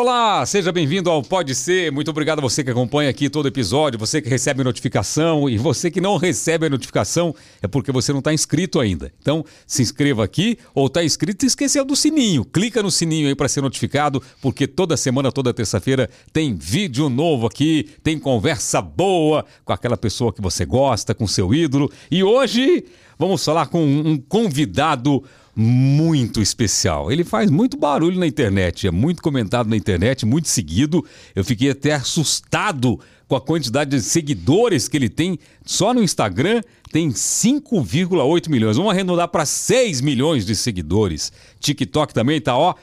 Olá, seja bem-vindo ao Pode Ser. Muito obrigado a você que acompanha aqui todo episódio, você que recebe notificação e você que não recebe a notificação é porque você não está inscrito ainda. Então, se inscreva aqui ou está inscrito e esqueceu do sininho. Clica no sininho aí para ser notificado, porque toda semana, toda terça-feira tem vídeo novo aqui, tem conversa boa com aquela pessoa que você gosta, com seu ídolo. E hoje vamos falar com um convidado muito especial. Ele faz muito barulho na internet, é muito comentado na internet, muito seguido. Eu fiquei até assustado com a quantidade de seguidores que ele tem só no Instagram. Tem 5,8 milhões. Vamos arredondar para 6 milhões de seguidores. TikTok também tá, ó.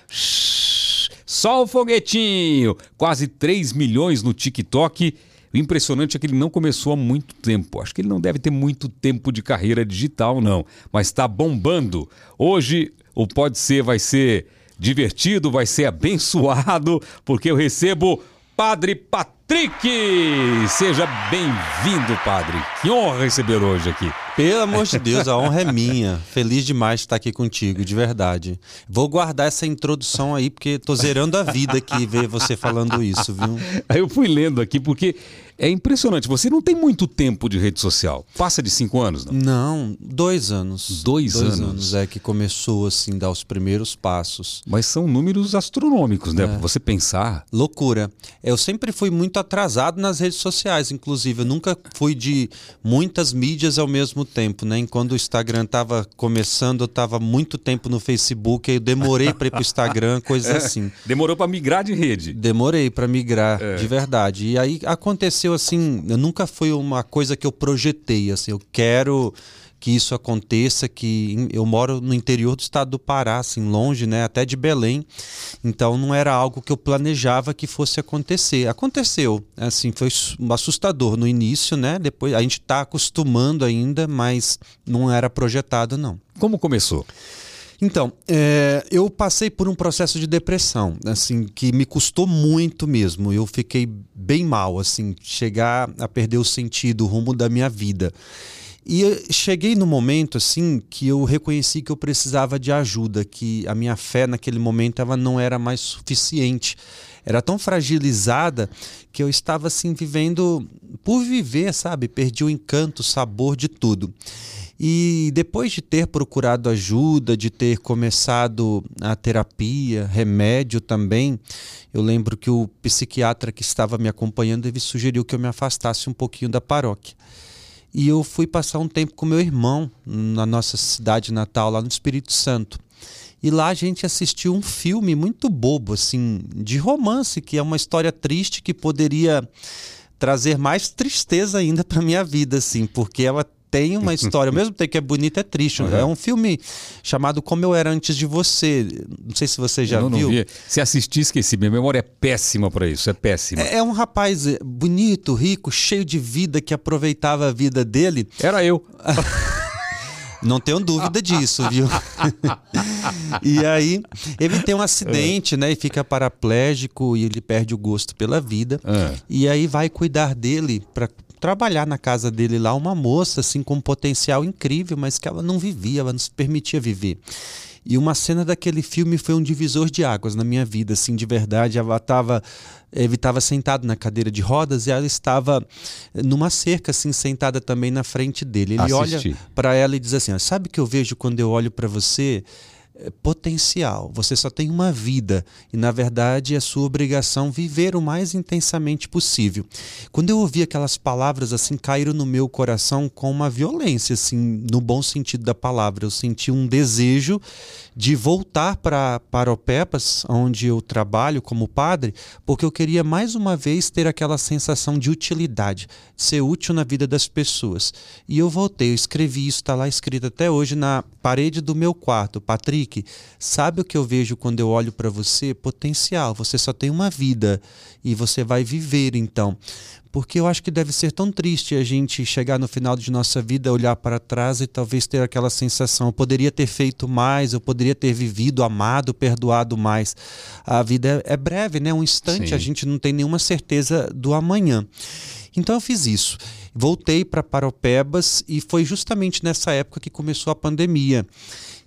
Só o foguetinho. Quase 3 milhões no TikTok o impressionante é que ele não começou há muito tempo. Acho que ele não deve ter muito tempo de carreira digital, não. Mas está bombando. Hoje o Pode Ser vai ser divertido, vai ser abençoado, porque eu recebo Padre Patrick. Seja bem-vindo, Padre. Que honra receber hoje aqui. Pelo amor de Deus, a honra é minha. Feliz demais de estar aqui contigo, de verdade. Vou guardar essa introdução aí, porque tô zerando a vida aqui ver você falando isso, viu? Aí eu fui lendo aqui, porque é impressionante. Você não tem muito tempo de rede social. Passa de cinco anos, não? Não, dois anos. Dois, dois anos. anos é que começou assim, dar os primeiros passos. Mas são números astronômicos, né? É. Você pensar. Loucura. Eu sempre fui muito atrasado nas redes sociais, inclusive. Eu nunca fui de muitas mídias ao mesmo tempo, né? Enquanto o Instagram estava começando, eu estava muito tempo no Facebook, aí eu demorei para ir para o Instagram, coisas é. assim. Demorou para migrar de rede? Demorei para migrar, é. de verdade. E aí aconteceu aconteceu assim, nunca foi uma coisa que eu projetei, assim, eu quero que isso aconteça, que eu moro no interior do estado do Pará, assim, longe, né, até de Belém. Então não era algo que eu planejava que fosse acontecer. Aconteceu, assim, foi assustador no início, né? Depois a gente está acostumando ainda, mas não era projetado não. Como começou? Então, é, eu passei por um processo de depressão, assim, que me custou muito mesmo. Eu fiquei bem mal, assim, chegar a perder o sentido, o rumo da minha vida. E cheguei no momento assim que eu reconheci que eu precisava de ajuda, que a minha fé naquele momento ela não era mais suficiente. Era tão fragilizada que eu estava assim vivendo por viver, sabe? Perdi o encanto, o sabor de tudo. E depois de ter procurado ajuda, de ter começado a terapia, remédio também, eu lembro que o psiquiatra que estava me acompanhando ele sugeriu que eu me afastasse um pouquinho da paróquia. E eu fui passar um tempo com meu irmão na nossa cidade natal, lá no Espírito Santo. E lá a gente assistiu um filme muito bobo, assim, de romance, que é uma história triste que poderia trazer mais tristeza ainda para minha vida, assim, porque ela tem uma história, ao mesmo tempo que é bonita, é triste. Uhum. É um filme chamado Como Eu Era Antes de Você. Não sei se você já eu não, viu. Não vi. Se assistir, esqueci. Minha memória é péssima para isso, é péssima. É, é, um rapaz eh, bonito, rico, cheio de vida, que aproveitava a vida dele. Era eu. Não tenho dúvida disso, viu? e aí, ele tem um acidente, né? E fica paraplégico e ele perde o gosto pela vida. É. E aí vai cuidar dele para trabalhar na casa dele lá uma moça assim com um potencial incrível, mas que ela não vivia, ela não se permitia viver. E uma cena daquele filme foi um divisor de águas na minha vida, assim, de verdade. Ela estava ele estava sentado na cadeira de rodas e ela estava numa cerca, assim, sentada também na frente dele. Ele Assisti. olha para ela e diz assim: Sabe o que eu vejo quando eu olho para você? É, potencial. Você só tem uma vida e, na verdade, é sua obrigação viver o mais intensamente possível. Quando eu ouvi aquelas palavras assim, caíram no meu coração com uma violência, assim, no bom sentido da palavra. Eu senti um desejo de voltar para Paropepas, onde eu trabalho como padre, porque eu queria mais uma vez ter aquela sensação de utilidade, de ser útil na vida das pessoas. E eu voltei, eu escrevi isso, está lá escrito até hoje na parede do meu quarto. Patrick sabe o que eu vejo quando eu olho para você? Potencial. Você só tem uma vida e você vai viver então. Porque eu acho que deve ser tão triste a gente chegar no final de nossa vida, olhar para trás e talvez ter aquela sensação: eu poderia ter feito mais, eu poderia ter vivido, amado, perdoado mais. A vida é breve, né? Um instante, Sim. a gente não tem nenhuma certeza do amanhã. Então eu fiz isso. Voltei para Paropebas e foi justamente nessa época que começou a pandemia.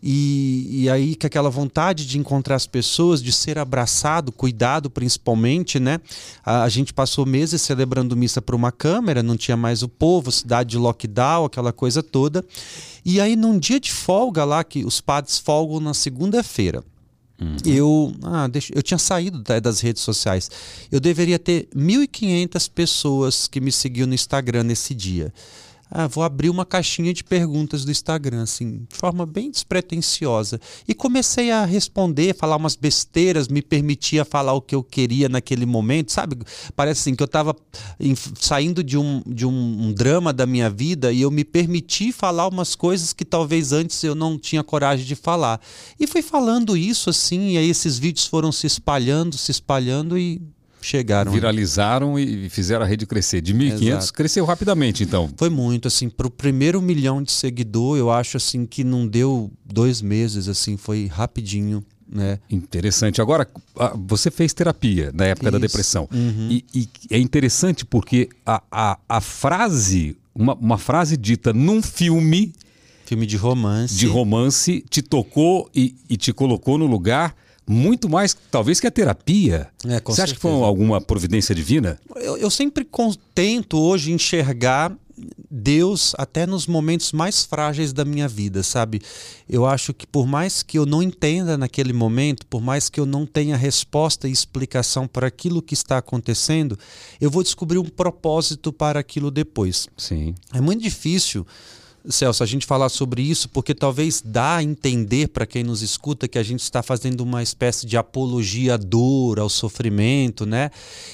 E, e aí que aquela vontade de encontrar as pessoas, de ser abraçado, cuidado principalmente, né? A, a gente passou meses celebrando missa para uma câmera, não tinha mais o povo, cidade de lockdown, aquela coisa toda. E aí num dia de folga lá, que os padres folgam na segunda-feira. Uhum. Eu, ah, deixa, eu tinha saído das redes sociais. Eu deveria ter 1.500 pessoas que me seguiam no Instagram nesse dia ah, vou abrir uma caixinha de perguntas do Instagram, assim, de forma bem despretensiosa. E comecei a responder, falar umas besteiras, me permitia falar o que eu queria naquele momento, sabe? Parece assim que eu estava saindo de, um, de um, um, drama da minha vida e eu me permiti falar umas coisas que talvez antes eu não tinha coragem de falar. E fui falando isso assim, e aí esses vídeos foram se espalhando, se espalhando e chegaram. Viralizaram e fizeram a rede crescer. De 1.500 cresceu rapidamente, então. Foi muito, assim, para o primeiro milhão de seguidor, eu acho assim que não deu dois meses, assim, foi rapidinho. Né? Interessante. Agora, você fez terapia na época Isso. da depressão. Uhum. E, e, é interessante porque a, a, a frase, uma, uma frase dita num filme. Filme de romance. De romance, te tocou e, e te colocou no lugar muito mais, talvez, que a terapia. É, Você acha que foi alguma providência divina? Eu, eu sempre contento hoje enxergar Deus até nos momentos mais frágeis da minha vida, sabe? Eu acho que por mais que eu não entenda naquele momento, por mais que eu não tenha resposta e explicação para aquilo que está acontecendo, eu vou descobrir um propósito para aquilo depois. Sim. É muito difícil Celso, a gente falar sobre isso, porque talvez dá a entender para quem nos escuta que a gente está fazendo uma espécie de apologia à dor, ao sofrimento, né?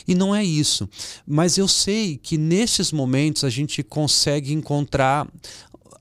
E não é isso. Mas eu sei que nesses momentos a gente consegue encontrar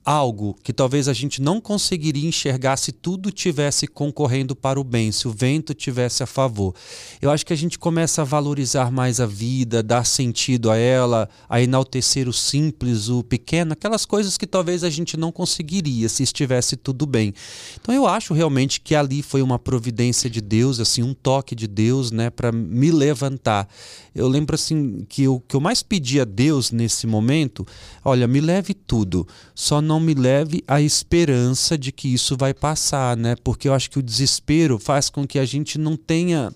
algo que talvez a gente não conseguiria enxergar se tudo tivesse concorrendo para o bem, se o vento tivesse a favor. Eu acho que a gente começa a valorizar mais a vida, dar sentido a ela, a enaltecer o simples, o pequeno, aquelas coisas que talvez a gente não conseguiria se estivesse tudo bem. Então eu acho realmente que ali foi uma providência de Deus, assim, um toque de Deus, né, para me levantar. Eu lembro assim que o que eu mais pedi a Deus nesse momento, olha, me leve tudo, só não me leve à esperança de que isso vai passar, né? Porque eu acho que o desespero faz com que a gente não tenha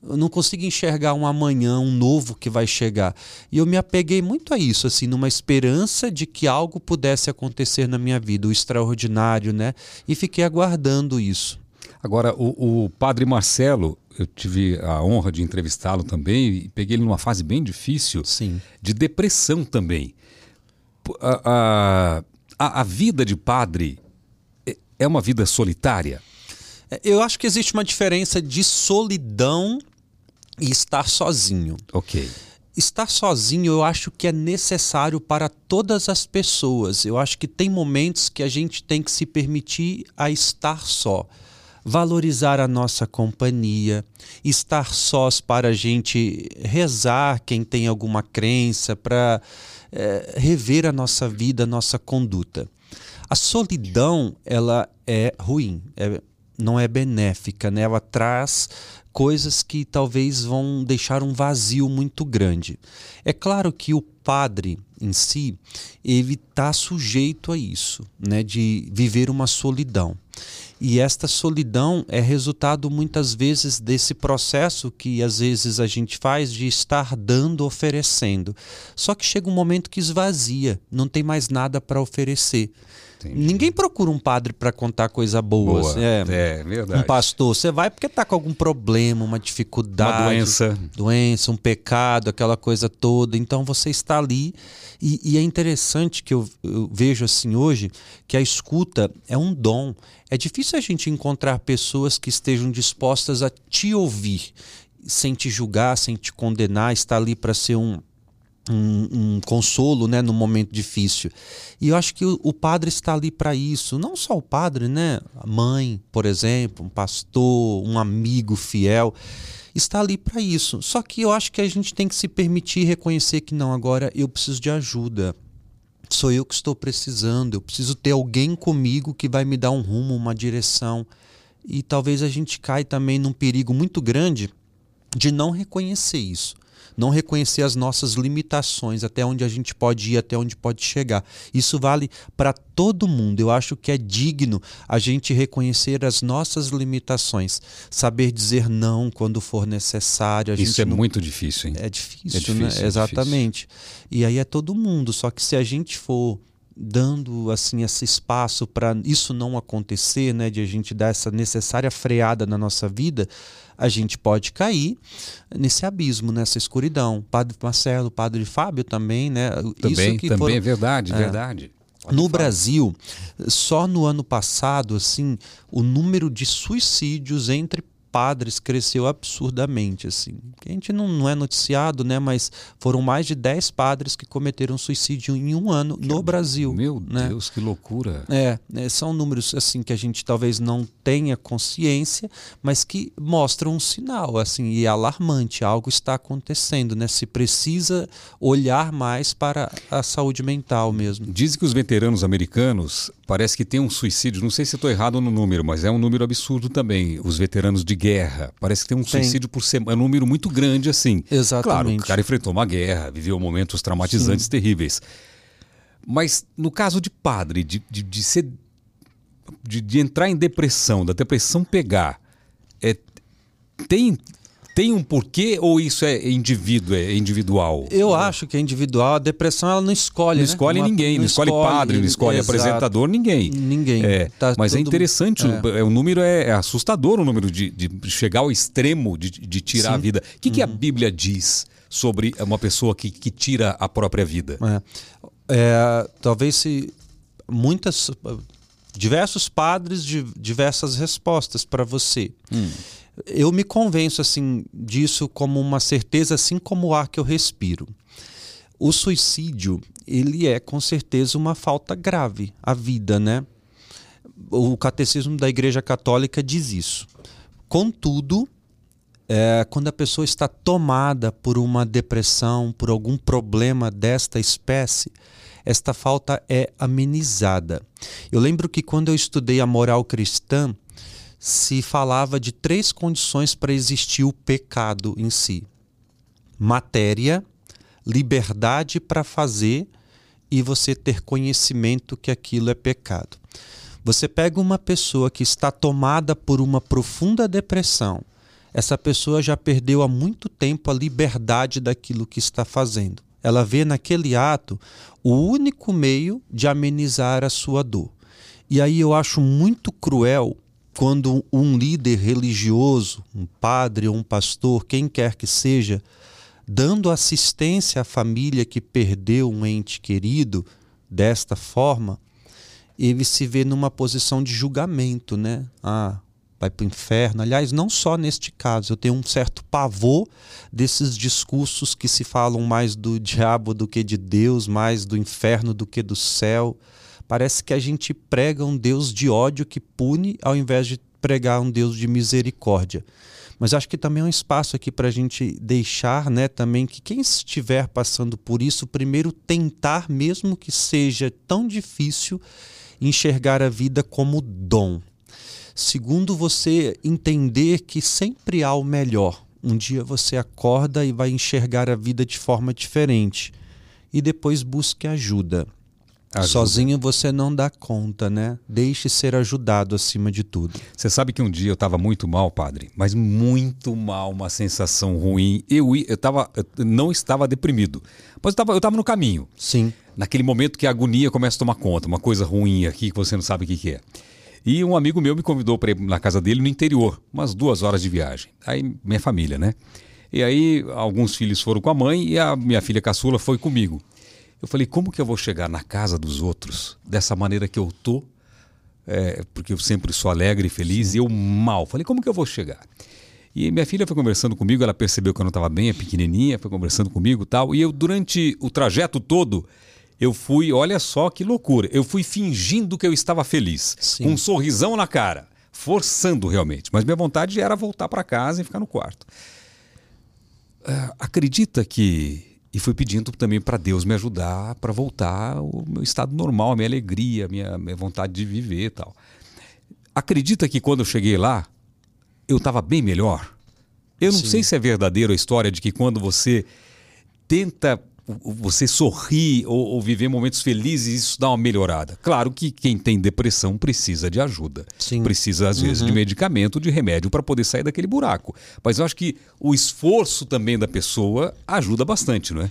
não consiga enxergar um amanhã, um novo que vai chegar. E eu me apeguei muito a isso, assim, numa esperança de que algo pudesse acontecer na minha vida, o extraordinário, né? E fiquei aguardando isso. Agora, o, o padre Marcelo, eu tive a honra de entrevistá-lo também e peguei ele numa fase bem difícil Sim. de depressão também. A, a, a, a vida de padre é, é uma vida solitária? É, eu acho que existe uma diferença de solidão e estar sozinho. Ok. Estar sozinho eu acho que é necessário para todas as pessoas. Eu acho que tem momentos que a gente tem que se permitir a estar só. Valorizar a nossa companhia, estar sós para a gente rezar quem tem alguma crença, para é, rever a nossa vida, a nossa conduta. A solidão, ela é ruim, é, não é benéfica, né? ela traz coisas que talvez vão deixar um vazio muito grande. É claro que o padre em si, ele está sujeito a isso, né? de viver uma solidão. E esta solidão é resultado muitas vezes desse processo que às vezes a gente faz de estar dando, oferecendo. Só que chega um momento que esvazia, não tem mais nada para oferecer. Entendi. Ninguém procura um padre para contar coisa boa. boa. É, é, verdade. Um pastor, você vai porque está com algum problema, uma dificuldade, uma doença, doença, um pecado, aquela coisa toda. Então você está ali e, e é interessante que eu, eu vejo assim hoje que a escuta é um dom. É difícil a gente encontrar pessoas que estejam dispostas a te ouvir, sem te julgar, sem te condenar, estar ali para ser um, um, um, consolo né, no momento difícil. E eu acho que o, o padre está ali para isso. Não só o padre, né? A mãe, por exemplo, um pastor, um amigo fiel. Está ali para isso. Só que eu acho que a gente tem que se permitir reconhecer que não, agora eu preciso de ajuda. Sou eu que estou precisando. Eu preciso ter alguém comigo que vai me dar um rumo, uma direção. E talvez a gente caia também num perigo muito grande de não reconhecer isso não reconhecer as nossas limitações, até onde a gente pode ir, até onde pode chegar. Isso vale para todo mundo. Eu acho que é digno a gente reconhecer as nossas limitações, saber dizer não quando for necessário. Isso é não... muito difícil, hein? É difícil, é difícil né? É Exatamente. Difícil. E aí é todo mundo. Só que se a gente for dando assim esse espaço para isso não acontecer, né, de a gente dar essa necessária freada na nossa vida, a gente pode cair nesse abismo, nessa escuridão. Padre Marcelo, Padre Fábio também, né? Também, Isso que também foram, é verdade, é, verdade. no Brasil, só no ano passado, assim, o número de suicídios entre padres cresceu absurdamente, assim. A gente não, não é noticiado, né? Mas foram mais de 10 padres que cometeram suicídio em um ano que no Brasil. Meu né? Deus, que loucura! É, é, são números assim que a gente talvez não tenha consciência, mas que mostram um sinal, assim, e alarmante. Algo está acontecendo, né? Se precisa olhar mais para a saúde mental mesmo. Dizem que os veteranos americanos parece que tem um suicídio. Não sei se estou errado no número, mas é um número absurdo também. Os veteranos de guerra. Parece que tem um tem. suicídio por semana. É um número muito grande, assim. Exatamente. Claro, o cara enfrentou uma guerra, viveu momentos traumatizantes Sim. terríveis. Mas no caso de padre, de, de, de ser. De, de, entrar em depressão, da depressão pegar, é, tem tem um porquê ou isso é indivíduo, é individual? Eu acho que é individual. A depressão ela não escolhe. Não né? escolhe Uma, ninguém, não, não escolhe, padre, não escolhe apresentador, ninguém. Ninguém. É, tá mas é interessante, é. o número é, é, assustador o número de, de chegar ao extremo de, de tirar Sim. a vida. O que, uhum. que a. Bíblia diz sobre uma pessoa que, que tira a própria vida? É. é talvez se muitas diversos padres de diversas respostas para você. Hum eu me convenço assim disso como uma certeza, assim como o ar que eu respiro. O suicídio, ele é com certeza uma falta grave à vida, né? O catecismo da Igreja Católica diz isso. Contudo, é, quando a pessoa está tomada por uma depressão, por algum problema desta espécie, esta falta é amenizada. Eu lembro que quando eu estudei a moral cristã, se falava de três condições para existir o pecado em si: matéria, liberdade para fazer e você ter conhecimento que aquilo é pecado. Você pega uma pessoa que está tomada por uma profunda depressão, essa pessoa já perdeu há muito tempo a liberdade daquilo que está fazendo. Ela vê naquele ato o único meio de amenizar a sua dor. E aí eu acho muito cruel quando um líder religioso, um padre ou um pastor, quem quer que seja, dando assistência à família que perdeu um ente querido desta forma, ele se vê numa posição de julgamento, né? Ah, vai para o inferno. Aliás, não só neste caso, eu tenho um certo pavor desses discursos que se falam mais do diabo do que de Deus, mais do inferno do que do céu. Parece que a gente prega um Deus de ódio que pune ao invés de pregar um Deus de misericórdia. Mas acho que também é um espaço aqui para a gente deixar né, também que quem estiver passando por isso, primeiro tentar, mesmo que seja tão difícil, enxergar a vida como dom. Segundo, você entender que sempre há o melhor. Um dia você acorda e vai enxergar a vida de forma diferente. E depois busque ajuda. Ajuda. Sozinho você não dá conta, né? Deixe ser ajudado acima de tudo. Você sabe que um dia eu estava muito mal, padre, mas muito mal, uma sensação ruim. Eu, eu, tava, eu não estava deprimido, mas eu estava eu no caminho. Sim. Naquele momento que a agonia começa a tomar conta, uma coisa ruim aqui que você não sabe o que, que é. E um amigo meu me convidou para ir na casa dele no interior, umas duas horas de viagem. Aí, minha família, né? E aí, alguns filhos foram com a mãe e a minha filha caçula foi comigo. Eu falei, como que eu vou chegar na casa dos outros dessa maneira que eu tô? É, porque eu sempre sou alegre e feliz e eu mal. Falei, como que eu vou chegar? E minha filha foi conversando comigo, ela percebeu que eu não estava bem, é pequenininha, foi conversando comigo tal. E eu, durante o trajeto todo, eu fui, olha só que loucura, eu fui fingindo que eu estava feliz, Sim. com um sorrisão na cara, forçando realmente. Mas minha vontade era voltar para casa e ficar no quarto. Uh, acredita que e fui pedindo também para Deus me ajudar para voltar ao meu estado normal, a minha alegria, a minha, minha vontade de viver e tal. Acredita que quando eu cheguei lá, eu estava bem melhor? Eu não Sim. sei se é verdadeiro a história de que quando você tenta você sorrir ou, ou, viver momentos felizes, isso dá uma melhorada. Claro que quem tem depressão precisa de ajuda. Sim. Precisa, às vezes, uhum. de medicamento, de remédio para poder sair daquele buraco. Mas eu acho que o esforço também da pessoa ajuda bastante, não é?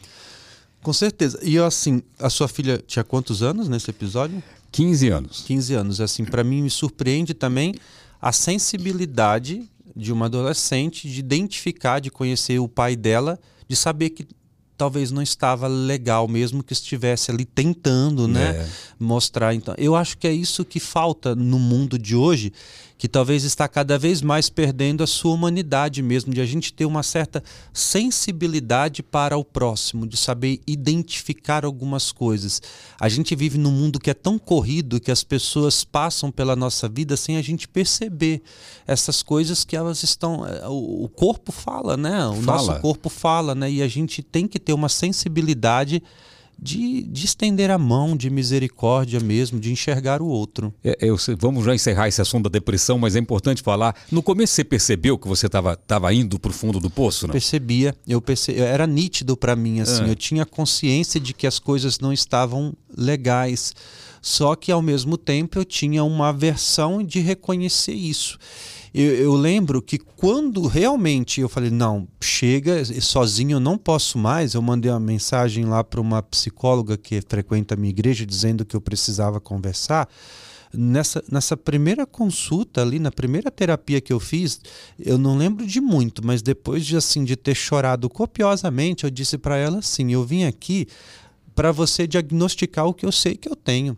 Com certeza. E assim, a sua filha tinha quantos anos nesse episódio? 15 anos. 15 anos. Assim, para mim me surpreende também a sensibilidade de uma adolescente de identificar, de conhecer o pai dela, de saber que talvez não estava legal, mesmo que estivesse ali tentando, né, é. mostrar. Então, eu acho que é isso que falta no mundo de hoje que talvez está cada vez mais perdendo a sua humanidade mesmo, de a gente ter uma certa sensibilidade para o próximo, de saber identificar algumas coisas. A gente vive num mundo que é tão corrido que as pessoas passam pela nossa vida sem a gente perceber essas coisas que elas estão. Eh, o corpo fala, né? O fala. nosso corpo fala, né? E a gente tem que ter uma sensibilidade de, de estender a mão de misericórdia mesmo, de enxergar o outro. É, eu, vamos já encerrar esse assunto da depressão, mas é importante falar. No começo você percebeu que você estava indo para o fundo do poço, não? Percebia, eu percebi, era nítido para mim assim, é. eu tinha consciência de que as coisas não estavam legais. Só que ao mesmo tempo eu tinha uma aversão de reconhecer isso eu, eu, lembro que quando realmente eu falei, não, chega, sozinho eu não posso mais, eu mandei uma mensagem lá para uma psicóloga que frequenta a minha igreja dizendo que eu precisava conversar. Nessa, nessa primeira consulta ali, na primeira terapia que eu fiz, eu não lembro de muito, mas depois de assim de ter chorado copiosamente, eu disse para ela assim: eu vim aqui para você diagnosticar o que eu sei que eu tenho.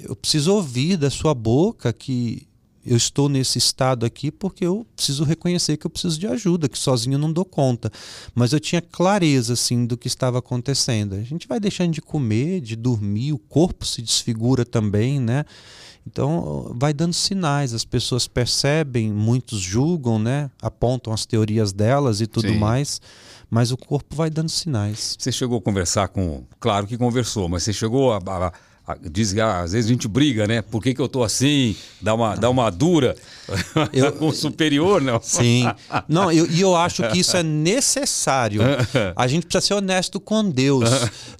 Eu preciso ouvir da sua boca que eu estou nesse estado aqui porque eu preciso reconhecer que eu preciso de ajuda, que sozinho eu não dou conta. Mas eu tinha clareza assim do que estava acontecendo. A gente vai deixando de comer, de dormir, o corpo se desfigura também, né? Então vai dando sinais, as pessoas percebem, muitos julgam, né? Apontam as teorias delas e tudo Sim. mais mas o corpo vai dando sinais. Você chegou a conversar com. Claro que conversou, mas você chegou a, a, Diz que ah, às vezes a gente briga, né? Por que, que eu tô assim? Dá uma, dá uma dura eu, com o superior, não? Sim. Não, e eu, eu, acho que isso é necessário. A gente precisa ser honesto com Deus.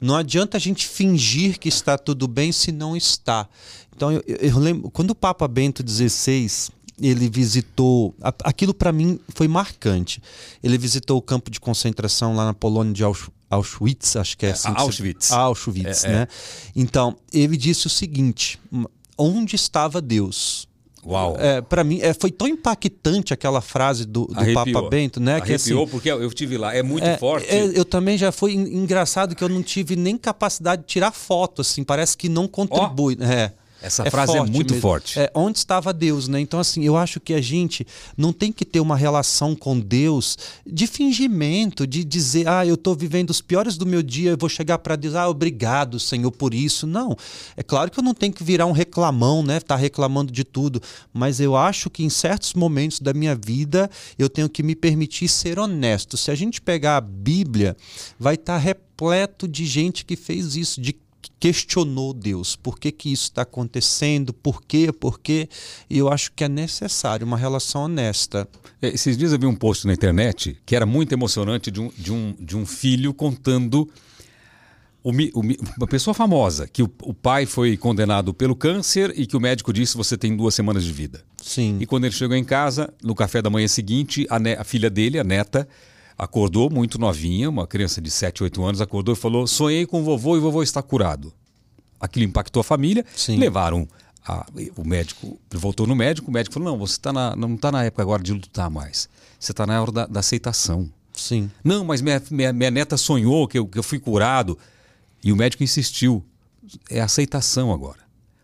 Não adianta a gente fingir que está tudo bem se não está. Então, eu, eu lembro, quando o Papa Bento XVI ele visitou. Aquilo para mim foi marcante. Ele visitou o campo de concentração lá na Polônia de Auschwitz, acho que é, é assim. Auschwitz. Auschwitz, é, é, né? Então, ele disse o seguinte: onde estava Deus? Uau. É, para mim é, foi tão impactante aquela frase do, do Papa Bento, né? Arrepiou que, assim, porque eu tive lá, é muito é, forte. É, eu também já foi engraçado que eu não tive nem capacidade de tirar foto, assim, parece que não contribui. Oh. É. Essa é frase é muito mesmo. forte. É, onde estava Deus, né? Então, assim, eu acho que a gente não tem que ter uma relação com Deus de fingimento, de dizer, ah, eu estou vivendo os piores do meu dia, eu vou chegar para Deus, ah, obrigado, Senhor, por isso. Não. É claro que eu não tenho que virar um reclamão, né? Estar tá reclamando de tudo. Mas eu acho que em certos momentos da minha vida eu tenho que me permitir ser honesto. Se a gente pegar a Bíblia, vai estar tá repleto de gente que fez isso, de questionou Deus. Por que, que isso está acontecendo? Por quê? Por quê? E eu acho que é necessário uma relação honesta. É, esses dias eu vi um post na internet que era muito emocionante de um, de um, de um filho contando uma pessoa famosa, que o, o, pai foi condenado pelo câncer e que o médico disse você tem duas semanas de vida. Sim. E quando ele chegou em casa, no café da manhã seguinte, a, ne, a filha dele, a neta, acordou muito novinha, uma criança de 7, 8 anos, acordou e falou: Sonhei com o vovô e o vovô está curado. Aquilo impactou a família, Sim. levaram. A, o médico voltou no médico, o médico falou: Não, você tá na, não está na época agora de lutar mais. Você está na hora da, da, aceitação. Sim. Não, mas minha, minha, minha neta sonhou que eu, que eu fui curado. E o médico insistiu: É aceitação agora.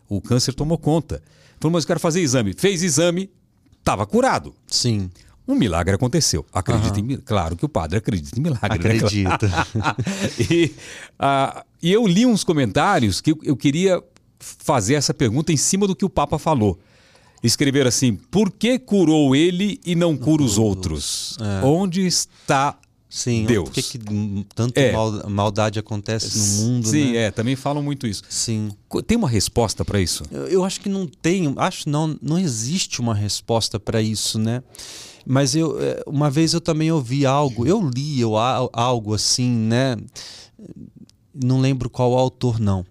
O câncer tomou conta. Falou, mas eu quero fazer exame. Fez exame, estava curado. Sim um milagre aconteceu. Acredita uhum. em Claro que o padre acredita em milagre. Né? Acredita. Né? e, uh, e eu li uns comentários que eu queria fazer essa pergunta em cima do que o Papa falou. Escrever assim: por que curou ele e não cura os outros? É. Onde está Sim, Deus. Por que, que tanta É. mal- maldade acontece no mundo, Sim, né? é, também falam muito isso. Sim. Tem uma resposta para isso? Eu, eu acho que não tem, acho não, não existe uma resposta para isso, né? Mas eu, eh, uma vez eu também ouvi algo, eu li eu, algo assim, né? Não lembro qual autor não.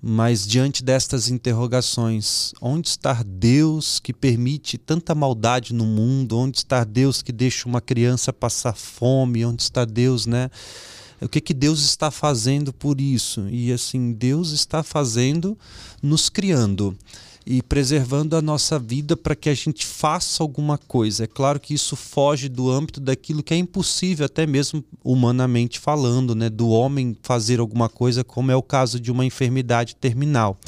Mas diante destas interrogações, onde está Deus que permite tanta maldade no mundo? Onde está Deus que deixa uma criança passar fome? Onde está Deus, né? O que que Deus está fazendo por isso? E assim, Deus está fazendo nos criando e preservando a nossa vida para que a gente faça alguma coisa. É claro que isso foge do âmbito daquilo que é impossível, até mesmo humanamente falando, né? do homem fazer alguma coisa, como é o caso de uma enfermidade terminal.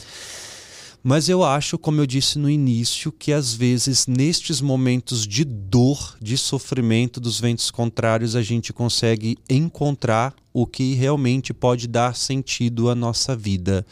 Mas eu acho, como eu disse no início, que às vezes nestes momentos de dor, de sofrimento dos ventos contrários, a gente consegue encontrar o que realmente pode dar sentido à nossa vida.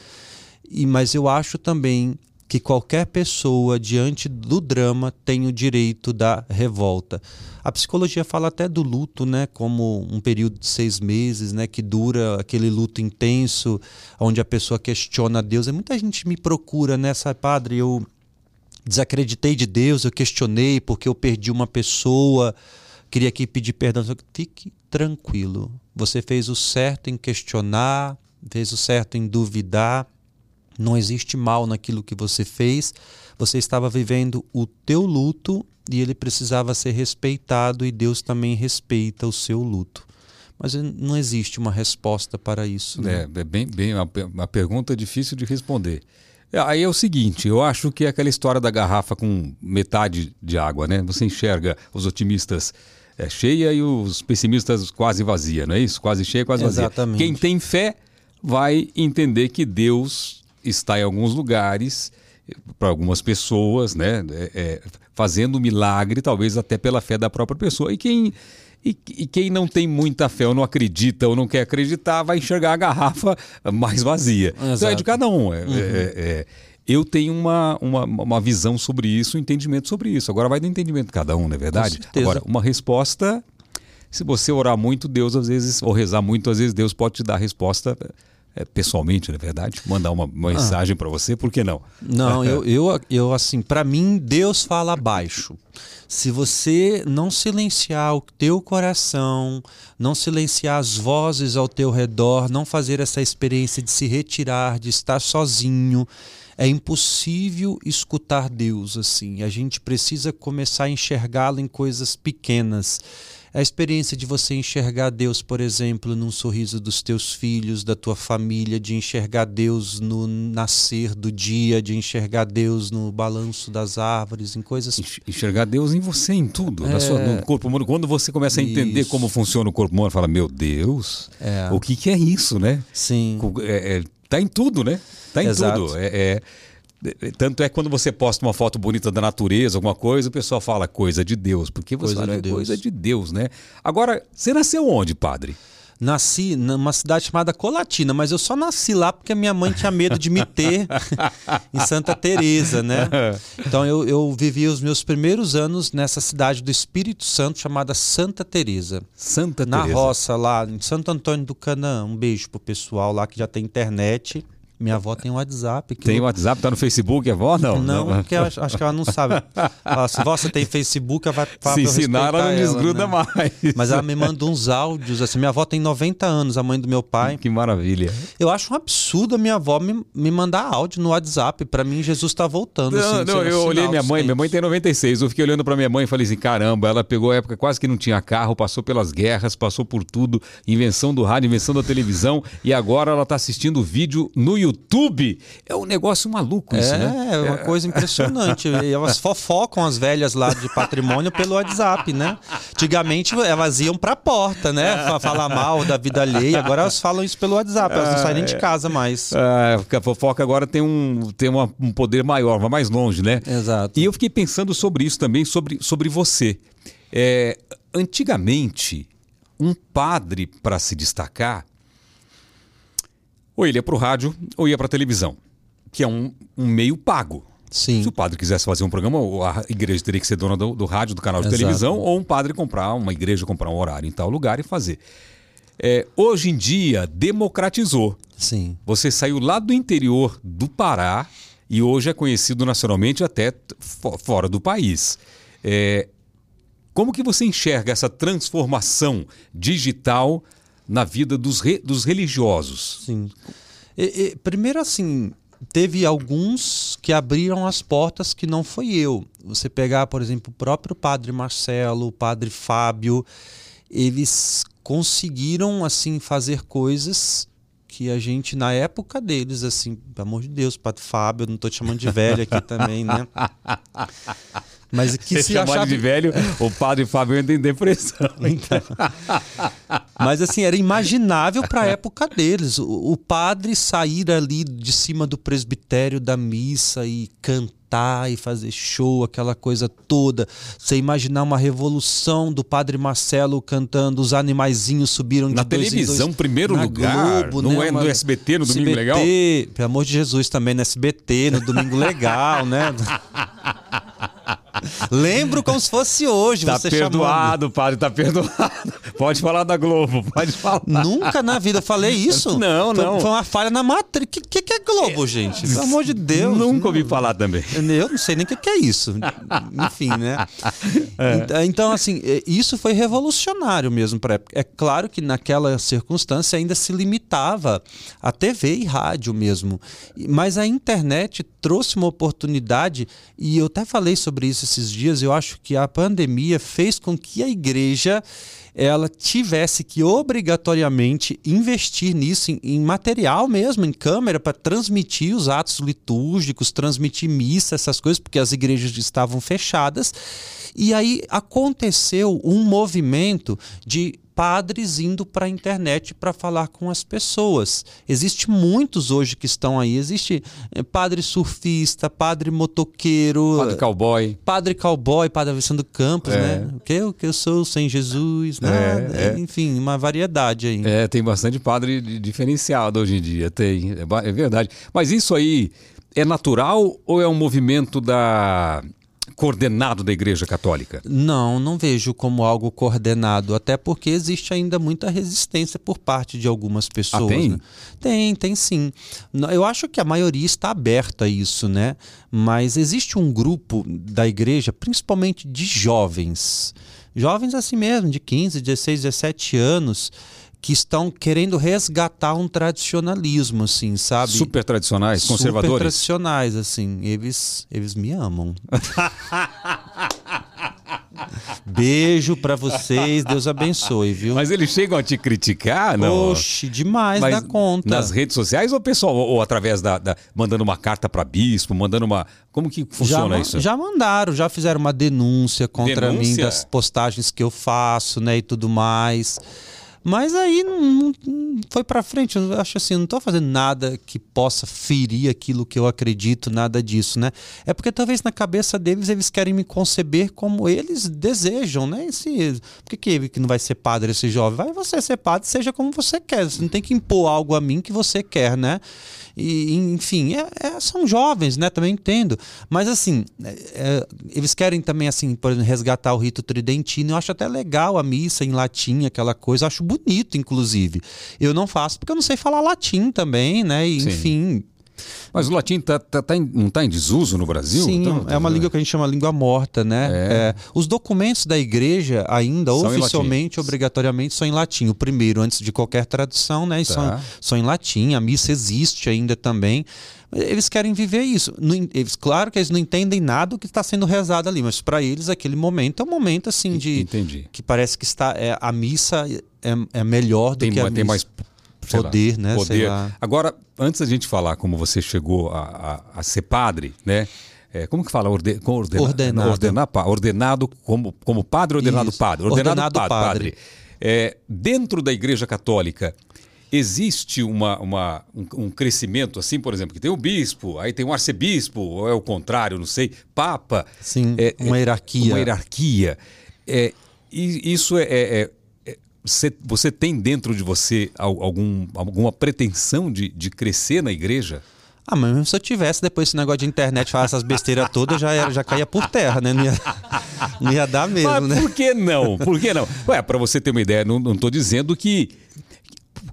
E mas eu acho também que qualquer pessoa diante do drama tem o direito da revolta. A psicologia fala até do luto, né, como um período de seis meses, né, que dura aquele luto intenso, onde a pessoa questiona Deus. E muita gente me procura nessa, padre, eu desacreditei de Deus, eu questionei porque eu perdi uma pessoa, queria aqui pedir perdão. Fique tranquilo. Você fez o certo em questionar, fez o certo em duvidar. Não existe mal naquilo que você fez. Você estava vivendo o teu luto e ele precisava ser respeitado e Deus também respeita o seu luto. Mas não existe uma resposta para isso. Né? É, é bem, bem uma, uma pergunta difícil de responder. É, Aí é o seguinte, eu acho que é aquela história da garrafa com metade de água, né? Você enxerga os otimistas é, cheia e os pessimistas quase vazia, não é isso? Quase cheia, quase vazia. Exatamente. Quem tem fé vai entender que Deus está em alguns lugares, para algumas pessoas, né? é, é, fazendo milagre, talvez até pela fé da própria pessoa. E quem e, e quem não tem muita fé ou não acredita ou não quer acreditar vai enxergar a garrafa mais vazia. Então é Exato. de cada um. É- é- é- eu tenho uma, uma, uma visão sobre isso, um entendimento sobre isso. Agora vai do entendimento de cada um, não é verdade? Agora, uma resposta. Se você orar muito, Deus às vezes, ou rezar muito, às vezes Deus pode te dar a resposta pessoalmente, não é verdade? Mandar uma, uma mensagem para você, por que não? Não, eu, eu, eu assim, para mim, Deus fala baixo. Se você não silenciar o teu coração, não silenciar as vozes ao teu redor, não fazer essa experiência de se retirar, de estar sozinho, é impossível escutar Deus assim. A gente precisa começar a enxergá-lo em coisas pequenas. A experiência de você enxergar Deus, por exemplo, num sorriso dos teus filhos, da tua família, de enxergar Deus no nascer do dia, de enxergar Deus no balanço das árvores, em coisas. Enx- Enxergar Deus em você, em tudo, na sua- no corpo humano. Quando você começa a entender É. Isso. como funciona o corpo humano, fala, meu Deus, É. o que, que é isso, né? Sim. É- é- tá em tudo, né? Tá em Exato. tudo. É, é- é- tanto é que quando você posta uma foto bonita da natureza, alguma coisa, o pessoal fala coisa de Deus, porque você Coisa fala, de é Deus. coisa de Deus, né? Agora, você nasceu onde, padre? Nasci numa cidade chamada Colatina, mas eu só nasci lá porque a minha mãe tinha medo de me ter em Santa Teresa, né? Então eu, eu vivi os meus primeiros anos nessa cidade do Espírito Santo chamada Santa Teresa. Santa Na Teresa. roça lá em Santo Antônio do Canaã. Um beijo pro pessoal lá que já tem internet. Minha avó tem WhatsApp. Que Tem eu- WhatsApp, tá no Facebook, avó? Não. Não, porque eu acho, acho que ela não sabe. Ela, se você tem Facebook, ela vai falar Se ensinar, ela não desgruda né? mais. Mas ela me manda uns áudios, assim, minha avó tem 90 anos, a mãe do meu pai. Que maravilha. Eu acho um absurdo a minha avó me, me mandar áudio no WhatsApp. Pra mim, Jesus tá voltando. Não, assim, não, eu olhei minha mãe, minha mãe tem 96. Eu fiquei olhando pra minha mãe e falei assim: caramba, ela pegou a época quase que não tinha carro, passou pelas guerras, passou por tudo, invenção do rádio, invenção da televisão, e agora ela tá assistindo vídeo no YouTube. É um negócio maluco isso, É, né? é uma coisa impressionante. Elas fofocam as velhas lá de patrimônio pelo WhatsApp, né? Antigamente elas iam pra porta, né? Fa- Falar mal da vida alheia. Agora elas falam isso pelo WhatsApp. Elas não saem nem de casa mais. Porque a fofoca agora tem um, tem uma- um poder maior, vai mais longe, né? Exato. E eu fiquei pensando sobre isso também, sobre, sobre você. É, antigamente, um padre, para se destacar, ou ele ia para o rádio ou ia para a televisão, que é um, um meio pago. Sim. Se o padre quisesse fazer um programa, a igreja teria que ser dona do, do rádio, do canal de Exato. televisão, ou um padre comprar, uma igreja comprar um horário em tal lugar e fazer. É, hoje em dia, democratizou. Sim. Você saiu lá do interior do Pará e hoje é conhecido nacionalmente até fora do país. É, como que você enxerga essa transformação digital na vida dos, re- dos religiosos? Sim. E- e, primeiro, assim, teve alguns que abriram as portas que não foi eu. Você pegar, por exemplo, o próprio Padre Marcelo, o Padre Fábio, eles conseguiram, assim, fazer coisas que a gente, na época deles, assim, pelo amor de Deus, Padre Fábio, eu não tô te chamando de velho aqui também, né? Mas que Você se chamar achava... de velho, o padre Fábio entra em depressão. Então, mas assim, era imaginável para a época deles. O, o padre sair ali de cima do presbitério da missa e cantar e fazer show, aquela coisa toda. Você imaginar uma revolução do padre Marcelo cantando Os Animaizinhos Subiram de Na dois televisão, dois, primeiro lugar, Globo, não né? é no SBT, no Domingo SBT, Legal? Pelo amor de Jesus, também no SBT, no Domingo Legal, né? Lembro como se fosse hoje. Tá você chamando. perdoado, padre, tá perdoado. Pode falar da Globo, pode falar. Nunca na vida eu falei isso. Não, Foi- não. Foi uma falha na matriz. O que, que, é Globo, gente? Pelo amor de Deus. Nunca ouvi falar também. Eu não sei nem o que, que é isso. Enfim, né? É. Ent- Então, assim, é, isso foi revolucionário mesmo para época. É claro que naquela circunstância ainda se limitava a TV e rádio mesmo. Mas a internet trouxe uma oportunidade, e eu até falei sobre isso esses dias, eu acho que a pandemia fez com que a igreja ela tivesse que obrigatoriamente investir nisso em, em material mesmo, em câmera, para transmitir os atos litúrgicos, transmitir missa, essas coisas, porque as igrejas estavam fechadas. E aí aconteceu um movimento de padres indo para a internet para falar com as pessoas. Existe muitos hoje que estão aí. Existe eh, padre surfista, padre motoqueiro, Padre Cowboy. Padre Cowboy, Padre Alessandro Campos, É. né? O que eu, que eu sou sem Jesus, né? É, é. Enfim, uma variedade aí. É, tem bastante padre di- diferenciado hoje em dia, tem. É, é verdade. Mas isso aí é natural ou é um movimento da coordenado da Igreja Católica? Não, não vejo como algo coordenado, até porque existe ainda muita resistência por parte de algumas pessoas. Ah, tem? né? Tem, tem sim. Eu acho que a maioria está aberta a isso, né? Mas existe um grupo da igreja, principalmente de jovens, jovens assim mesmo, de 15, 16, 17 anos, que estão querendo resgatar um tradicionalismo, assim, sabe? Super tradicionais, Super conservadores? tradicionais, assim. Eles, eles me amam. Beijo pra vocês, Deus abençoe, viu? Mas eles chegam a te criticar, não? Oxe, demais Mas da conta. Nas redes sociais ou pessoal, ou, através da, da- mandando uma carta para bispo, mandando uma, como que já, funciona ma- isso? já mandaram, já fizeram uma denúncia contra mim Denúncia? das postagens que eu faço, né, e tudo mais. Mas aí não, não- foi pra frente. Eu acho assim, não tô fazendo nada que possa ferir aquilo que eu acredito, nada disso, né? É porque talvez na cabeça deles eles querem me conceber como eles desejam, né? E se, por que, que não vai ser padre esse jovem? Vai você ser padre, seja como você quer. Você não tem que impor algo a mim que você quer, né? E, enfim, é- é- são jovens, né? Também entendo. Mas assim, é- é, eles querem também, assim, por exemplo, resgatar o rito tridentino. Eu acho até legal a missa em latim, aquela coisa. Eu acho inclusive. Eu não faço porque eu não sei falar latim também, né? E, enfim, Mas o latim tá, tá- tá em- não está em desuso no Brasil? Sim, Então, é uma língua que a gente chama língua morta, né? É. É, os documentos da igreja ainda, São oficialmente, obrigatoriamente, são em latim. O primeiro, antes de qualquer tradução, né? Tá. São, são em latim, a missa existe ainda também. Eles querem viver isso. Eles, claro que eles não entendem nada do que está sendo rezado ali, mas para eles aquele momento é um momento assim de Entendi. que parece que está é, a missa é, é melhor do Tem, que a tem missa. mais lá, Poder, né? Sei Poder. lá. Agora, antes da gente falar como você chegou a, a- a ser padre, né? É, como que fala? Orde, ordena- Ordenado. ordenar ordenado como, como padre, ordenado Isso. padre. Ordenado, Ordenado padre. padre. padre. É, dentro da Igreja Católica, existe uma, uma- um, um crescimento assim, por exemplo, que tem o bispo, aí tem o arcebispo, ou é o contrário, não sei, papa. Sim, É, uma é, hierarquia. Uma hierarquia. É, e isso é. é- é- é- você, você tem dentro de você al- algum, alguma pretensão de, de crescer na igreja? Ah, mas mesmo se eu tivesse, depois esse negócio de internet falar essas besteiras todas, já, era, já caía por terra, né? Não ia, não ia dar mesmo, mas né? Por que não? Por que não? Ué, pra você ter uma ideia, não, não tô dizendo que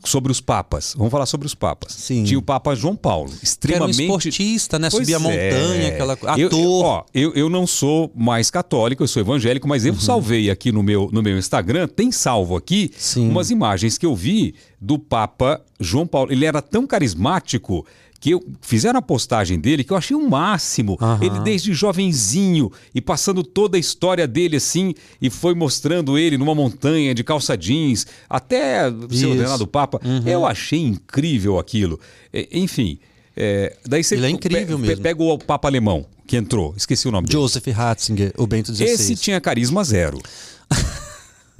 sobre os papas. Vamos falar sobre os papas. Sim. Tinha o Papa João Paulo, extremamente. Era um esportista, né? Subia a montanha, é. aquela ator. Eu, eu, ó, eu, eu não sou mais católico, eu sou evangélico, mas eu Uhum. salvei aqui no meu, no meu Instagram, tem salvo aqui Sim. umas imagens que eu vi do Papa João Paulo. Ele era tão carismático que eu, fizeram a postagem dele que eu achei o máximo. Aham. Ele desde jovenzinho e passando toda a história dele assim e foi mostrando ele numa montanha de calça jeans até ser ordenado Papa. Eu achei incrível aquilo. É, enfim, é, daí você Ele é incrível pe- mesmo. Pega o Papa alemão que entrou, esqueci o nome dele. Joseph Ratzinger, o Bento XVI. Esse tinha carisma zero.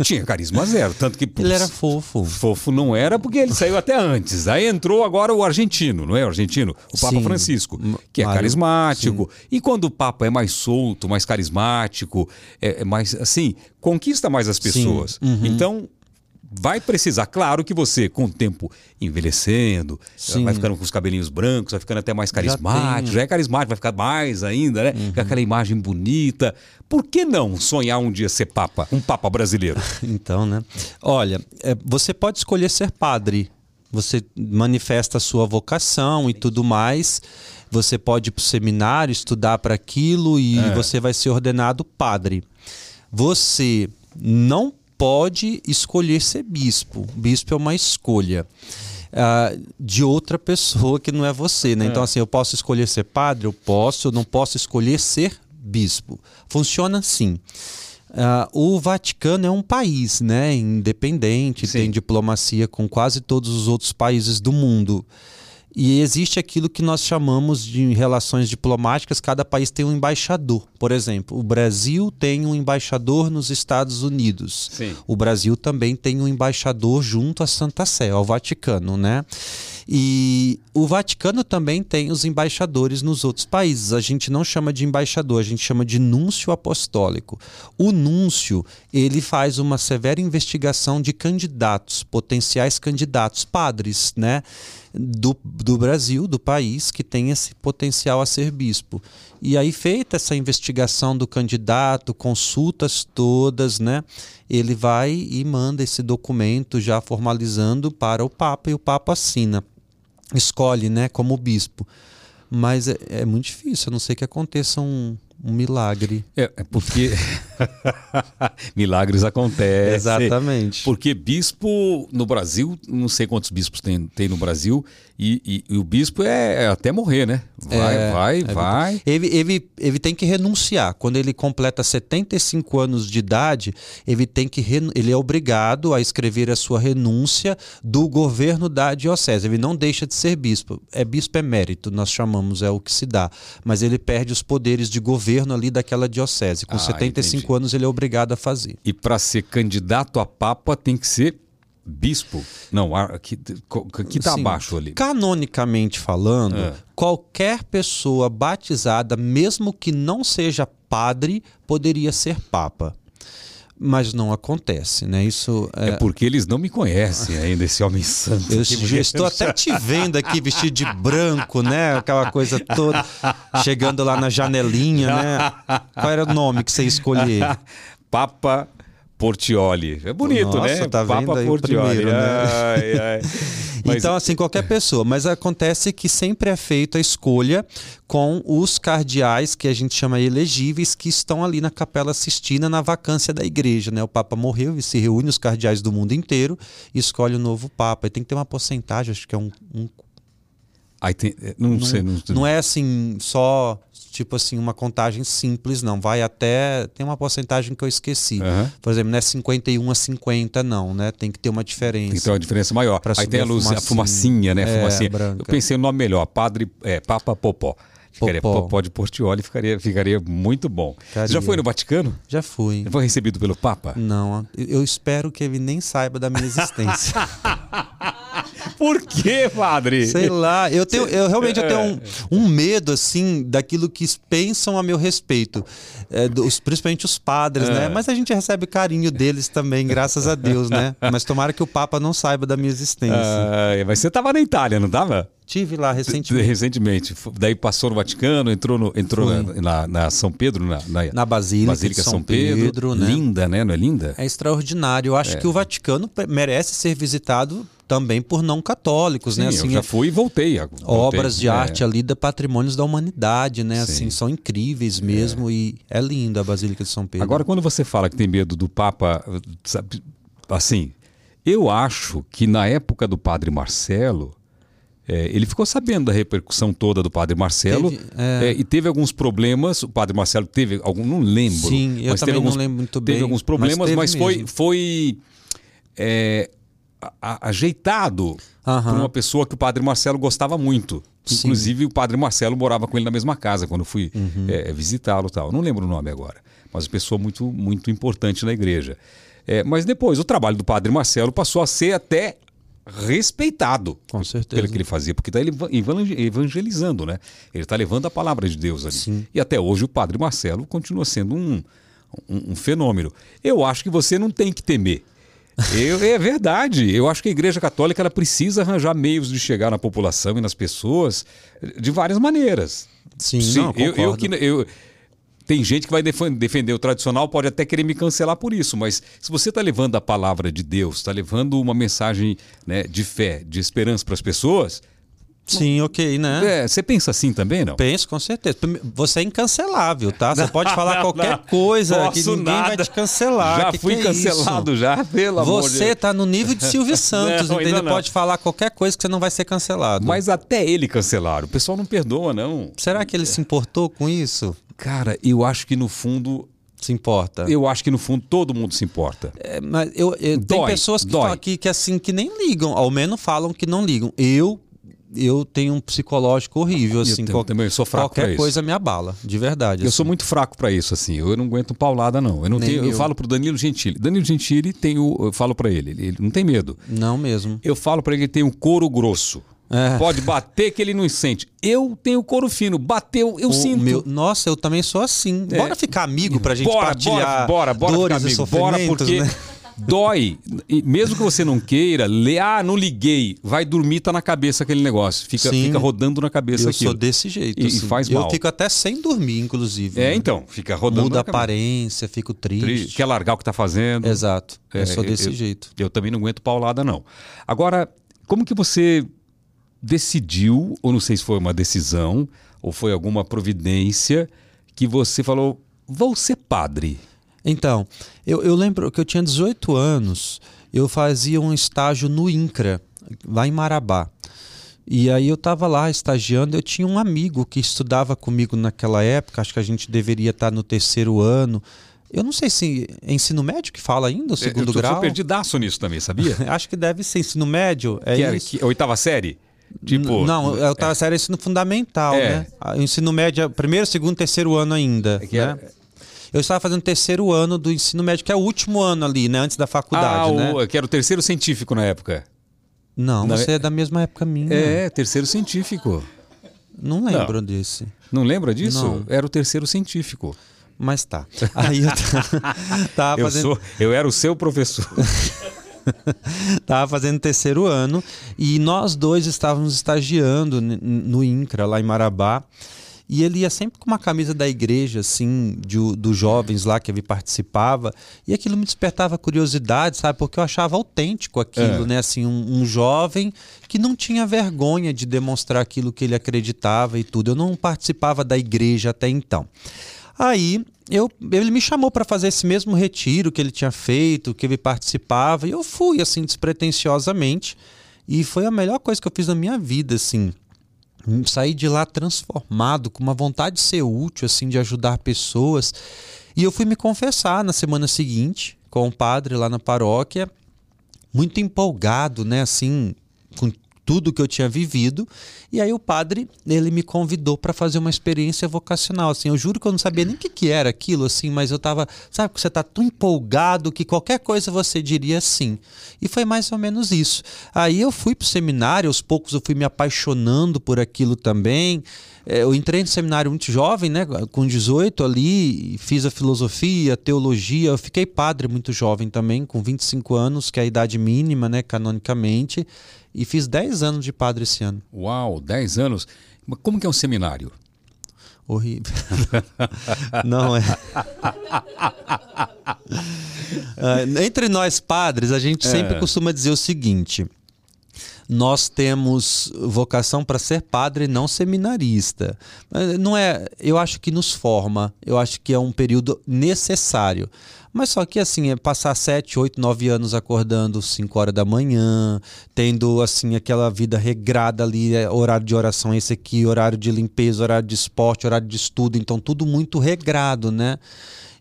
Tinha carisma zero, tanto que Ele era fofo. Fofo não era porque ele saiu até antes. Aí entrou agora o argentino, não é o argentino? O Papa Sim. Francisco, que é Mário, carismático. E quando o Papa é mais solto, mais carismático, é, é mais assim, conquista mais as pessoas. Uhum. Então vai precisar, claro que você com o tempo envelhecendo, Sim. vai ficando com os cabelinhos brancos, vai ficando até mais carismático, tem. já, é carismático, vai ficar mais ainda, né? Uhum. Com aquela imagem bonita. Por que não sonhar um dia ser papa, um papa brasileiro? Então, né? Olha, é, você pode escolher ser padre. Você manifesta a sua vocação e tudo mais. Você pode ir para o seminário, estudar para aquilo e É. você vai ser ordenado padre. Você não pode escolher ser bispo. Bispo é uma escolha. ah, de outra pessoa que não é você, né? Então, assim, eu posso escolher ser padre, eu posso, eu não posso escolher ser bispo. Funciona assim. Ah, o Vaticano é um país, né, independente, Sim. tem diplomacia com quase todos os outros países do mundo. E existe aquilo que nós chamamos de relações diplomáticas, cada país tem um embaixador. Por exemplo, o Brasil tem um embaixador nos Estados Unidos. Sim. O Brasil também tem um embaixador junto à Santa Sé, ao Vaticano, né? E o Vaticano também tem os embaixadores nos outros países. A gente não chama de embaixador, a gente chama de núncio apostólico. O núncio, ele faz uma severa investigação de candidatos, potenciais candidatos, padres, né? Do, do Brasil, do país, que tem esse potencial a ser bispo. E aí, feita essa investigação do candidato, consultas todas, né? Ele vai e manda esse documento já formalizando para o Papa e o Papa assina. Escolhe, né, como bispo. Mas é, é muito difícil, a não ser que aconteça um, um milagre. É, é porque milagres acontecem. Exatamente. Porque bispo no Brasil, não sei quantos bispos tem, tem no Brasil, e, e- e o bispo é, é até morrer, né? Vai, É, vai, é vai. Ele, ele, ele tem que renunciar. Quando ele completa 75 anos de idade, ele tem que ele é obrigado a escrever a sua renúncia do governo da diocese. Ele não deixa de ser bispo. É bispo emérito, nós chamamos, é o que se dá. Mas ele perde os poderes de governo ali daquela diocese. Com Ah, 75 entendi. anos ele é obrigado a fazer. E para ser candidato a papa tem que ser bispo. Não, que, tá Sim. abaixo ali. Canonicamente falando, É. qualquer pessoa batizada, mesmo que não seja padre, poderia ser papa. Mas não acontece, né? Isso É é. porque eles não me conhecem ainda, esse homem santo. Eu já estou até te vendo aqui vestido de branco, né? Aquela coisa toda. Chegando lá na janelinha, né? Qual era o nome que você ia escolher? Papa Portioli. É bonito, Nossa, né? tá Papa vendo Portioli. primeiro, né? Ai, ai. Mas- Então, assim, qualquer pessoa. Mas acontece que sempre é feita a escolha com os cardeais, que a gente chama elegíveis, que estão ali na Capela Sistina, na vacância da igreja. Né? O Papa morreu e se reúne os cardeais do mundo inteiro e escolhe o novo Papa. E tem que ter uma porcentagem, acho que é um. um- Aí tem- não, sei, não, não é assim, só. Tipo assim, uma contagem simples, não. Vai até. Tem uma porcentagem que eu esqueci. Aham. Por exemplo, não é 51 a 50, não, né? Tem que ter uma diferença. Tem que ter uma diferença maior. Aí tem a luz, a fumacinha. fumacinha, né? É, fumacinha. Eu pensei no nome melhor, Padre é, Papa Popó. Ficaria Popó. Popó de Portioli ficaria, ficaria muito bom. Você já Ficaria. foi no Vaticano? Já fui. Foi recebido pelo Papa? Não, eu espero que ele nem saiba da minha existência. Por quê, padre? Sei lá, eu tenho, eu realmente eu tenho um, um medo assim daquilo que pensam a meu respeito, É, dos- principalmente os padres, né? Mas a gente recebe carinho deles também, graças a Deus, né? Mas tomara que o Papa não saiba da minha existência. Ah, mas você tava na Itália, não tava? Tive lá recentemente. Recentemente. Daí passou no Vaticano, entrou, no, entrou na, na, na, São Pedro, na, na, na Basílica, Basílica São, São Pedro. Pedro né? Linda, né? Não é linda? É extraordinário. Eu acho é. que o Vaticano merece ser visitado também por não católicos, Sim, né? Assim, eu já fui e voltei. voltei. Obras de é. arte ali da patrimônios da humanidade, né? Sim. Assim, são incríveis mesmo é. e é linda a Basílica de São Pedro. Agora, quando você fala que tem medo do Papa, sabe, assim, eu acho que na época do Padre Marcelo, é, ele ficou sabendo da repercussão toda do Padre Marcelo teve, é... É, e teve alguns problemas. O Padre Marcelo teve algum, não lembro. Sim, eu mas também alguns, não lembro muito bem. Teve alguns problemas, mas, mas foi, foi é, ajeitado uhum. por uma pessoa que o Padre Marcelo gostava muito. Sim. Inclusive o Padre Marcelo morava com ele na mesma casa quando eu fui uhum. É, visitá-lo, tal. Não lembro o nome agora, mas uma pessoa muito muito importante na igreja. É, mas depois o trabalho do Padre Marcelo passou a ser até respeitado Com certeza. pelo que ele fazia, porque está ele evangelizando, né? Ele está levando a palavra de Deus ali. Sim. E até hoje o Padre Marcelo continua sendo um, um, um fenômeno. Eu acho que você não tem que temer. Eu, é verdade. Eu acho que a Igreja Católica ela precisa arranjar meios de chegar na população e nas pessoas de várias maneiras. Sim, Sim não, eu, eu, que, eu, tem gente que vai defender o tradicional, pode até querer me cancelar por isso, mas se você está levando a palavra de Deus, está levando uma mensagem né, de fé, de esperança para as pessoas. Sim, ok, né? É, você pensa assim também, não? Penso, com certeza. Você é incancelável, tá? Você pode falar qualquer não, coisa que ninguém nada. vai te cancelar. Já que fui que é cancelado, isso? já, pelo amor Você está no nível de Silvio Santos, não, entendeu? Pode falar qualquer coisa que você não vai ser cancelado. Mas até ele cancelaram. O pessoal não perdoa, não. Será que ele se importou com isso? Cara, eu acho que no fundo se importa. Eu acho que no fundo todo mundo se importa. É, mas eu, eu dói, tem pessoas que, falam, que, que assim que nem ligam, ao menos falam que não ligam. Eu eu tenho um psicológico horrível assim. Eu, qual, também sou fraco qualquer coisa me abala, de verdade. Eu assim. sou muito fraco para isso assim. Eu não aguento paulada não. Eu não tenho, eu. eu falo pro Danilo Gentili. Danilo Gentili tem o, eu falo para ele, ele não tem medo. Não mesmo. Eu falo para ele que ele tem um couro grosso. É. Pode bater que ele não sente. Eu tenho couro fino. Bateu, eu o sinto. Meu, nossa, eu também sou assim. É. Bora ficar amigo pra gente bora, partilhar bora, bora, bora dores e Bora, porque né? Dói. E mesmo que você não queira, lê, ah, não liguei. Vai dormir, tá na cabeça aquele negócio. Fica, fica rodando na cabeça eu aquilo. Eu sou desse jeito. E, assim. e faz mal. Eu fico até sem dormir, inclusive. É, né? então. Fica rodando Muda a aparência, fico triste. triste. Quer largar o que tá fazendo. Exato. É, eu sou desse eu, jeito. Eu também não aguento paulada, não. Agora, como que você decidiu, ou não sei se foi uma decisão, ou foi alguma providência, que você falou: vou ser padre? Então, eu, eu lembro que eu tinha 18 anos, eu fazia um estágio no INCRA, lá em Marabá. E aí eu estava lá estagiando, eu tinha um amigo que estudava comigo naquela época, acho que a gente deveria estar no terceiro ano. Eu não sei se é ensino médio que fala ainda, o segundo eu tô, grau. Eu perdidaço nisso também, sabia? acho que deve ser ensino médio. É que era, que, oitava série? Tipo, não, eu estava é. sério ensino fundamental, é. né? O ensino médio, primeiro, segundo, terceiro ano ainda. É né? Eu estava fazendo o terceiro ano do ensino médio, que é o último ano ali, né? Antes da faculdade, ah, né? que era o terceiro científico na época. Não, você é da mesma época minha. É, terceiro científico. Não lembro não. desse. Não lembra disso? Não. Era o terceiro científico. Mas tá. Aí eu tava eu, sou, eu era o seu professor. Tava fazendo terceiro ano e nós dois estávamos estagiando no INCRA, lá em Marabá. E ele ia sempre com uma camisa da igreja, assim, de, dos jovens lá que ele participava. E aquilo me despertava curiosidade, sabe? Porque eu achava autêntico aquilo, é. né? Assim, um, um, jovem que não tinha vergonha de demonstrar aquilo que ele acreditava e tudo. Eu não participava da igreja até então. Aí eu, ele me chamou para fazer esse mesmo retiro que ele tinha feito, que ele participava, e eu fui assim despretensiosamente. E foi a melhor coisa que eu fiz na minha vida, assim. Saí de lá transformado, com uma vontade de ser útil, assim, de ajudar pessoas. E eu fui me confessar na semana seguinte com o padre lá na paróquia, muito empolgado, né, assim, tudo que eu tinha vivido. E aí o padre, ele me convidou para fazer uma experiência vocacional, assim. Eu juro que eu não sabia nem o que, que era aquilo, assim, mas eu tava, sabe, que você tá tão empolgado que qualquer coisa você diria sim. E foi mais ou menos isso. Aí eu fui pro seminário, aos poucos eu fui me apaixonando por aquilo também. É, eu entrei no seminário muito jovem, né, com 18 ali, fiz a filosofia, a teologia. Eu fiquei padre muito jovem também, com 25 anos, que é a idade mínima, né, canonicamente. E fiz 10 anos de padre esse ano. Uau, 10 anos. Como que é um seminário? Horrível. Não é. uh, entre nós padres, a gente é. sempre costuma dizer o seguinte: nós temos vocação para ser padre, não seminarista. Não é, eu acho que nos forma, eu acho que é um período necessário. Mas só que assim, é passar sete, oito, nove anos acordando cinco horas da manhã, tendo assim aquela vida regrada ali, é, horário de oração esse aqui, horário de limpeza, horário de esporte, horário de estudo, então tudo muito regrado, né?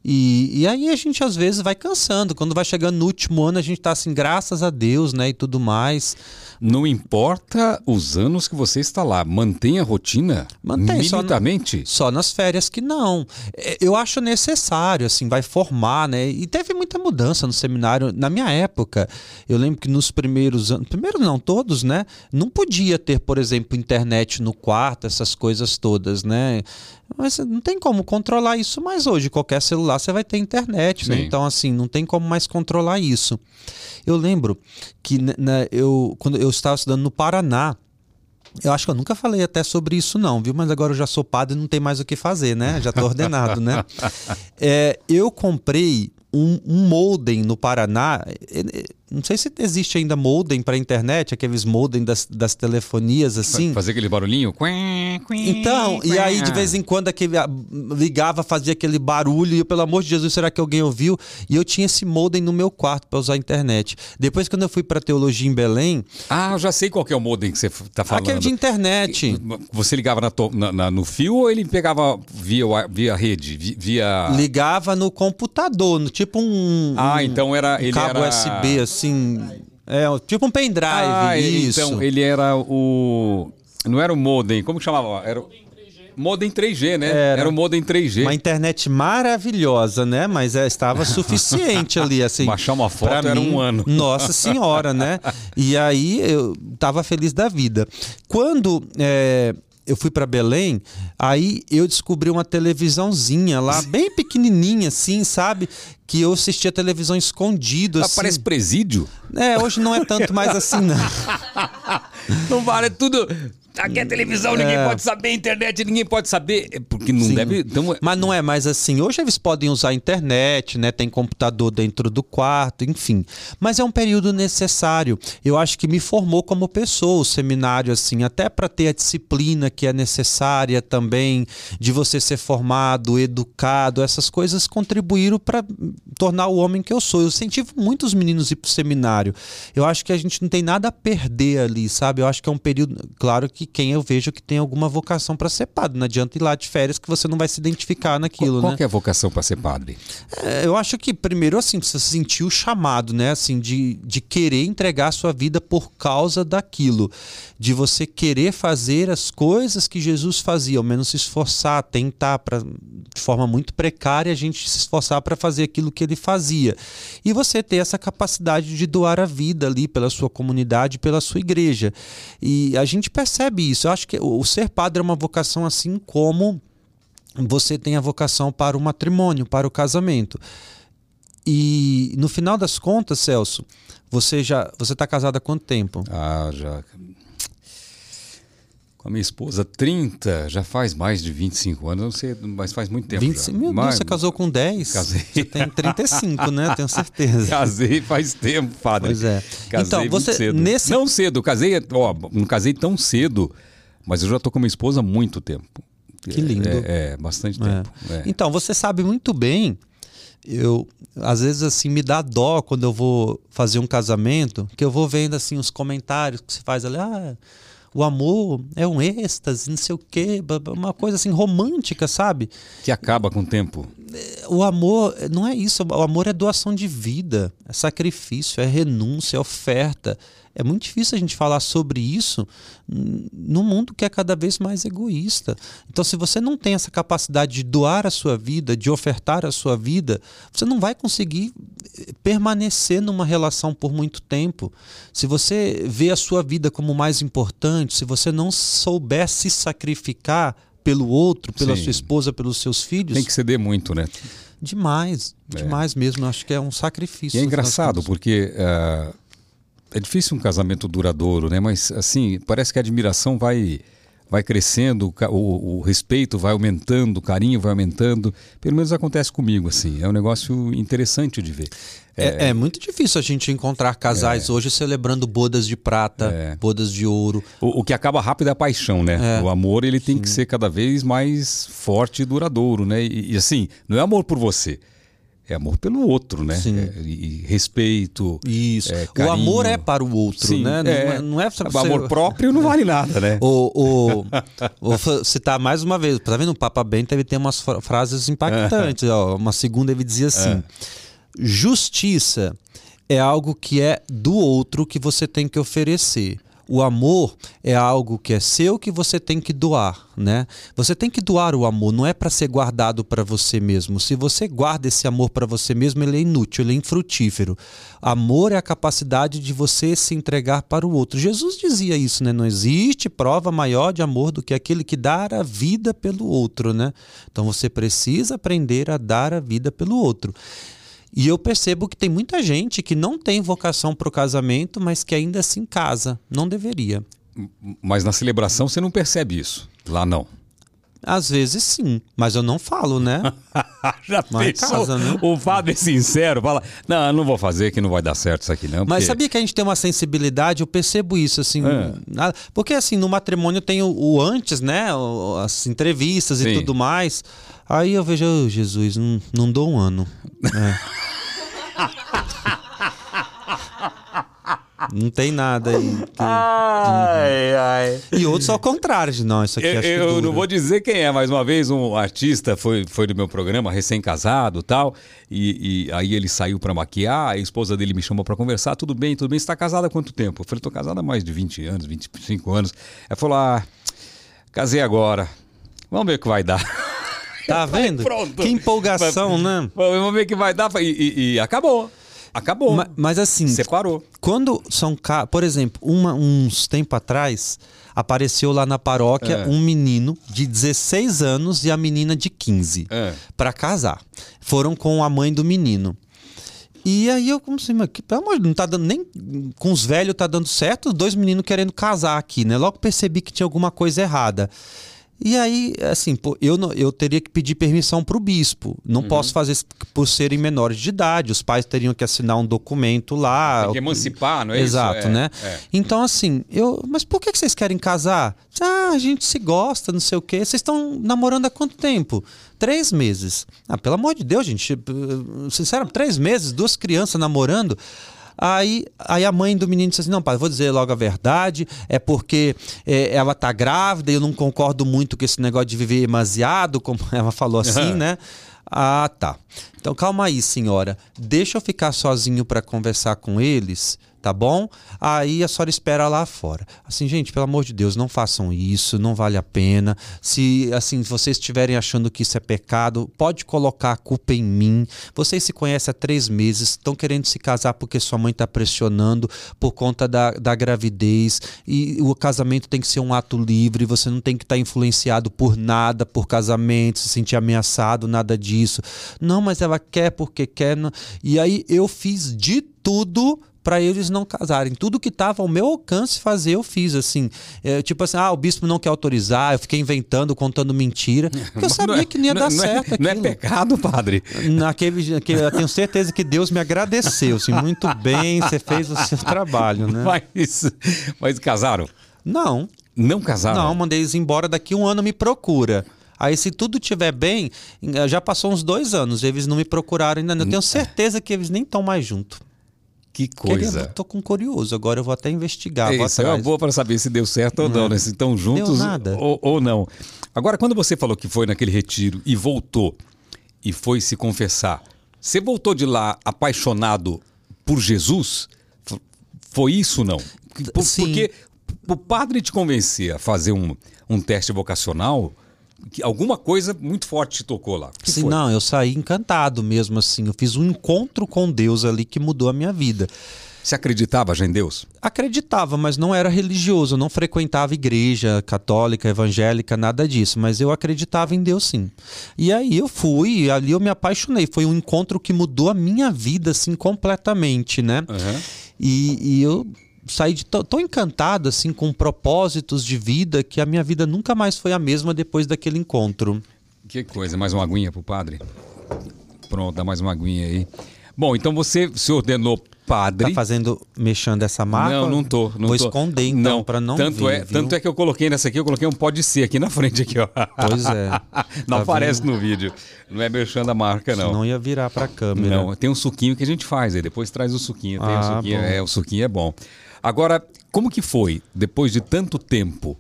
E, e aí a gente às vezes vai cansando. Quando vai chegando no último ano, a gente tá assim, graças a Deus, né? E tudo mais. Não importa os anos que você está lá, mantém a rotina mantém, militamente? Só, só nas férias que não. É, eu acho necessário, assim, vai formar, né? E teve muita mudança no seminário. Na minha época, eu lembro que nos primeiros anos, primeiros não, todos, né? Não podia ter, por exemplo, internet no quarto, essas coisas todas, né? Mas não tem como controlar isso mais hoje. Qualquer celular você vai ter internet, né? Então, assim, não tem como mais controlar isso. Eu lembro que né, eu, quando eu estava estudando no Paraná, eu acho que eu nunca falei até sobre isso, não, viu? Mas agora eu já sou padre e não tem mais o que fazer, né? Já estou ordenado, né? É, eu comprei um, um modem no Paraná. Não sei se existe ainda modem para internet, aqueles modem das, das telefonias assim. Fazer aquele barulhinho? Então, e aí de vez em quando aquele ligava, fazia aquele barulho, e eu, pelo amor de Jesus, será que alguém ouviu? E eu tinha esse modem no meu quarto para usar a internet. Depois, quando eu fui para teologia em Belém. Ah, eu já sei qual é o modem que você está falando. Aquele de internet. Você ligava na, na, na, no fio ou ele pegava via, via rede? Via. Ligava no computador, no tipo um. Ah, então era. Um cabo era... USB, assim assim. É, tipo um pendrive. Ah, isso. Então, ele era o. Não era o modem, como que chamava? Era o. Modem 3G, né? Era, era o modem 3G. Uma internet maravilhosa, né? Mas é, estava suficiente ali, assim. Baixar uma foto era mim, um ano. Nossa senhora, né? E aí eu tava feliz da vida. Quando é, eu fui para Belém, aí eu descobri uma televisãozinha lá, bem pequenininha assim, sabe? Que eu assistia televisão escondido assim. Parece presídio? É, hoje não é tanto mais assim não. não vale tudo Aqui é televisão, ninguém é. pode saber, internet, ninguém pode saber. É porque não Sim. deve. Então... É- Mas não é mais assim. Hoje eles podem usar a internet, né? Tem computador dentro do quarto, enfim. Mas é um período necessário. Eu acho que me formou como pessoa o seminário, assim, até para ter a disciplina que é necessária também, de você ser formado, educado, essas coisas contribuíram para tornar o homem que eu sou. Eu incentivo muitos meninos ir para o seminário. Eu acho que a gente não tem nada a perder ali, sabe? Eu acho que é um período. Claro que quem eu vejo que tem alguma vocação para ser padre. Não adianta ir lá de férias que você não vai se identificar naquilo, qual, né? Qual é a vocação para ser padre? É, eu acho que primeiro assim, você sentir o chamado, né? Assim, de, de querer entregar a sua vida por causa daquilo. De você querer fazer as coisas que Jesus fazia, ao menos se esforçar, tentar, pra, de forma muito precária, a gente se esforçar para fazer aquilo que ele fazia. E você ter essa capacidade de doar a vida ali pela sua comunidade, pela sua igreja. E a gente percebe percebe isso. Eu acho que o ser padre é uma vocação assim como você tem a vocação para o matrimônio, para o casamento. E no final das contas, Celso, você já você está casado há quanto tempo? Ah, já com a minha esposa 30, já faz mais de 25 anos, não sei, mas faz muito tempo 25, já. Meu mas, Deus, você casou com 10? Casei. Você tem 35, né? Tenho certeza. Casei faz tempo, padre. Pois é. Casei então, você cedo. nesse Não cedo, casei, ó, não casei tão cedo, mas eu já tô com minha esposa há muito tempo. Que lindo. É, é bastante é. tempo. É. Então, você sabe muito bem eu às vezes assim me dá dó quando eu vou fazer um casamento, que eu vou vendo assim os comentários que se faz ali, ah, o amor é um êxtase, não sei o quê, uma coisa assim romântica, sabe? Que acaba com o tempo. O amor não é isso, o amor é doação de vida, é sacrifício, é renúncia, é oferta, é muito difícil a gente falar sobre isso num mundo que é cada vez mais egoísta. Então, se você não tem essa capacidade de doar a sua vida, de ofertar a sua vida, você não vai conseguir eh, permanecer numa relação por muito tempo. Se você vê a sua vida como mais importante, se você não souber se sacrificar pelo outro, pela Sim. sua esposa, pelos seus filhos. Tem que ceder muito, né? Demais, é. demais mesmo. Acho que é um sacrifício. E é engraçado porque uh, é difícil um casamento duradouro, né? Mas assim, parece que a admiração vai vai crescendo, o, o, respeito vai aumentando, o carinho vai aumentando. Pelo menos acontece comigo, assim. É um negócio interessante de ver. É, é, é muito difícil a gente encontrar casais é. hoje celebrando bodas de prata, é. bodas de ouro. O, o, que acaba rápido é a paixão, né? É. O amor ele tem Sim. que ser cada vez mais forte e duradouro, né? E, e assim, não é amor por você é amor pelo outro, né? Sim. É, e, respeito. Isso. É, o amor é para o outro, Sim, né? É, não é, não é O amor próprio não vale nada, né? O, o, vou citar mais uma vez. Tá vendo? O Papa Bento ele tem umas frases impactantes. Ó, uma segunda ele dizia assim: é. Justiça é algo que é do outro que você tem que oferecer. O amor é algo que é seu que você tem que doar, né? Você tem que doar o amor, não é para ser guardado para você mesmo. Se você guarda esse amor para você mesmo, ele é inútil, ele é infrutífero. Amor é a capacidade de você se entregar para o outro. Jesus dizia isso, né? Não existe prova maior de amor do que aquele que dá a vida pelo outro, né? Então você precisa aprender a dar a vida pelo outro. E eu percebo que tem muita gente que não tem vocação para o casamento, mas que ainda assim casa. Não deveria. Mas na celebração você não percebe isso. Lá não. Às vezes sim, mas eu não falo, né? Já mas casa, né? O padre é sincero fala: Não, não vou fazer, que não vai dar certo isso aqui, não. Porque... Mas sabia que a gente tem uma sensibilidade? Eu percebo isso, assim. É. Porque, assim, no matrimônio tem o, o antes, né? As entrevistas e sim. tudo mais. Aí eu vejo, oh, Jesus, não, não dou um ano. É. Não tem nada aí. Ai, ai. E outros ao contrário de nós. Isso aqui eu, eu não vou dizer quem é, mas uma vez um artista foi, foi do meu programa, recém-casado tal, e, e aí ele saiu para maquiar, a esposa dele me chamou para conversar, tudo bem, tudo bem, você está casado há quanto tempo? Eu falei, estou casado há mais de 20 anos, 25 anos. Ela falou, ah, casei agora, vamos ver o que vai dar. Tá vendo? Pronto. Que empolgação, né? Vamos ver o que vai dar. E, e, e acabou. Acabou. Mas, mas, assim. Separou. Quando são. Por exemplo, uma, uns tempo atrás, apareceu lá na paróquia é. um menino de 16 anos e a menina de 15 é. para casar. Foram com a mãe do menino. E aí eu como assim, mas que, pelo amor, não tá dando nem com os velhos tá dando certo, os dois meninos querendo casar aqui, né? Logo percebi que tinha alguma coisa errada. E aí, assim, pô, eu, não, eu teria que pedir permissão para o bispo. Não uhum. posso fazer por serem menores de idade. Os pais teriam que assinar um documento lá. Tem que emancipar, não é Exato, isso? Exato, né? É. Então, assim, eu. Mas por que vocês querem casar? Ah, a gente se gosta, não sei o quê. Vocês estão namorando há quanto tempo? Três meses. Ah, pelo amor de Deus, gente. Sinceramente, três meses, duas crianças namorando. Aí, aí a mãe do menino disse assim: Não, pai, vou dizer logo a verdade, é porque é, ela tá grávida e eu não concordo muito com esse negócio de viver demasiado, como ela falou assim, né? Ah, tá. Então calma aí, senhora. Deixa eu ficar sozinho para conversar com eles tá bom? Aí a senhora espera lá fora. Assim, gente, pelo amor de Deus, não façam isso, não vale a pena. Se assim vocês estiverem achando que isso é pecado, pode colocar a culpa em mim. Vocês se conhecem há três meses, estão querendo se casar porque sua mãe está pressionando por conta da, da gravidez e o casamento tem que ser um ato livre. Você não tem que estar tá influenciado por nada, por casamento, se sentir ameaçado, nada disso. Não, mas ela quer porque quer. Não. E aí eu fiz de tudo para eles não casarem. Tudo que estava ao meu alcance fazer, eu fiz, assim. É, tipo assim, ah, o bispo não quer autorizar, eu fiquei inventando, contando mentira. Porque eu sabia é, que não ia dar não é- certo. É, não é pecado, padre? Naquele, naquele, eu tenho certeza que Deus me agradeceu, assim, muito bem, você fez o seu trabalho, né? Mas, mas casaram? Não. Não casaram? Não, mandei eles embora, daqui um ano me procura. Aí, se tudo estiver bem, já passou uns dois anos, eles não me procuraram ainda. Eu tenho certeza que eles nem estão mais juntos. Que coisa. Querendo, tô com curioso, agora eu vou até investigar. É, isso é uma boa para saber se deu certo ou não, né? Se estão juntos ou, ou, não. Agora, quando você falou que foi naquele retiro e voltou e foi se confessar, você voltou de lá apaixonado por Jesus? Foi isso não? Por, Sim. Porque o padre te convencer a fazer um, um teste vocacional, que alguma coisa muito forte te tocou lá. Sim, foi? não, eu saí encantado mesmo assim. Eu fiz um encontro com Deus ali que mudou a minha vida. Você acreditava já em Deus? Acreditava, mas não era religioso, eu não frequentava igreja católica, evangélica, nada disso, mas eu acreditava em Deus sim. E aí eu fui, ali eu me apaixonei, foi um encontro que mudou a minha vida assim completamente, né? Uhum. E, e eu saí de tão encantado assim com propósitos de vida que a minha vida nunca mais foi a mesma depois daquele encontro. Que coisa, mais uma aguinha pro padre. Pronto, dá mais uma aguinha aí. Bom, então você se ordenou padre. Tá fazendo, mexendo essa marca? Não, não tô. Não Vou tô. esconder então, para não tanto ver, É, tanto é que eu coloquei nessa aqui, eu coloquei um pode ser aqui na frente, aqui, ó. Pois é. não Tá aparece vendo? no vídeo. Não é mexendo a marca, não. Não ia virar para a câmera. Não, tem um suquinho que a gente faz aí, depois traz o suquinho. Tem Ah, suquinho, bom. é, o suquinho é bom. Agora, como que foi, depois de tanto tempo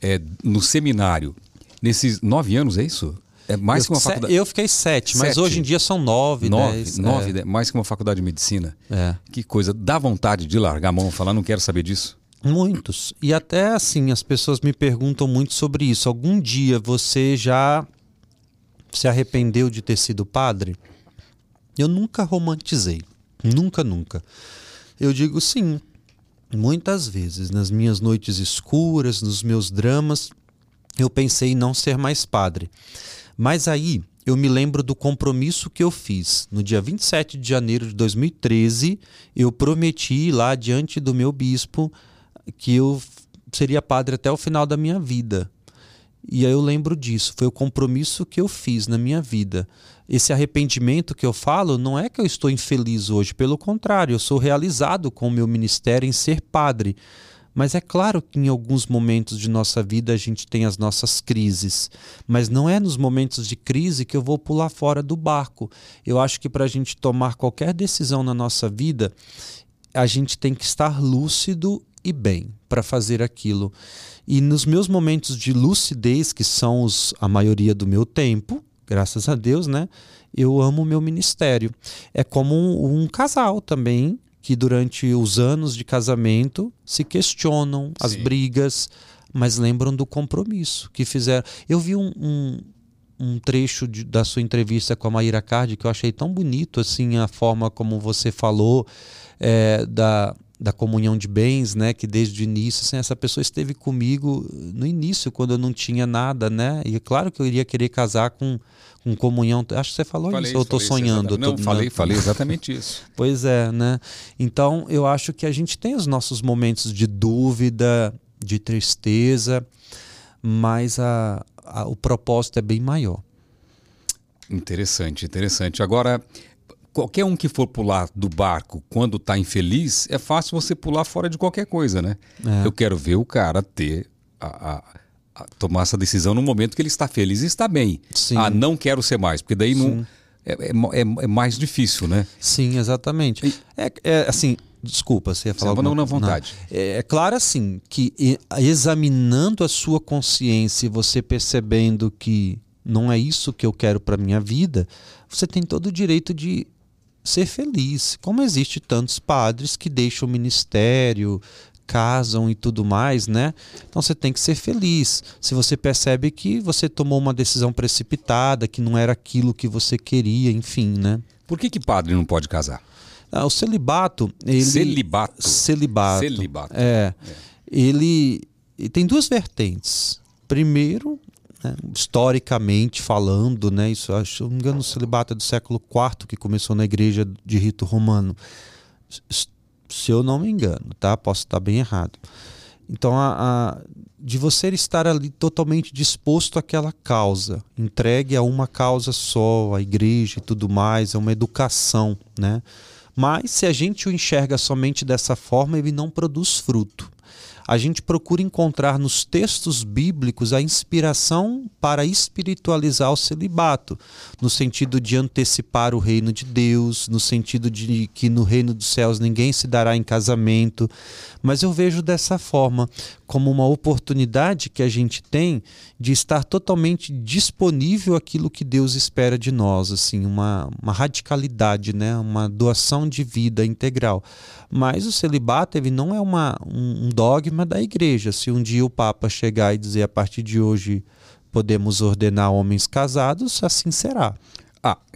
é, no seminário, nesses nove anos, é isso? É mais eu, que uma faculdade. eu fiquei sete, mas Sete? hoje em dia são nove, Nove, dez. nove, é. né? mais que uma faculdade de medicina. É. Que coisa, dá vontade de largar a mão e falar, não quero saber disso. Muitos. E até assim, as pessoas me perguntam muito sobre isso. Algum dia você já se arrependeu de ter sido padre? Eu nunca romantizei. Nunca, nunca. Eu digo sim. Muitas vezes, nas minhas noites escuras, nos meus dramas, eu pensei em não ser mais padre. Mas aí eu me lembro do compromisso que eu fiz. No dia 27 de janeiro de 2013, eu prometi lá diante do meu bispo que eu seria padre até o final da minha vida. E aí eu lembro disso, foi o compromisso que eu fiz na minha vida. Esse arrependimento que eu falo não é que eu estou infeliz hoje, pelo contrário, eu sou realizado com o meu ministério em ser padre. Mas é claro que em alguns momentos de nossa vida a gente tem as nossas crises. Mas não é nos momentos de crise que eu vou pular fora do barco. Eu acho que para a gente tomar qualquer decisão na nossa vida, a gente tem que estar lúcido e bem para fazer aquilo. E nos meus momentos de lucidez, que são os, a maioria do meu tempo, graças a Deus, né? Eu amo o meu ministério. É como um, um casal também, que durante os anos de casamento se questionam as Sim. brigas, mas lembram do compromisso que fizeram. Eu vi um, um, um trecho de- da sua entrevista com a Maíra Cardi que eu achei tão bonito, assim, a forma como você falou é, da, da comunhão de bens, né? Que desde o início, assim, essa pessoa esteve comigo no início, quando eu não tinha nada, né? E é claro que eu iria querer casar com, com comunhão. Acho que você falou Falei isso, ou eu estou isso, sonhando. eu exatamente. tô- Não, falei, falei exatamente isso. Pois é, né? Então eu acho que a gente tem os nossos momentos de dúvida, de tristeza, mas a, a- o propósito é bem maior. Interessante, interessante. Agora, qualquer um que for pular do barco quando está infeliz, é fácil você pular fora de qualquer coisa, né? É. Eu quero ver o cara ter a, a- a- tomar essa decisão no momento que ele está feliz e está bem. Sim. Ah, não quero ser mais, porque daí não Sim. é, é é- é mais difícil, né? Sim, exatamente. É, é, assim, desculpa, você ia falar Não, alguma não, na vontade. É, é claro assim que e- examinando a sua consciência e você percebendo que não é isso que eu quero para minha vida, você tem todo o direito de ser feliz. Como existe tantos padres que deixam o ministério, casam e tudo mais, né? Então você tem que ser feliz. Se você percebe que você tomou uma decisão precipitada, que não era aquilo que você queria, enfim, né? Por que, que padre não pode casar? Ah, o celibato, ele Celibato. Celibato. Celibato. É. Ele, ele tem duas vertentes. Primeiro, né, historicamente falando, né, isso acho, se não me engano, o celibato é do século IV que começou na igreja de rito romano. Se eu não me engano, tá? Posso estar bem errado. Então, a, a- de você estar ali totalmente disposto àquela causa, entregue a uma causa só, a igreja e tudo mais, é uma educação, né? Mas se a gente o enxerga somente dessa forma, ele não produz fruto. A gente procura encontrar nos textos bíblicos a inspiração para espiritualizar o celibato, no sentido de antecipar o reino de Deus, no sentido de que no reino dos céus ninguém se dará em casamento. Mas eu vejo dessa forma, como uma oportunidade que a gente tem de estar totalmente disponível àquilo que Deus espera de nós, assim, uma, uma radicalidade, né? uma doação de vida integral. Mas o celibato ele não é uma, um, um dogma da igreja. Se um dia o Papa chegar e dizer a partir de hoje podemos ordenar homens casados, assim será.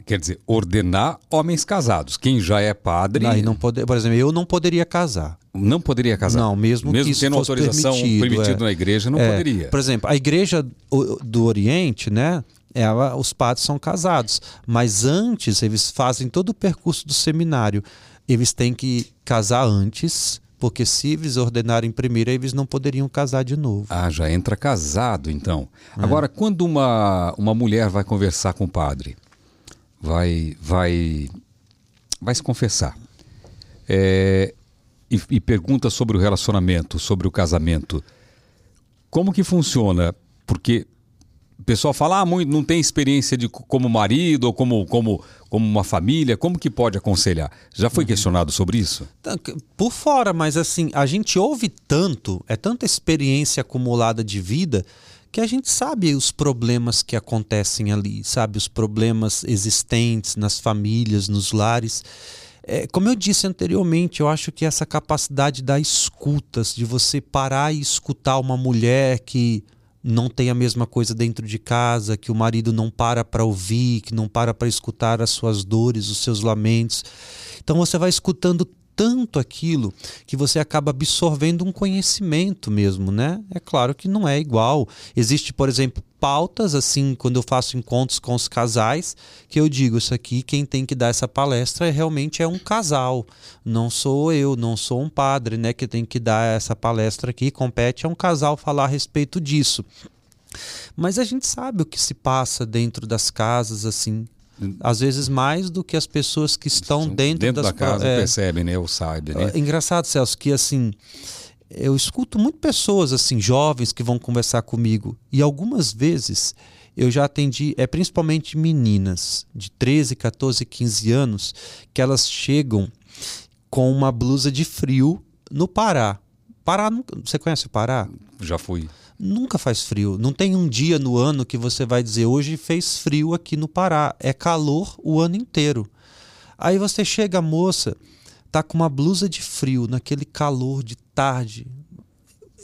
Quer dizer, ordenar homens casados. Quem já é padre Aí não pode, por exemplo, eu não poderia casar. não poderia casar. Não, mesmo que isso tendo fosse autorização permitido é. na igreja, não É, poderia. Por exemplo, a igreja do Oriente, né? ela, os padres são casados. Mas antes, eles fazem todo o percurso do seminário. Eles têm que casar antes, porque se eles ordenarem primeiro, eles não poderiam casar de novo. Ah, já entra casado, então. É. Agora, quando uma, uma mulher vai conversar com o padre, vai, vai, vai se confessar, é, e, e pergunta sobre o relacionamento, sobre o casamento, como que funciona? Porque o pessoal fala, ah, muito, não tem experiência de como marido ou como, como, como uma família, como que pode aconselhar? Já foi uhum. questionado sobre isso? Por fora, mas assim, a gente ouve tanto, é tanta experiência acumulada de vida, que a gente sabe os problemas que acontecem ali, sabe? Os problemas existentes nas famílias, nos lares. É, como eu disse anteriormente, eu acho que essa capacidade da escutas, de você parar e escutar uma mulher que não tem a mesma coisa dentro de casa, que o marido não para para ouvir, que não para para escutar as suas dores, os seus lamentos. Então você vai escutando tanto aquilo que você acaba absorvendo um conhecimento mesmo, né? É claro que não é igual. Existe, por exemplo, pautas assim, quando eu faço encontros com os casais, que eu digo isso aqui, quem tem que dar essa palestra é, realmente é um casal. Não sou eu, não sou um padre, né, que tem que dar essa palestra aqui, compete a um casal falar a respeito disso. Mas a gente sabe o que se passa dentro das casas assim, às vezes mais do que as pessoas que estão dentro, dentro das da casa é, percebem, né? Ou sabem, né? É engraçado, Celso, que assim eu escuto muito pessoas assim jovens que vão conversar comigo e algumas vezes eu já atendi, é principalmente meninas de 13, 14, 15 anos, que elas chegam com uma blusa de frio no Pará. Pará, você conhece o Pará? Já fui nunca faz frio. Não tem um dia no ano que você vai dizer hoje fez frio aqui no Pará. É calor o ano inteiro. Aí você chega, a moça, tá com uma blusa de frio, naquele calor de tarde.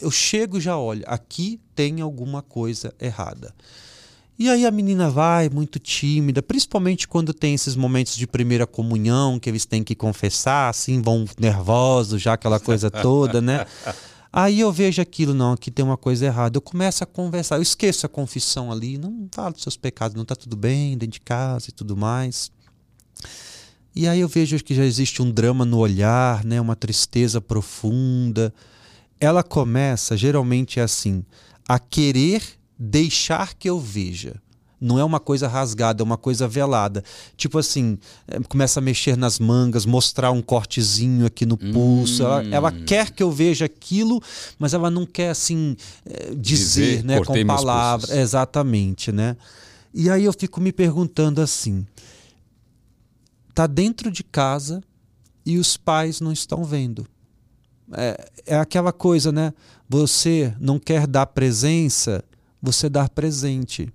Eu chego e já olho, aqui tem alguma coisa errada. E aí a menina vai muito tímida, principalmente quando tem esses momentos de primeira comunhão, que eles têm que confessar, assim, vão nervosos, já aquela coisa toda, né? Aí eu vejo aquilo, não, aqui tem uma coisa errada. Eu começo a conversar, eu esqueço a confissão ali, não falo dos seus pecados, não está tudo bem dentro de casa e tudo mais. E aí eu vejo que já existe um drama no olhar, né, uma tristeza profunda. Ela começa, geralmente é assim, a querer deixar que eu veja. Não é uma coisa rasgada, é uma coisa velada. Tipo assim, eh, começa a mexer nas mangas, mostrar um cortezinho aqui no pulso. Hum. Ela, ela, quer que eu veja aquilo, mas ela não quer assim eh, dizer, dizer né, com palavras. Exatamente, né? E aí eu fico me perguntando assim: tá dentro de casa e os pais não estão vendo. É, é aquela coisa, né? Você não quer dar presença, você dar presente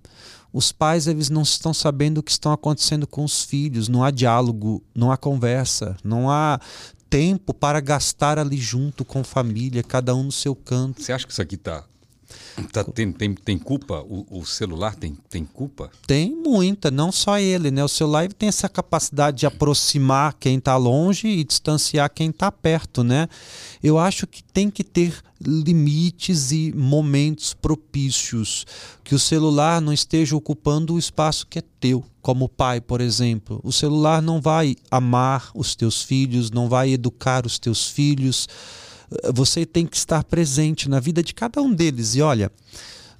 os pais eles não estão sabendo o que estão acontecendo com os filhos, não há diálogo, não há conversa, não há tempo para gastar ali junto com família, cada um no seu canto. Você acha que isso aqui está Tá, tem, tem, tem culpa? O, o, celular tem, tem culpa? Tem muita, não só ele, né? O celular tem essa capacidade de aproximar quem está longe e distanciar quem está perto, né? Eu acho que tem que ter limites e momentos propícios, que o celular não esteja ocupando o espaço que é teu, como pai, por exemplo. O celular não vai amar os teus filhos, não vai educar os teus filhos você tem que estar presente na vida de cada um deles. E olha,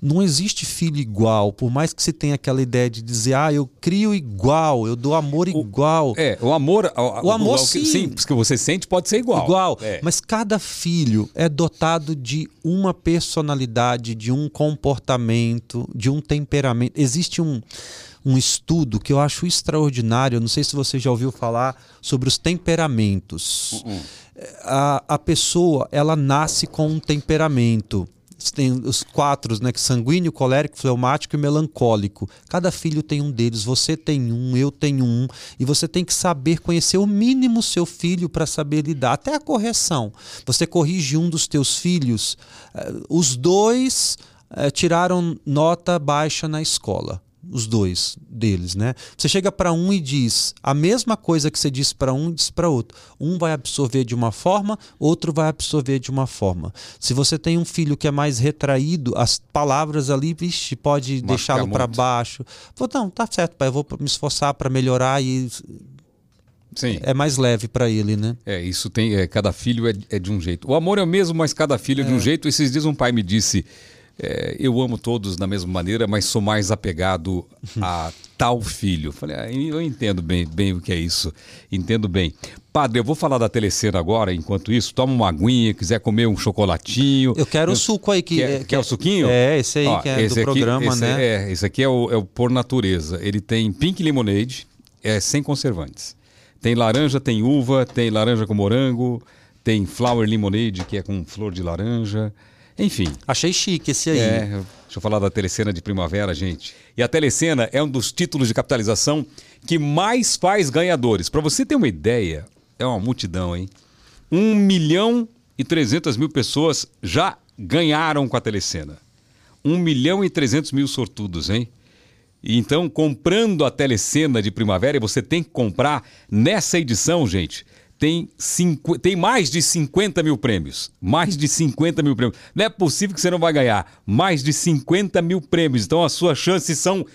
não existe filho igual, por mais que você tenha aquela ideia de dizer, ah, eu crio igual, eu dou amor igual. é, o amor. O, o amor, o, sim. Sim, porque você sente pode ser igual. Igual. É. Mas cada filho é dotado de uma personalidade, de um comportamento, de um temperamento. Existe um um estudo que eu acho extraordinário. Não sei se você já ouviu falar sobre os temperamentos. Uh -uh. A, a pessoa ela nasce com um temperamento tem os quatro, né? Sanguíneo, colérico, fleumático e melancólico. Cada filho tem um deles. Você tem um, eu tenho um. E você tem que saber conhecer o mínimo seu filho para saber lidar. Até a correção. Você corrige um dos teus filhos. Eh, os dois eh, tiraram nota baixa na escola os dois deles, né? Você chega para um e diz a mesma coisa que você disse para um, diz para outro. Um vai absorver de uma forma, outro vai absorver de uma forma. Se você tem um filho que é mais retraído, as palavras ali, vixe, pode deixá-lo para baixo. Vou, não, tá certo, pai, eu vou me esforçar para melhorar e Sim. é mais leve para ele, né? É, isso tem. É, cada filho é, é, de um jeito. O amor é o mesmo, mas cada filho é, é de um jeito. Esses dias um pai me disse: é, eu amo todos da mesma maneira, mas sou mais apegado a tal filho. Falei, ah, eu entendo bem, bem o que é isso, entendo bem. Padre, eu vou falar da telecena agora, enquanto isso, toma uma aguinha, quiser comer um chocolatinho. Eu quero eu, o suco aí. Que, quer, é, quer o suquinho? É, esse aí Ó, que é do aqui, programa, esse, né? É, esse aqui é o, é o Por Natureza. Ele tem pink lemonade, é sem conservantes. Tem laranja, tem uva, tem laranja com morango, tem flower lemonade, que é com flor de laranja. Enfim. Achei chique esse aí. É, deixa eu falar da telecena de primavera, gente. E a telecena é um dos títulos de capitalização que mais faz ganhadores. Para você ter uma ideia, é uma multidão, hein? 1 milhão e 300 mil pessoas já ganharam com a telecena. 1 milhão e 300 mil sortudos, hein? Então, comprando a telecena de primavera, e você tem que comprar nessa edição, gente, tem, cinco, tem mais de 50 mil prêmios. Mais de 50 mil prêmios. Não é possível que você não vai ganhar mais de 50 mil prêmios. Então as suas chances são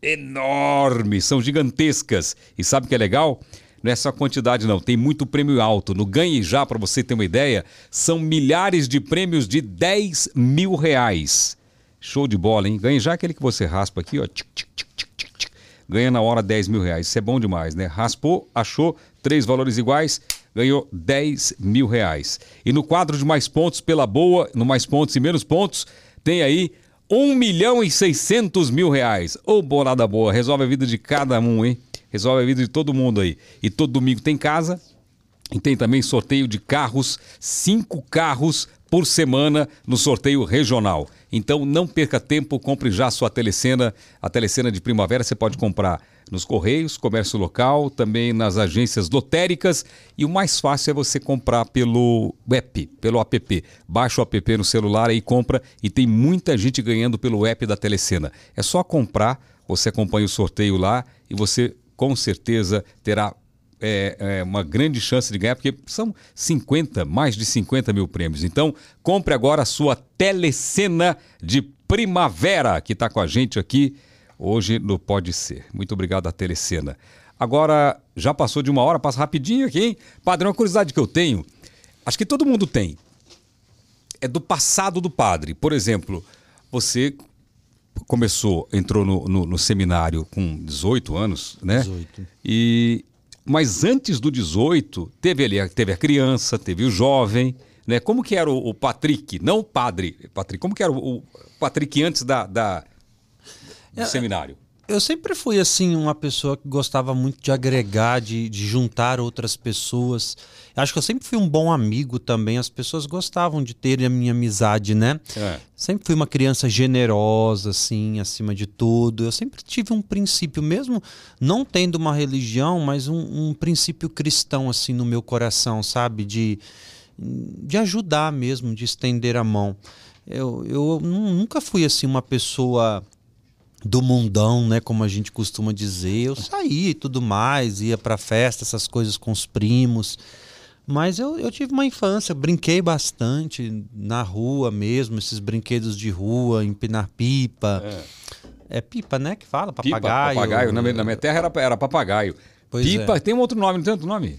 enormes, são gigantescas. E sabe o que é legal? Não é só quantidade, não. Tem muito prêmio alto. No Ganhe Já, para você ter uma ideia, são milhares de prêmios de 10 mil reais. Show de bola, hein? Ganhe Já é aquele que você raspa aqui, ó. Tic, tic, tic, ganha na hora 10 mil reais. Isso é bom demais, né? Raspou, achou três valores iguais, ganhou 10 mil reais. E no quadro de mais pontos pela boa, no mais pontos e menos pontos, tem aí 1 milhão e 600 mil reais. Ô, oh, bolada boa, resolve a vida de cada um, hein? Resolve a vida de todo mundo aí. E todo domingo tem casa, e tem também sorteio de carros, cinco carros por semana no sorteio regional. Então não perca tempo, compre já a sua telecena. A telecena de primavera você pode comprar nos Correios, comércio local, também nas agências lotéricas. E o mais fácil é você comprar pelo app, pelo app. Baixa o app no celular e compra. E tem muita gente ganhando pelo app da telecena. É só comprar, você acompanha o sorteio lá e você com certeza terá é, é, uma grande chance de ganhar, porque são 50, mais de 50 mil prêmios. Então, compre agora a sua telecena de primavera, que está com a gente aqui hoje no Pode Ser. Muito obrigado à telecena. Agora, já passou de uma hora, passa rapidinho aqui, hein? Padre, uma curiosidade que eu tenho, acho que todo mundo tem, é do passado do padre. Por exemplo, você começou, entrou no, no, no seminário com 18 anos, né? 18. E mas antes do 18, teve ali, teve a criança, teve o jovem, né? Como que era o, o Patrick, não o padre, Patrick, como que era o, o Patrick antes da, da do é, seminário? Eu sempre fui assim uma pessoa que gostava muito de agregar, de, de juntar outras pessoas. Acho que eu sempre fui um bom amigo também. As pessoas gostavam de ter a minha amizade, né? É. Sempre fui uma criança generosa, assim, acima de tudo. Eu sempre tive um princípio, mesmo não tendo uma religião, mas um, um princípio cristão, assim, no meu coração, sabe? De, de ajudar mesmo, de estender a mão. Eu, eu nunca fui, assim, uma pessoa do mundão, né, como a gente costuma dizer. Eu saía e tudo mais, ia para festa, essas coisas com os primos. Mas eu, eu tive uma infância, brinquei bastante na rua mesmo, esses brinquedos de rua, empinar pipa. É, é pipa, né, que fala? Papagaio. Pipa, papagaio. Na minha, na minha terra era, era papagaio. Pois pipa, é. tem um outro nome, não tem outro nome?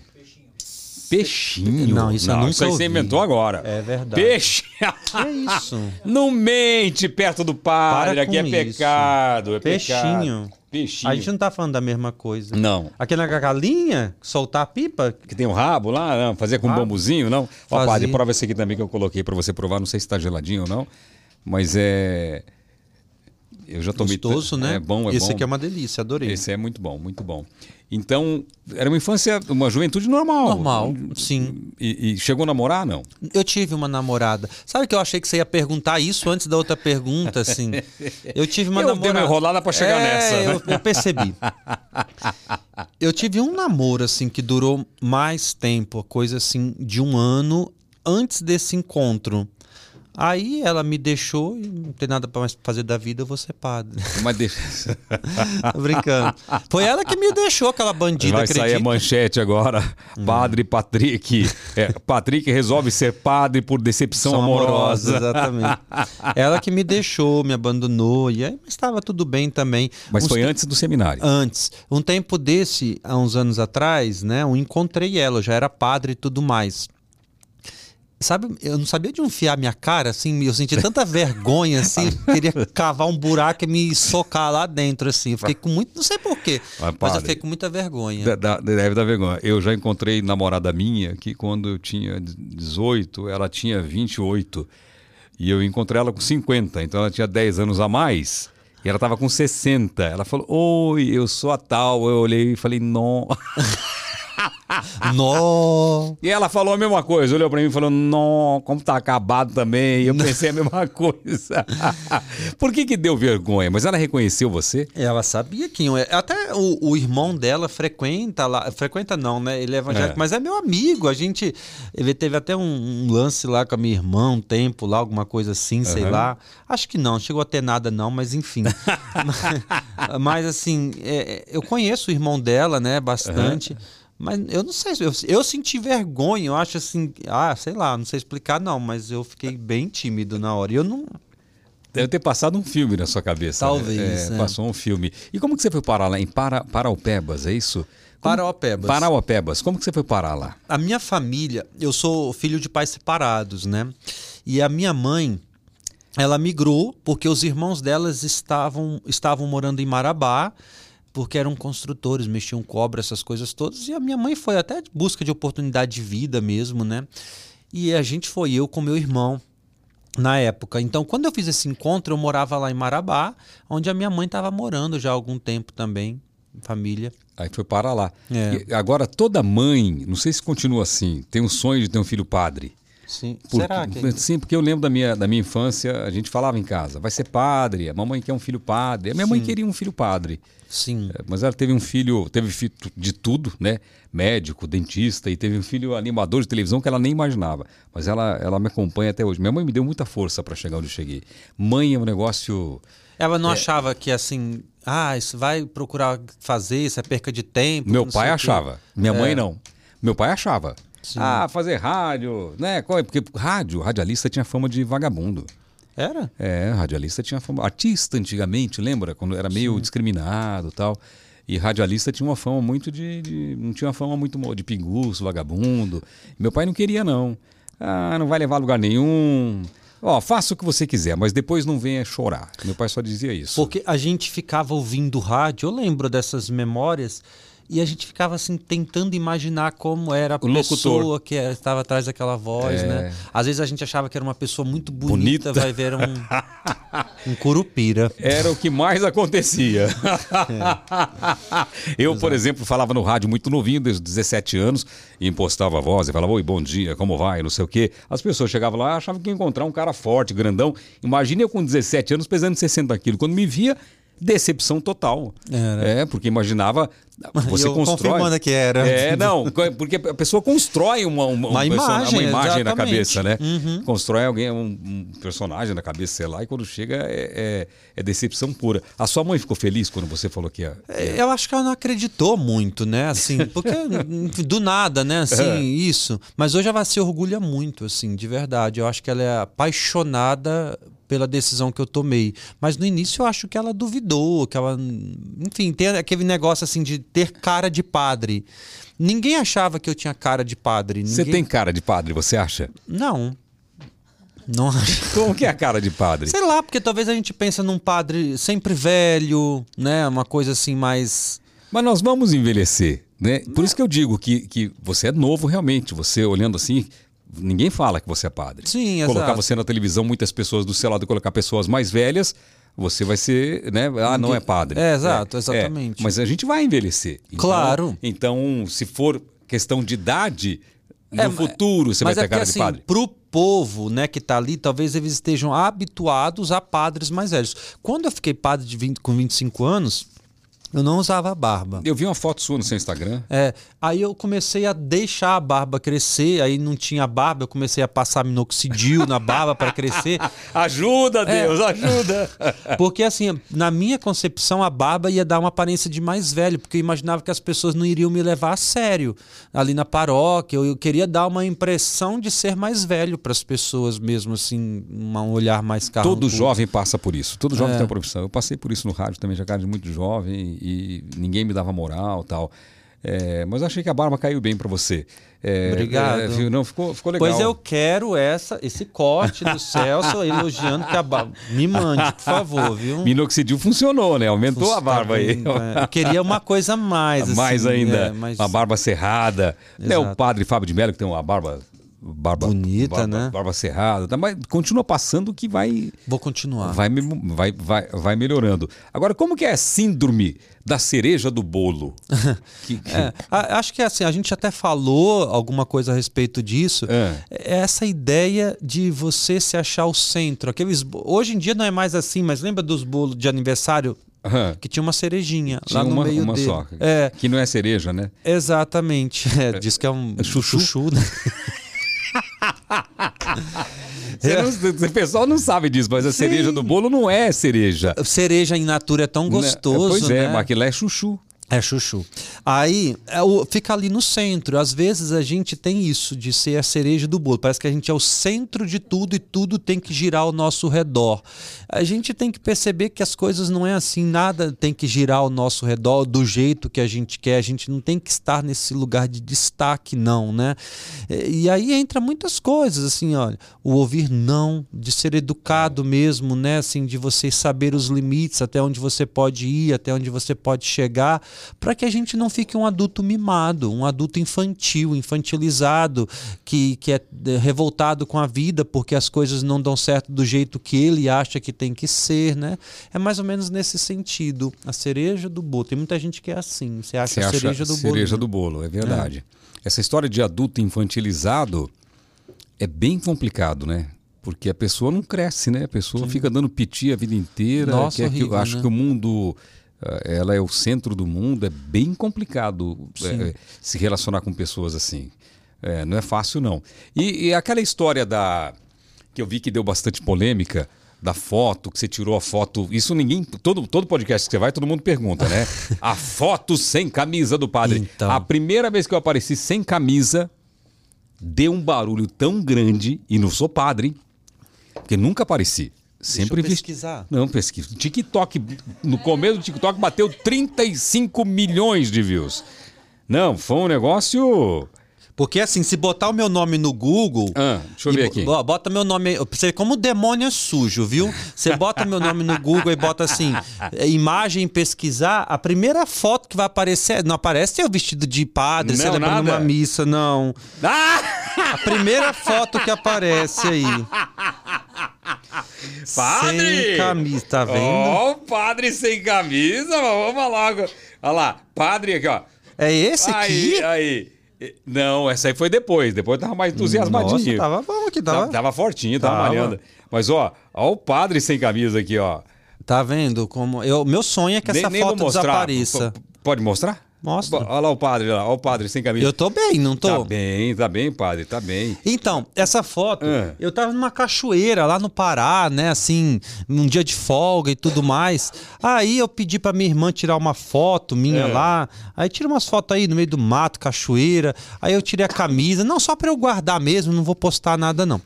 Peixinho. Não, isso não, eu isso aí você inventou agora. É verdade. Peixe. É isso. Não mente perto do padre, aqui é pecado. É Peixinho. Pecado. Peixinho. A gente não tá falando da mesma coisa. Não. Aquela galinha, soltar a pipa. Que tem um rabo lá, não, fazer com um bambuzinho, não? Ó, padre, prova esse aqui também que eu coloquei para você provar, não sei se tá geladinho ou não. Mas é. Eu já tomei. Gostoso, né? É bom, é Esse bom. aqui é uma delícia, adorei. Esse é muito bom, muito bom. Então, era uma infância, uma juventude normal. Normal, sim. E, e, chegou a namorar, não? Eu tive uma namorada. Sabe que eu achei que você ia perguntar isso antes da outra pergunta, assim? Eu tive uma eu namorada. Eu dei uma enrolada pra chegar é, nessa. Né? Eu, eu percebi. eu tive um namoro, assim, que durou mais tempo, coisa assim, de um ano antes desse encontro. Aí ela me deixou e não tem nada para mais fazer da vida, eu vou ser padre. Mas deixa. Tô brincando. Foi ela que me deixou, aquela bandida, Vai acredita? sair a manchete agora. Padre Patrick. É, Patrick resolve ser padre por decepção São amorosa. Exatamente. ela que me deixou, me abandonou, e aí estava tudo bem também. Mas Uns foi te- antes do seminário. Antes. Um tempo desse, há uns anos atrás, né? Eu encontrei ela, eu já era padre e tudo mais. Sabe, eu não sabia de enfiar minha cara, assim, eu senti tanta vergonha, assim, queria cavar um buraco e me socar lá dentro, assim. Eu fiquei com muito, não sei porquê, Mas, mas, eu fiquei com muita vergonha. Da- Deve dar vergonha. Eu já encontrei namorada minha que quando eu tinha 18, ela tinha 28. E eu encontrei ela com 50, então ela tinha 10 anos a mais. E ela estava com 60. Ela falou: Oi, eu sou a tal. Eu olhei e falei: Não. Nó! E ela falou a mesma coisa, olhou pra mim e falou: Não, como tá acabado também. E eu pensei a mesma coisa. Por que que deu vergonha? Mas ela reconheceu você? Ela sabia quem eu era. Até o, o irmão dela frequenta lá. Frequenta não, né? Ele é evangélico, É. mas é meu amigo. A gente. Ele teve até um, um lance lá com a minha irmã, um tempo lá, alguma coisa assim, sei Aham. lá. Acho que não, chegou a ter nada, não, mas enfim. mas, assim, é, eu conheço o irmão dela, né? Bastante. Mas eu não sei, eu, eu senti vergonha, eu acho assim, ah, sei lá, não sei explicar não, mas eu fiquei bem tímido na hora. E eu não, Deve ter passado um filme na sua cabeça. né? Talvez, É, é. Passou um filme. E como que você foi parar lá em Para, Paraupebas, é isso? Como- Paraupebas. Paraupebas. Como que você foi parar lá? A minha família, eu sou filho de pais separados, né? E a minha mãe, ela migrou porque os irmãos delas estavam, estavam morando em Marabá, porque eram construtores, mexiam cobra, essas coisas todas. E a minha mãe foi até de busca de oportunidade de vida mesmo, né? E a gente foi, eu com meu irmão, na época. Então, quando eu fiz esse encontro, eu morava lá em Marabá, onde a minha mãe estava morando já há algum tempo também, família. Aí foi parar lá. É. E agora, toda mãe, não sei se continua assim, tem um sonho de ter um filho padre. Sim. Porque- Será que... Sim, porque eu lembro da minha, da minha infância, a gente falava em casa, vai ser padre, a mamãe quer um filho padre. A minha mãe queria um filho padre. Sim. É, Mas ela teve um filho, teve filho de tudo, né? Médico, dentista, e teve um filho animador de televisão que ela nem imaginava. Mas ela, ela me acompanha até hoje. Minha mãe me deu muita força para chegar onde eu cheguei. Mãe é um negócio. Ela não achava que assim, ah, isso vai procurar fazer, isso é perca de tempo. Meu pai achava. Minha mãe É. não. Meu pai achava. Ah, fazer rádio, né? É? Porque rádio, radialista tinha fama de vagabundo. Era? É, radialista tinha fama. Artista antigamente, lembra? Quando era meio discriminado e tal. E radialista tinha uma fama muito de. de- não tinha uma fama muito de pinguço, vagabundo. Meu pai não queria, não. Ah, não vai levar a lugar nenhum. Ó, faça o que você quiser, mas depois não venha chorar. Meu pai só dizia isso. Porque a gente ficava ouvindo rádio, eu lembro dessas memórias, e a gente ficava assim tentando imaginar como era a O locutor. pessoa que era- estava atrás daquela voz, É. né? Às vezes a gente achava que era uma pessoa muito bonita, Bonita. vai ver um, um curupira. Era o que mais acontecia. Eu, por exemplo, falava no rádio muito novinho, desde os 17 anos, e impostava a voz e falava: Oi, bom dia, como vai? Não sei o quê. As pessoas chegavam lá achavam que ia encontrar um cara forte, grandão. Imagina eu com 17 anos pesando 60 quilos. Quando me via, decepção total. Era. É, porque imaginava. Você eu constrói. confirmando que era. É, não, porque a pessoa constrói uma, uma, Uma um imagem, uma imagem na cabeça, né? Uhum. Constrói alguém, um, um personagem na cabeça, sei lá, e quando chega é, é- é decepção pura. A sua mãe ficou feliz quando você falou que ia. É, Eu acho que ela não acreditou muito, né? Assim, porque do nada, né? Assim, É. isso. Mas hoje ela se orgulha muito, assim, de verdade. Eu acho que ela é apaixonada pela decisão que eu tomei. Mas no início eu acho que ela duvidou, que ela, enfim, tem aquele negócio assim de ter cara de padre. Ninguém achava que eu tinha cara de padre. Você Ninguém- tem cara de padre, você acha? Não. Não acho. Como que é a cara de padre? Sei lá, porque talvez a gente pensa num padre sempre velho, né? Uma coisa assim mais Mas nós vamos envelhecer, né? Por isso que eu digo que, que você é novo realmente. Você olhando assim, ninguém fala que você é padre. Sim, Colocar exato. você na televisão, muitas pessoas do seu lado colocar pessoas mais velhas, você vai ser, né? Ah, não é padre. É, exato, exatamente. mas a gente vai envelhecer. Então- Claro. Então, se for questão de idade, no É, futuro você vai ter é cara de assim, padre. pro povo, né, que tá ali, talvez eles estejam habituados a padres mais velhos. Quando eu fiquei padre de 20 com 25 anos, Eu não usava barba. Eu vi uma foto sua no seu Instagram. É, aí eu comecei a deixar a barba crescer, aí não tinha barba, eu comecei a passar minoxidil na barba para crescer. ajuda, Deus, é. ajuda. Porque assim, na minha concepção, a barba ia dar uma aparência de mais velho, porque eu imaginava que as pessoas não iriam me levar a sério ali na paróquia. Eu queria dar uma impressão de ser mais velho para as pessoas mesmo, assim, um olhar mais carro. Todo jovem passa por isso. Todo jovem é. tem uma profissão. Eu passei por isso no rádio também, já cara de muito jovem e ninguém me dava moral tal. É, mas eu achei que a barba caiu bem para você. É, Obrigado. É, viu? Não, ficou, ficou legal. Pois eu quero essa, esse corte do Celso elogiando que a barba. Me mande, por favor, viu? Minoxidil funcionou, né? Aumentou a barba aí. É. Eu queria uma coisa mais. mais assim, ainda. É, mais... Uma barba cerrada. Né, o padre Fábio de Mello, que tem uma barba barba bonita, barba, né? Barba cerrada, tá? mas continua passando que vai. Vou continuar. Vai, vai, vai, vai melhorando. Agora, como que é a síndrome da cereja do bolo? que, que... É, acho que é assim, a gente até falou alguma coisa a respeito disso. É. é. Essa ideia de você se achar o centro. Aqueles, hoje em dia não é mais assim, mas lembra dos bolos de aniversário Uhum. que tinha uma cerejinha tinha lá no uma, meio uma dele. Só, é. Que não é cereja, né? Exatamente. É, diz que é um é chuchu, chuchu né? O pessoal não sabe disso, mas a Sim. cereja do bolo não é cereja. Cereja in natura é tão né? gostoso. Pois é, né? mas aquilo é chuchu. É chuchu. Aí é fica ali no centro. Às vezes a gente tem isso de ser a cereja do bolo. Parece que a gente é o centro de tudo e tudo tem que girar ao nosso redor. A gente tem que perceber que as coisas não é assim, nada tem que girar ao nosso redor do jeito que a gente quer. A gente não tem que estar nesse lugar de destaque, não, né? E aí entra muitas coisas, assim, olha, o ouvir não, de ser educado mesmo, né? Assim, de você saber os limites, até onde você pode ir, até onde você pode chegar para que a gente não fique um adulto mimado, um adulto infantil, infantilizado, que, que é, é revoltado com a vida porque as coisas não dão certo do jeito que ele acha que tem que ser, né? É mais ou menos nesse sentido. A cereja do bolo. Tem muita gente que é assim. Você acha Você a cereja do bolo. Cereja do bolo, é verdade. É. Essa história de adulto infantilizado é bem complicado, né? Porque a pessoa não cresce, né? A pessoa Sim. fica dando piti a vida inteira. Nossa, horrível, que, acho né? que o mundo ela é o centro do mundo, é bem complicado é, se relacionar com pessoas assim. É, não é fácil, não. E, e, aquela história da. que eu vi que deu bastante polêmica, da foto, que você tirou a foto. Isso ninguém. Todo, todo podcast que você vai, todo mundo pergunta, né? a foto sem camisa do padre. Então. A primeira vez que eu apareci sem camisa, deu um barulho tão grande, e não sou padre, porque nunca apareci. Sempre Deixa pesquisar. Não, pesquisa. TikTok, no começo do TikTok, bateu 35 milhões de views. Não, foi um negócio. Porque assim, se botar o meu nome no Google. Ah, deixa eu ver aqui. Bota meu nome. Você como o demônio é sujo, viu? Você bota meu nome no Google e bota assim, é, imagem pesquisar, a primeira foto que vai aparecer. Não aparece eu vestido de padre, não, celebrando nada. uma missa, não. Ah! A primeira foto que aparece aí. Padre! Sem camisa, tá vendo? Ó, oh, padre sem camisa, vamos logo. Olha lá, padre aqui, ó. É esse aqui? Aí, aí. Não, essa aí foi depois. Depois tava mais entusiasmadinho. Nossa, tava bom aqui, tava. Tava, tava fortinho, tava, tava malhando. Mas, ó, ó o padre sem camisa aqui, ó. Tá vendo? como eu, Meu sonho é que nem, essa nem foto desapareça. P pode mostrar? Mostra. Olha lá o padre, lá, olha o padre sem camisa. Eu tô bem, não tô? Tá bem, tá bem, padre, tá bem. Então, essa foto, é. eu tava numa cachoeira lá no Pará, né, assim, num dia de folga e tudo mais. Aí eu pedi pra minha irmã tirar uma foto minha é. lá. Aí tira umas fotos aí no meio do mato, cachoeira. Aí eu tirei a camisa, não só pra eu guardar mesmo, não vou postar nada não.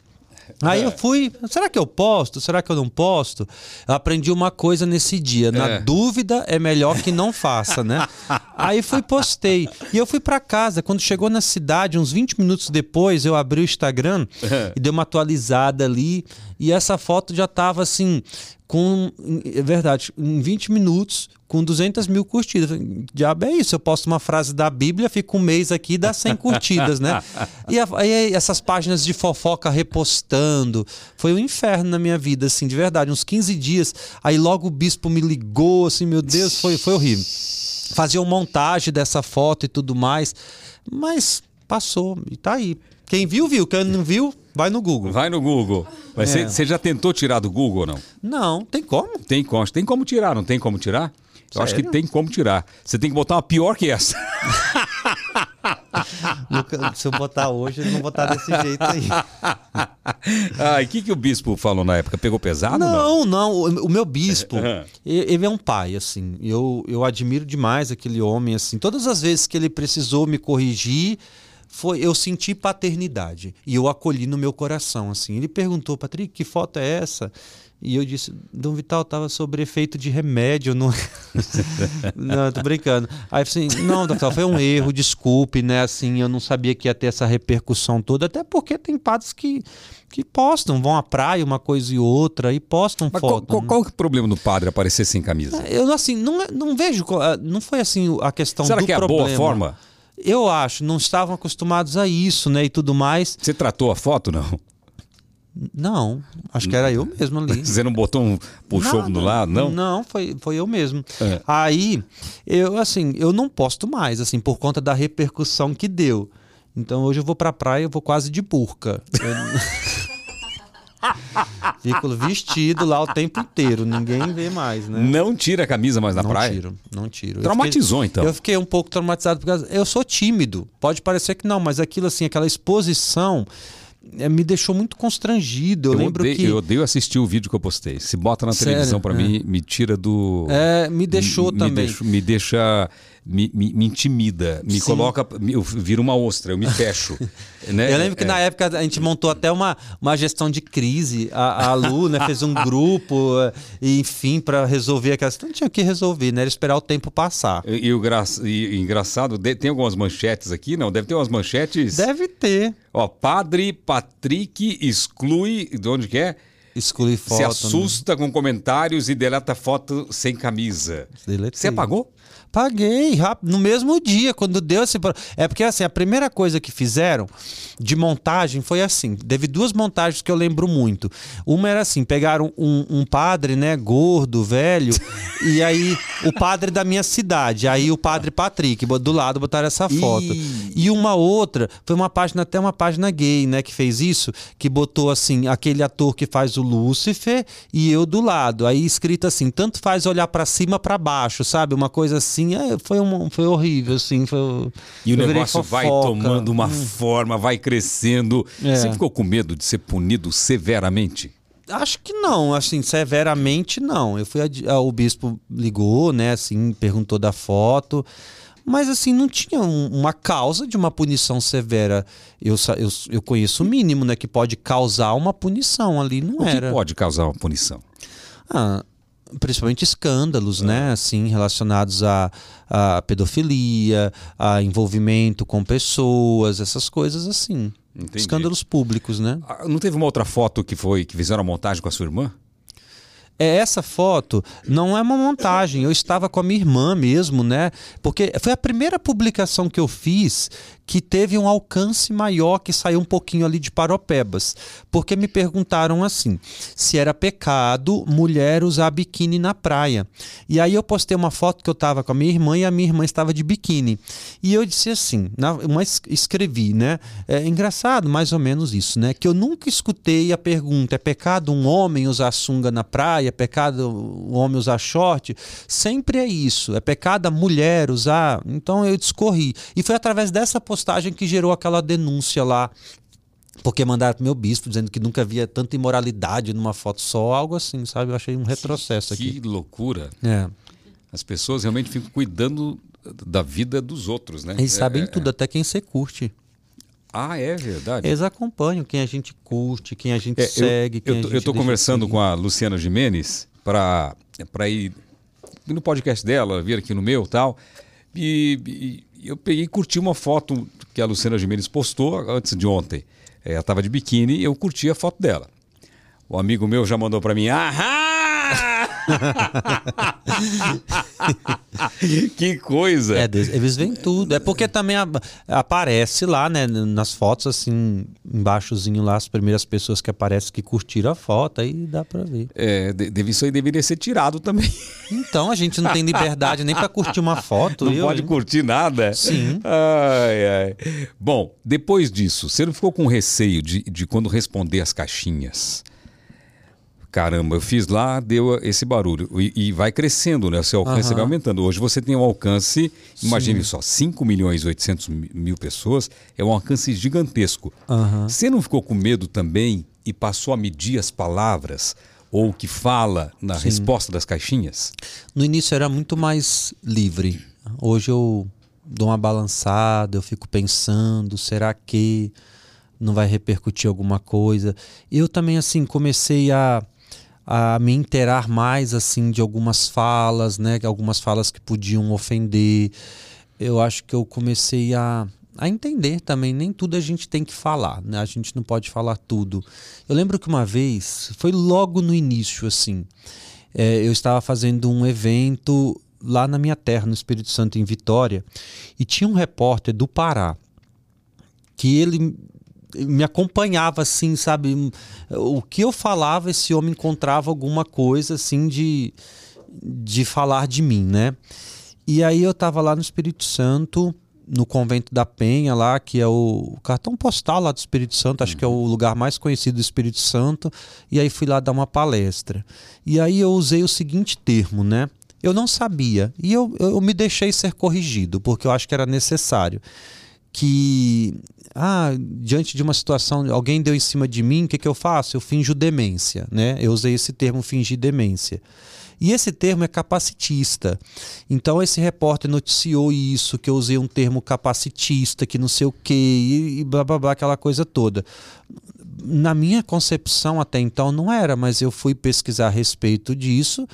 Aí é. eu fui, será que eu posto? Será que eu não posto? Eu aprendi uma coisa nesse dia. Na é. dúvida é melhor que não faça, né? Aí fui postei. E eu fui para casa. Quando chegou na cidade, uns 20 minutos depois, eu abri o Instagram é. e dei uma atualizada ali. E essa foto já tava assim, com. É verdade, em 20 minutos, com 200 mil curtidas. Diabo é isso, eu posto uma frase da Bíblia, fico um mês aqui e dá 100 curtidas, né? E aí essas páginas de fofoca repostando, foi um inferno na minha vida, assim, de verdade, uns 15 dias. Aí logo o bispo me ligou, assim, meu Deus, foi, foi horrível. Faziam montagem dessa foto e tudo mais, mas passou e tá aí. Quem viu, viu. Quem não viu, vai no Google. Vai no Google. Mas você é. já tentou tirar do Google ou não? Não, tem como. Tem como. Tem como tirar, não tem como tirar? Eu acho que tem como tirar. Você tem que botar uma pior que essa. Se eu botar hoje, eu não vou botar desse jeito aí. e o que, que o bispo falou na época? Pegou pesado? Não, não. não. O, o meu bispo, ele é um pai, assim. Eu, eu admiro demais aquele homem, assim. Todas as vezes que ele precisou me corrigir, foi eu senti paternidade e eu acolhi no meu coração assim. Ele perguntou, Patrick, que foto é essa? E eu disse, Dom Vital estava sobre efeito de remédio. Não, não tô brincando. Aí assim, não, Dom Vital, foi um erro, desculpe, né? Assim, eu não sabia que ia ter essa repercussão toda, até porque tem padres que, que postam, vão à praia, uma coisa e outra, e postam Mas foto. Qual, né? qual é o problema do padre aparecer sem camisa? Eu, assim, não, não vejo, não foi assim a questão Será do que é problema. a boa forma? Eu acho, não estavam acostumados a isso, né? E tudo mais. Você tratou a foto, não? Não, acho que era eu mesmo ali. Você não botou um puxou no lado, não? Não, foi, foi eu mesmo. É. Aí, eu assim, eu não posto mais, assim, por conta da repercussão que deu. Então hoje eu vou pra praia, eu vou quase de burca. Eu... Fico vestido lá o tempo inteiro, ninguém vê mais, né? Não tira a camisa mais na não praia? Tiro, não tiro. Eu Traumatizou, fiquei, então? Eu fiquei um pouco traumatizado porque eu sou tímido. Pode parecer que não, mas aquilo assim, aquela exposição é, me deixou muito constrangido. Eu, eu lembro odeio, que. Eu odeio assistir o vídeo que eu postei. Se bota na Sério? televisão para É. mim, me tira do. É, me deixou me, também. Me deixa. Me, deixa me, me, me intimida, me Sim. coloca. Eu viro uma ostra, eu me fecho. né? Eu lembro que É. na época a gente montou até uma, uma gestão de crise. A, a Lu né, fez um grupo, enfim, para resolver aquela situação. Não tinha o que resolver, né? Era esperar o tempo passar. E, e o gra... e engraçado, de- tem algumas manchetes aqui, não? Deve ter umas manchetes. Deve ter. Ó, padre Patrick exclui. De onde que é? Exclui foto. Se né? assusta com comentários e deleta foto sem camisa. Deletei. Você apagou? Paguei rápido, no mesmo dia, quando deu esse. É porque assim, a primeira coisa que fizeram de montagem foi assim: teve duas montagens que eu lembro muito. Uma era assim: pegaram um, um padre, né, gordo, velho, e aí o padre da minha cidade, aí o padre Patrick, do lado botaram essa foto. Ih. E uma outra, foi uma página, até uma página gay, né, que fez isso, que botou assim, aquele ator que faz o Lúcifer e eu do lado. Aí escrito assim, tanto faz olhar pra cima para baixo, sabe? Uma coisa assim, é, foi, um, foi horrível, assim. Foi, E o negócio vai tomando uma forma, vai crescendo. É. Você ficou com medo de ser punido severamente? Acho que não, assim, severamente não. Eu fui adi- ah, o bispo ligou, né, assim, perguntou da foto, mas assim não tinha um- uma causa de uma punição severa. Eu, eu, eu conheço o mínimo, né, que pode causar uma punição ali, não O que era. pode causar uma punição? Ah, principalmente escândalos, né? Assim, relacionados à, à pedofilia, a envolvimento com pessoas, essas coisas assim. Entendi. Escândalos públicos, né? Ah, Não teve uma outra foto que foi que fizeram a montagem com a sua irmã? É, essa foto não é uma montagem, eu estava com a minha irmã mesmo, né? Porque foi a primeira publicação que eu fiz que teve um alcance maior, que saiu um pouquinho ali de Paropebas. Porque me perguntaram assim: se era pecado mulher usar biquíni na praia. E aí eu postei uma foto que eu estava com a minha irmã e a minha irmã estava de biquíni. E eu disse assim, na, escrevi, né? É engraçado, mais ou menos isso, né? Que eu nunca escutei a pergunta: é pecado um homem usar sunga na praia? É pecado um homem usar short? Sempre é isso. É pecado a mulher usar? Então eu discorri. E foi através dessa postagem que gerou aquela denúncia lá. Porque mandaram pro meu bispo dizendo que nunca havia tanta imoralidade numa foto só, algo assim, sabe? Eu achei um retrocesso Que aqui. loucura. É. As pessoas realmente ficam cuidando da vida dos outros, né? Eles sabem É, é, tudo, até quem você curte. Ah, é verdade. Eles acompanham quem a gente curte, quem a gente É, segue, quem eu, eu tô deixa conversando seguir. com a Luciana Jimenez para para ir no podcast dela, vir aqui no meu, tal. E, e eu peguei e curti uma foto que a Luciana Jimenez postou antes de ontem. É, ela tava de biquíni e eu curti a foto dela. O amigo meu já mandou para mim: "Ahá!" que coisa! É, eles veem tudo. É porque também aparece lá, né, nas fotos, assim, embaixozinho lá, as primeiras pessoas que aparecem que curtiram a foto, aí dá pra ver. É, de- deve- isso aí deveria ser tirado também. Então a gente não tem liberdade nem pra curtir uma foto. Não eu, pode hein? curtir nada. Sim. Ai, ai. Bom, depois disso, você não ficou com receio de, de quando responder as caixinhas? Caramba, eu fiz lá, deu esse barulho. E, e vai crescendo, né? O seu alcance uhum. vai aumentando. Hoje você tem um alcance, Sim. imagine só, 5 milhões e 800 mil pessoas, é um alcance gigantesco. Uhum. Você não ficou com medo também e passou a medir as palavras? ou o que fala na Sim. resposta das caixinhas? No início era muito mais livre. Hoje eu dou uma balançada, eu fico pensando, será que não vai repercutir alguma coisa? Eu também assim comecei a a me interar mais assim de algumas falas, né, algumas falas que podiam ofender. Eu acho que eu comecei a a entender também, nem tudo a gente tem que falar, né? A gente não pode falar tudo. Eu lembro que uma vez, foi logo no início, assim, é, eu estava fazendo um evento lá na minha terra, no Espírito Santo, em Vitória, e tinha um repórter do Pará que ele me acompanhava assim, sabe? O que eu falava, esse homem encontrava alguma coisa assim de, de falar de mim, né? E aí eu estava lá no Espírito Santo, no convento da Penha lá, que é o cartão postal lá do Espírito Santo, acho que é o lugar mais conhecido do Espírito Santo, e aí fui lá dar uma palestra. E aí eu usei o seguinte termo, né? Eu não sabia. E eu, eu me deixei ser corrigido, porque eu acho que era necessário. Que, ah, diante de uma situação, alguém deu em cima de mim, o que, que eu faço? Eu finjo demência, né? Eu usei esse termo fingir demência. E esse termo é capacitista. Então esse repórter noticiou isso, que eu usei um termo capacitista, que não sei o quê, e, e blá blá blá, aquela coisa toda. Na minha concepção até então não era, mas eu fui pesquisar a respeito disso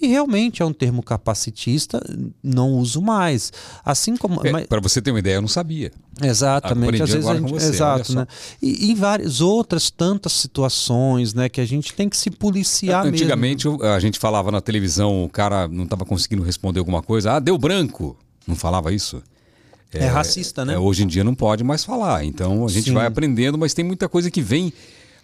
e realmente é um termo capacitista, não uso mais. Assim como. É, Para você ter uma ideia, eu não sabia. Exatamente. Às vezes a gente, você, exato, né? E, e, em várias outras tantas situações, né, que a gente tem que se policiar Antigamente mesmo. a gente falava na televisão, o cara não estava conseguindo responder alguma coisa, ah, deu branco. Não falava isso? É, é racista, né? É, hoje em dia não pode mais falar. Então a gente Sim. vai aprendendo, mas tem muita coisa que vem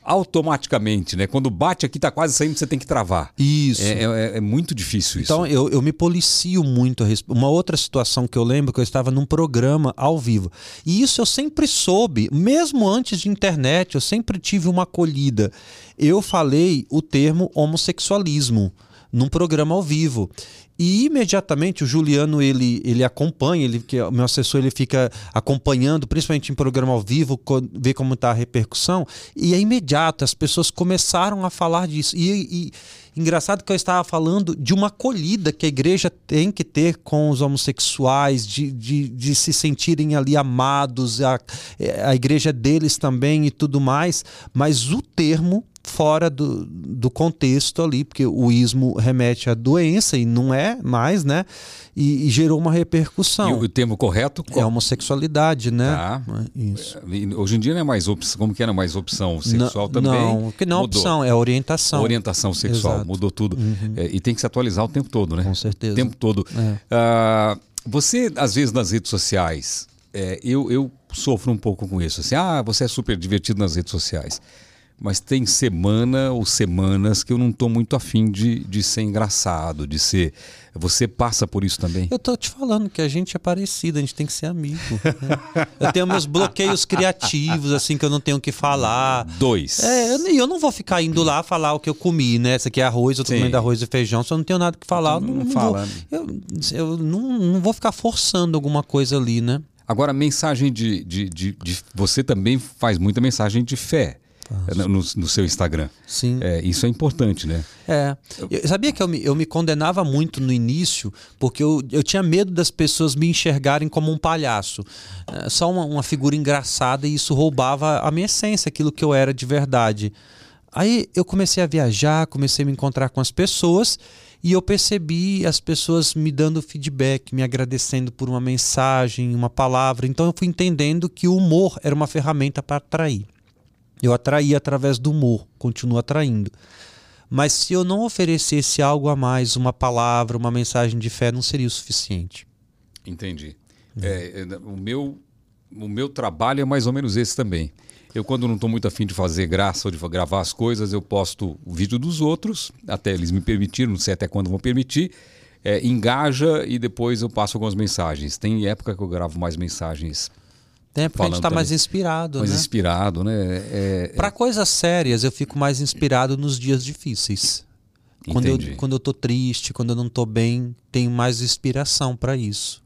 automaticamente, né? Quando bate aqui, tá quase saindo, você tem que travar. Isso. É, é, é muito difícil isso. Então, eu, eu me policio muito. Uma outra situação que eu lembro que eu estava num programa ao vivo. E isso eu sempre soube, mesmo antes de internet, eu sempre tive uma acolhida. Eu falei o termo homossexualismo num programa ao vivo. E imediatamente o Juliano ele, ele acompanha, ele que é o meu assessor ele fica acompanhando, principalmente em programa ao vivo, ver como está a repercussão. E é imediato, as pessoas começaram a falar disso. E, e engraçado que eu estava falando de uma acolhida que a igreja tem que ter com os homossexuais, de, de, de se sentirem ali amados, a, a igreja deles também e tudo mais. Mas o termo fora do, do contexto ali, porque o ismo remete à doença e não é mais, né? E, e gerou uma repercussão. E o termo correto? É homossexualidade, né? Tá. Isso. Hoje em dia não é mais opção, como que era mais opção sexual não, também? Não, que não é opção, é orientação. Orientação sexual, Exato. mudou tudo. Uhum. É, e tem que se atualizar o tempo todo, né? Com certeza. O tempo todo. É. Uh, você, às vezes, nas redes sociais, é, eu, eu sofro um pouco com isso. Assim, ah, você é super divertido nas redes sociais mas tem semana ou semanas que eu não estou muito afim de, de ser engraçado, de ser. Você passa por isso também? Eu tô te falando que a gente é parecido, a gente tem que ser amigo. Né? eu tenho meus bloqueios criativos, assim, que eu não tenho o que falar. Dois. É, eu, eu não vou ficar indo lá falar o que eu comi, né? Esse aqui é arroz, eu tô Sim. comendo arroz e feijão, se eu não tenho nada que falar, não, não, não fala. Vou, eu, eu não, não vou ficar forçando alguma coisa ali, né? Agora, mensagem de, de, de, de, Você também faz muita mensagem de fé no, no, seu Instagram. Sim. É, isso é importante, né? É. Eu, sabia que eu me, eu me condenava muito no início, porque eu, eu tinha medo das pessoas me enxergarem como um palhaço. É, só uma, uma figura engraçada e isso roubava a minha essência, aquilo que eu era de verdade. Aí eu comecei a viajar, comecei a me encontrar com as pessoas e eu percebi as pessoas me dando feedback, me agradecendo por uma mensagem, uma palavra. Então eu fui entendendo que o humor era uma ferramenta para atrair. Eu atraí através do humor, continuo atraindo. Mas se eu não oferecesse algo a mais, uma palavra, uma mensagem de fé, não seria o suficiente. Entendi. Uhum. É, é, o, meu, o meu trabalho é mais ou menos esse também. Eu, quando não estou muito afim de fazer graça ou de gravar as coisas, eu posto o vídeo dos outros, até eles me permitirem, não sei até quando vão permitir. É, engaja e depois eu passo algumas mensagens. Tem época que eu gravo mais mensagens Tem porque a gente tá mais inspirado, mais né? inspirado, né? É, Para coisas sérias, eu fico mais inspirado nos dias difíceis. Quando eu, quando eu tô triste, quando eu não tô bem, tenho mais inspiração para isso.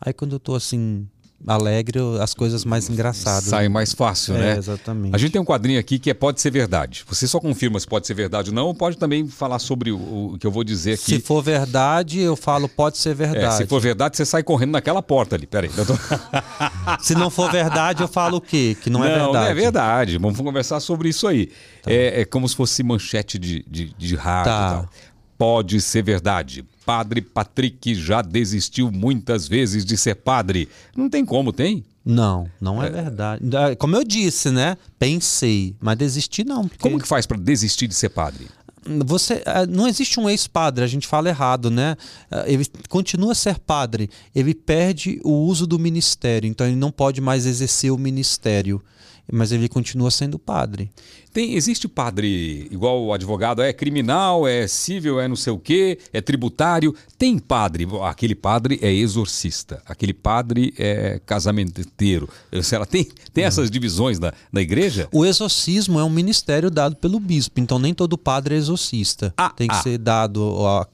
Aí quando eu tô assim, alegre, as coisas mais engraçadas. Sai mais fácil, é, né? Exatamente. A gente tem um quadrinho aqui que é Pode Ser Verdade. Você só confirma se pode ser verdade ou não, ou pode também falar sobre o, o que eu vou dizer aqui. Se for verdade, eu falo pode ser verdade. É, se for verdade, você sai correndo naquela porta ali. Peraí. Tô... se não for verdade, eu falo o quê? Que não, é não é verdade. Não, é verdade. Vamos conversar sobre isso aí. Tá. É, é, como se fosse manchete de, de, de rádio tá. e tal. Pode ser verdade. Padre Patrick já desistiu muitas vezes de ser padre. Não tem como, tem? Não, não é, é, verdade. Ah, como eu disse, né? Pensei, mas desistir não. Porque... Como que faz para desistir de ser padre? Você ah, não existe um ex-padre, a gente fala errado, né? Ah, ele continua a ser padre, ele perde o uso do ministério, então ele não pode mais exercer o ministério mas ele continua sendo padre. Tem, existe padre igual o advogado, é criminal, é civil, é não sei o quê, é tributário. Tem padre, aquele padre é exorcista, aquele padre é casamenteiro. Será tem, tem essas divisões na, na igreja? O exorcismo é um ministério dado pelo bispo, então nem todo padre é exorcista. Ah, Tem que ah. ser dado a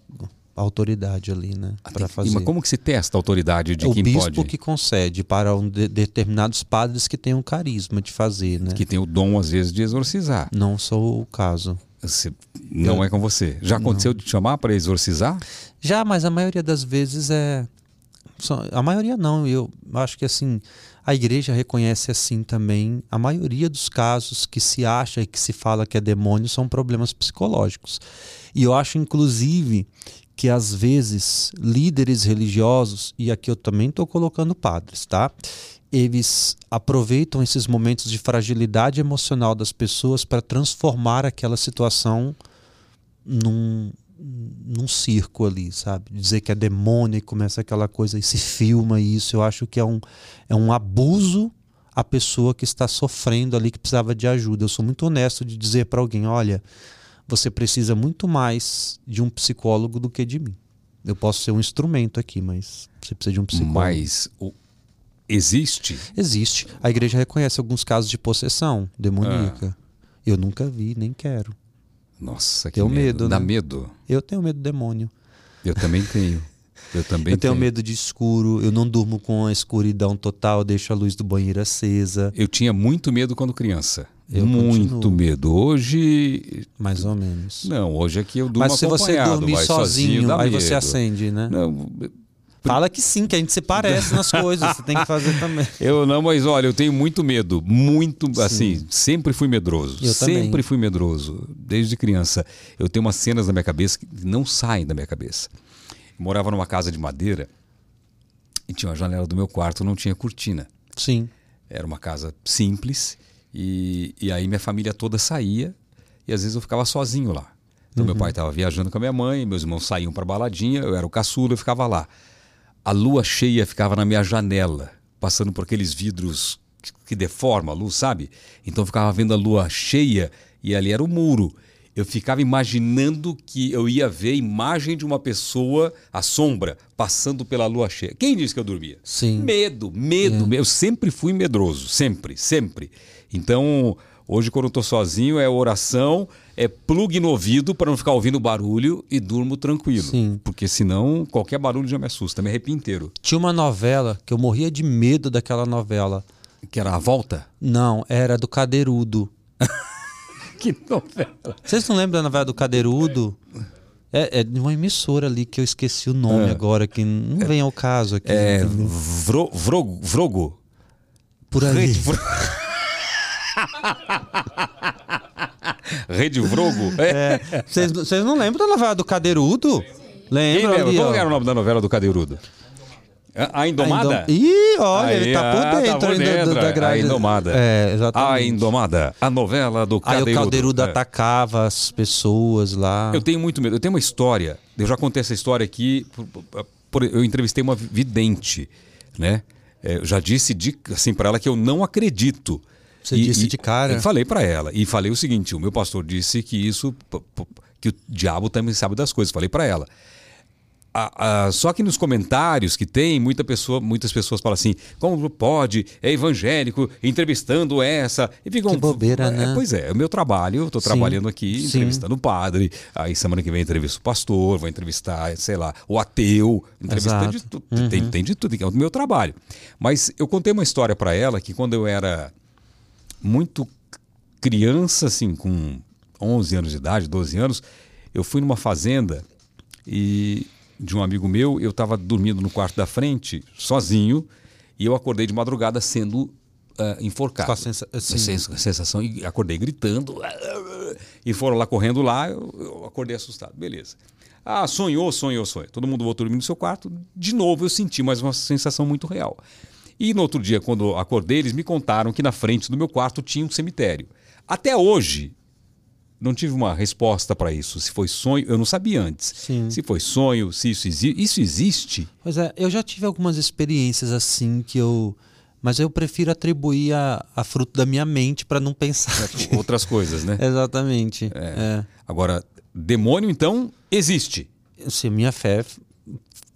autoridade ali, né? Ah, para fazer. Mas como que se testa a autoridade de o quem pode? O bispo que concede para um de, determinados padres que têm um carisma de fazer, né? Que tem o dom às vezes de exorcizar. Não sou o caso. Você, não Eu, é com você. Já aconteceu não. de te chamar para exorcizar? Já, mas a maioria das vezes é a maioria não, eu acho que assim, a igreja reconhece assim também, a maioria dos casos que se acha e que se fala que é demônio são problemas psicológicos. E eu acho inclusive que às vezes líderes religiosos, e aqui eu também estou colocando padres, tá? Eles aproveitam esses momentos de fragilidade emocional das pessoas para transformar aquela situação num, num circo ali, sabe? Dizer que é demônio e começa aquela coisa e se filma isso. Eu acho que é um, é um abuso a pessoa que está sofrendo ali, que precisava de ajuda. Eu sou muito honesto de dizer para alguém: olha, você precisa muito mais de um psicólogo do que de mim. Eu posso ser um instrumento aqui, mas você precisa de um psicólogo. Mas o... existe? Existe. A igreja reconhece alguns casos de possessão demoníaca. Ah. Eu nunca vi, nem quero. Nossa, que tenho medo. medo Dá né? medo? Eu tenho medo do demônio. Eu também tenho. Eu também eu tenho, tenho medo de escuro, eu não durmo com a escuridão total, deixo a luz do banheiro acesa. Eu tinha muito medo quando criança. Eu muito continuo. medo. Hoje. Mais ou menos. Não, hoje aqui eu durmo Mas se você dormir sozinho, sozinho aí medo. você acende, né? Não. Fala que sim, que a gente se parece nas coisas, você tem que fazer também. Eu não, mas olha, eu tenho muito medo, muito, sim. assim, sempre fui medroso. Eu sempre também. fui medroso, desde criança. Eu tenho umas cenas na minha cabeça que não saem da minha cabeça. Eu morava numa casa de madeira e tinha uma janela do meu quarto, não tinha cortina. Sim. Era uma casa simples e, e aí minha família toda saía e às vezes eu ficava sozinho lá. Então uhum. meu pai estava viajando com a minha mãe, meus irmãos saíam para baladinha, eu era o caçula, eu ficava lá. A lua cheia ficava na minha janela, passando por aqueles vidros que, que deforma a luz, sabe? Então eu ficava vendo a lua cheia e ali era o muro eu ficava imaginando que eu ia ver a imagem de uma pessoa, a sombra, passando pela lua cheia. Quem disse que eu dormia? Sim. Medo, medo. É. Eu sempre fui medroso, sempre, sempre. Então, hoje quando eu estou sozinho, é oração, é plug no ouvido para não ficar ouvindo barulho e durmo tranquilo. Sim. Porque senão qualquer barulho já me assusta, me arrepio inteiro. Tinha uma novela que eu morria de medo daquela novela. Que era A Volta? Não, era do Cadeirudo. que novela. Vocês não lembram da novela do Cadeirudo? É, é de uma emissora ali que eu esqueci o nome é. agora, que não vem ao caso aqui. É. Vro, Vrogo. Vrogo. Por aí. Vro... Rede Vrogo? É. Vocês é. não lembram da novela do Cadeirudo? Lembra? lembra? Qual era o nome da novela do Cadeirudo? A Indomada? A Indom... Ih, olha, Aí, ele tá por dentro, ah, tá por dentro da, da grade. A Indomada. É, exatamente. A Indomada, a novela do Cadeirudo. Aí o Cadeirudo é. atacava as pessoas lá. Eu tenho muito medo. Eu tenho uma história, eu já contei essa história aqui, eu entrevistei uma vidente, né? É, eu já disse de, assim para ela que eu não acredito. Você e, disse e, de cara? Eu falei para ela. E falei o seguinte, o meu pastor disse que isso, que o diabo também sabe das coisas. Falei para ela só que nos comentários que tem, muita pessoa, muitas pessoas falam assim: como pode? É evangélico entrevistando essa. E ficam, que bobeira, é, né? Pois é, é o meu trabalho, eu estou trabalhando aqui, sim. entrevistando o padre. Aí semana que vem entrevisto o pastor, vou entrevistar, sei lá, o ateu, entrevistar de tudo. Uhum. Tem, tem de tudo, que é o meu trabalho. Mas eu contei uma história para ela que quando eu era muito criança, assim, com 11 anos de idade, 12 anos, eu fui numa fazenda e de um amigo meu, eu estava dormindo no quarto da frente, sozinho, e eu acordei de madrugada sendo uh, enforcado. Com a sensa assim. sensação, e acordei gritando, e foram lá correndo lá, eu, eu, acordei assustado, beleza. Ah, sonhou, sonhou, sonhou. Todo mundo voltou dormir no seu quarto, de novo eu senti mais uma sensação muito real. E no outro dia, quando acordei, eles me contaram que na frente do meu quarto tinha um cemitério. Até hoje, não tive uma resposta para isso. Se foi sonho, eu não sabia antes. Sim. Se foi sonho, se isso, exi isso existe. Pois é, eu já tive algumas experiências assim que eu. Mas eu prefiro atribuir a, a fruto da minha mente para não pensar. Outras coisas, né? Exatamente. É. É. Agora, demônio, então, existe. Sim, minha fé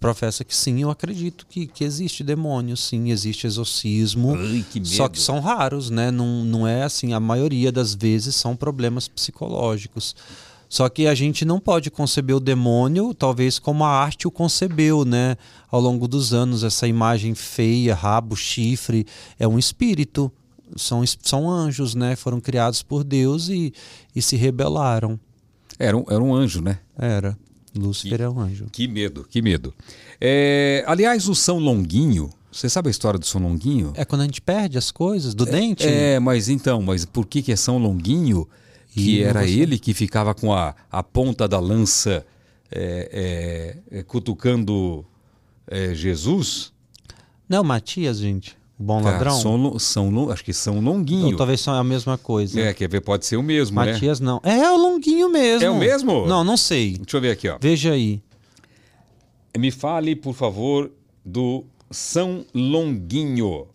professa que sim, eu acredito que, que existe demônio, sim, existe exorcismo. Ai, que só que são raros, né? Não, não é assim, a maioria das vezes são problemas psicológicos. Só que a gente não pode conceber o demônio, talvez como a arte o concebeu, né? Ao longo dos anos, essa imagem feia, rabo, chifre, é um espírito. São, são anjos, né? Foram criados por Deus e, e se rebelaram. Era um, era um anjo, né? Era. Lúcifer que, é um anjo. Que medo, que medo. É, aliás, o São Longuinho, você sabe a história do São Longuinho? É quando a gente perde as coisas do é, dente? É, mas então, mas por que, que é São Longuinho? Que e era ele que ficava com a, a ponta da lança é, é, é cutucando é, Jesus? Não, Matias, gente. Bom Cara, ladrão? São, são, acho que são Longuinho. Ou talvez são a mesma coisa. É, quer ver? Pode ser o mesmo, né? Matias né? não. É o Longuinho mesmo. É o mesmo? Não, não sei. Deixa eu ver aqui, ó. Veja aí. Me fale, por favor, do São Longuinho,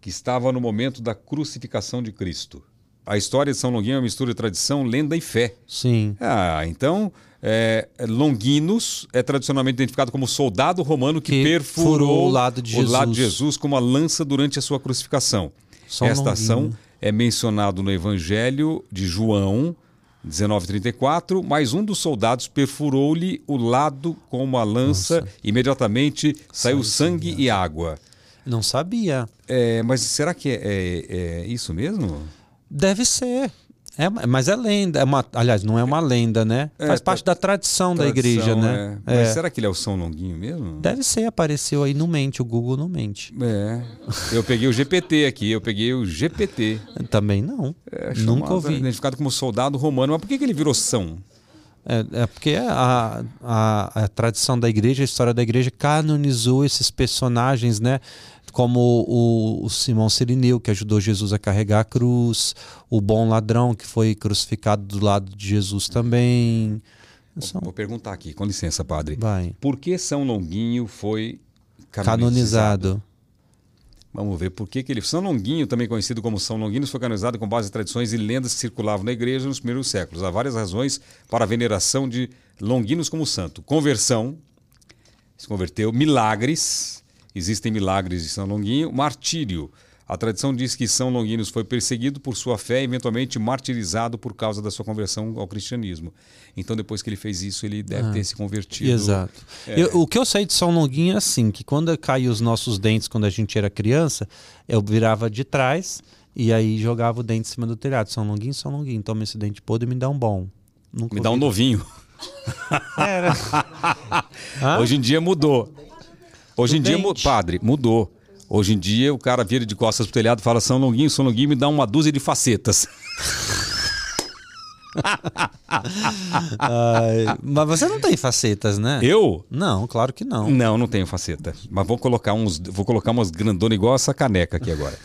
que estava no momento da crucificação de Cristo. A história de São Longuinho é uma mistura de tradição, lenda e fé. Sim. Ah, então é, Longuinus é tradicionalmente identificado como soldado romano que, que perfurou o lado, de Jesus. o lado de Jesus com uma lança durante a sua crucificação. São Esta ação é mencionado no Evangelho de João 1934, mas um dos soldados perfurou-lhe o lado com uma lança, Nossa. imediatamente saiu sangue, e água. Não sabia. É, mas será que é, é, é isso mesmo? Deve ser. É, mas é lenda, é uma, aliás, não é uma lenda, né? É, Faz parte da tradição, tradição, da igreja, né? É. Mas será que ele é o São Longuinho mesmo? Deve ser, apareceu aí no mente, o Google não mente. É. Eu peguei o GPT aqui, eu peguei o GPT. Também não. É, Nunca ouvi. Identificado como soldado romano, mas por que, que ele virou São? É, é porque a, a, a tradição da igreja, a história da igreja canonizou esses personagens, né? Como o, o, Simão Sirineu, que ajudou Jesus a carregar a cruz, o bom ladrão, que foi crucificado do lado de Jesus também. São... Vou perguntar aqui, com licença, padre. Vai. Por que São Longuinho foi canonizado? canonizado. Vamos ver por que, que ele. São Longuinho, também conhecido como São Longuinho, foi canonizado com base em tradições e lendas que circulavam na igreja nos primeiros séculos. Há várias razões para a veneração de Longuinos como santo: conversão, se converteu, milagres, Existem milagres de São Longuinho. Martírio. A tradição diz que São Longuinho foi perseguido por sua fé e eventualmente martirizado por causa da sua conversão ao cristianismo. Então, depois que ele fez isso, ele deve ah, ter se convertido. Exato. É... Eu, o que eu sei de São Longuinho é assim, que quando caíam os nossos dentes quando a gente era criança, eu virava de trás e aí jogava o dente em cima do telhado. São Longuinho, São Longuinho, toma esse dente podre e me dá um bom. Nunca me dá um novinho. Era. Hoje em dia mudou. Hoje em dia, padre, mudou. Hoje em dia, o cara vira de costas pro telhado e fala: São Longuinho, São Longuinho, me dá uma dúzia de facetas. Ai, mas você não tem facetas, né? Eu? Não, claro que não. Não, não tenho faceta. Mas vou colocar uns, vou colocar umas grandonas igual essa caneca aqui agora.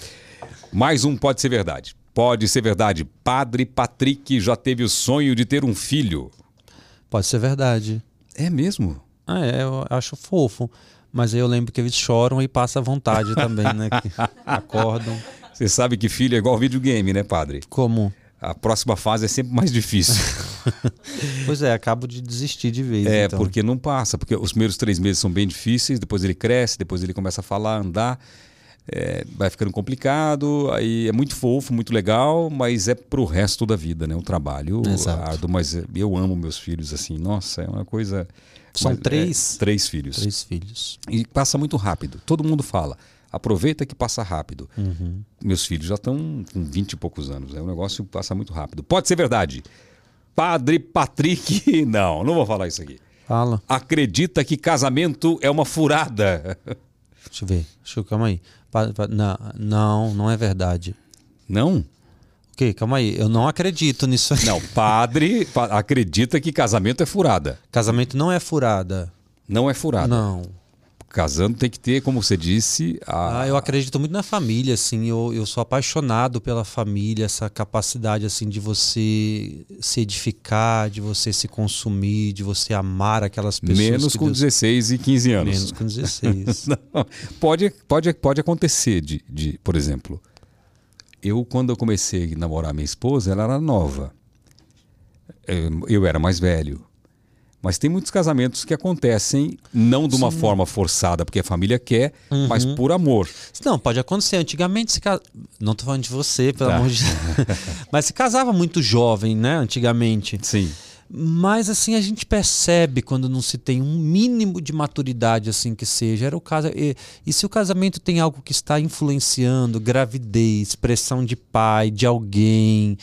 Mais um pode ser verdade. Pode ser verdade. Padre Patrick já teve o sonho de ter um filho. Pode ser verdade. É mesmo? Ah, é, eu acho fofo. Mas aí eu lembro que eles choram e passam vontade também, né? acordam. Você sabe que filho é igual videogame, né, padre? Como? A próxima fase é sempre mais difícil. pois é, acabo de desistir de vez. É, então. porque não passa, porque os primeiros três meses são bem difíceis, depois ele cresce, depois ele começa a falar, andar. É, vai ficando complicado, aí é muito fofo, muito legal, mas é pro resto da vida, né? O trabalho Exato. árduo, mas eu amo meus filhos, assim, nossa, é uma coisa. São mas, três? É, três filhos. Três filhos. E passa muito rápido. Todo mundo fala. Aproveita que passa rápido. Uhum. Meus filhos já estão com 20 e poucos anos. Né? O negócio passa muito rápido. Pode ser verdade. Padre Patrick. Não, não vou falar isso aqui. Fala. Acredita que casamento é uma furada. Deixa eu ver. Deixa eu, calma aí. Pa, pa, não, não, não é verdade. Não? Ok, calma aí. Eu não acredito nisso aí. Não, padre pa acredita que casamento é furada. Casamento não é furada. Não é furada. Não. Casando tem que ter, como você disse. A... Ah, eu acredito muito na família, assim. Eu, eu sou apaixonado pela família, essa capacidade, assim, de você se edificar, de você se consumir, de você amar aquelas pessoas. Menos com Deus... 16 e 15 anos. Menos com 16. Não, pode, pode, pode acontecer, de, de, por exemplo, eu, quando eu comecei a namorar minha esposa, ela era nova. Eu era mais velho. Mas tem muitos casamentos que acontecem não de uma Sim. forma forçada, porque a família quer, uhum. mas por amor. Não, pode acontecer. Antigamente se cas... Não estou falando de você, pelo tá. amor de Deus. mas se casava muito jovem, né? Antigamente. Sim. Mas assim a gente percebe quando não se tem um mínimo de maturidade assim que seja. Era o caso e, e se o casamento tem algo que está influenciando gravidez, pressão de pai, de alguém,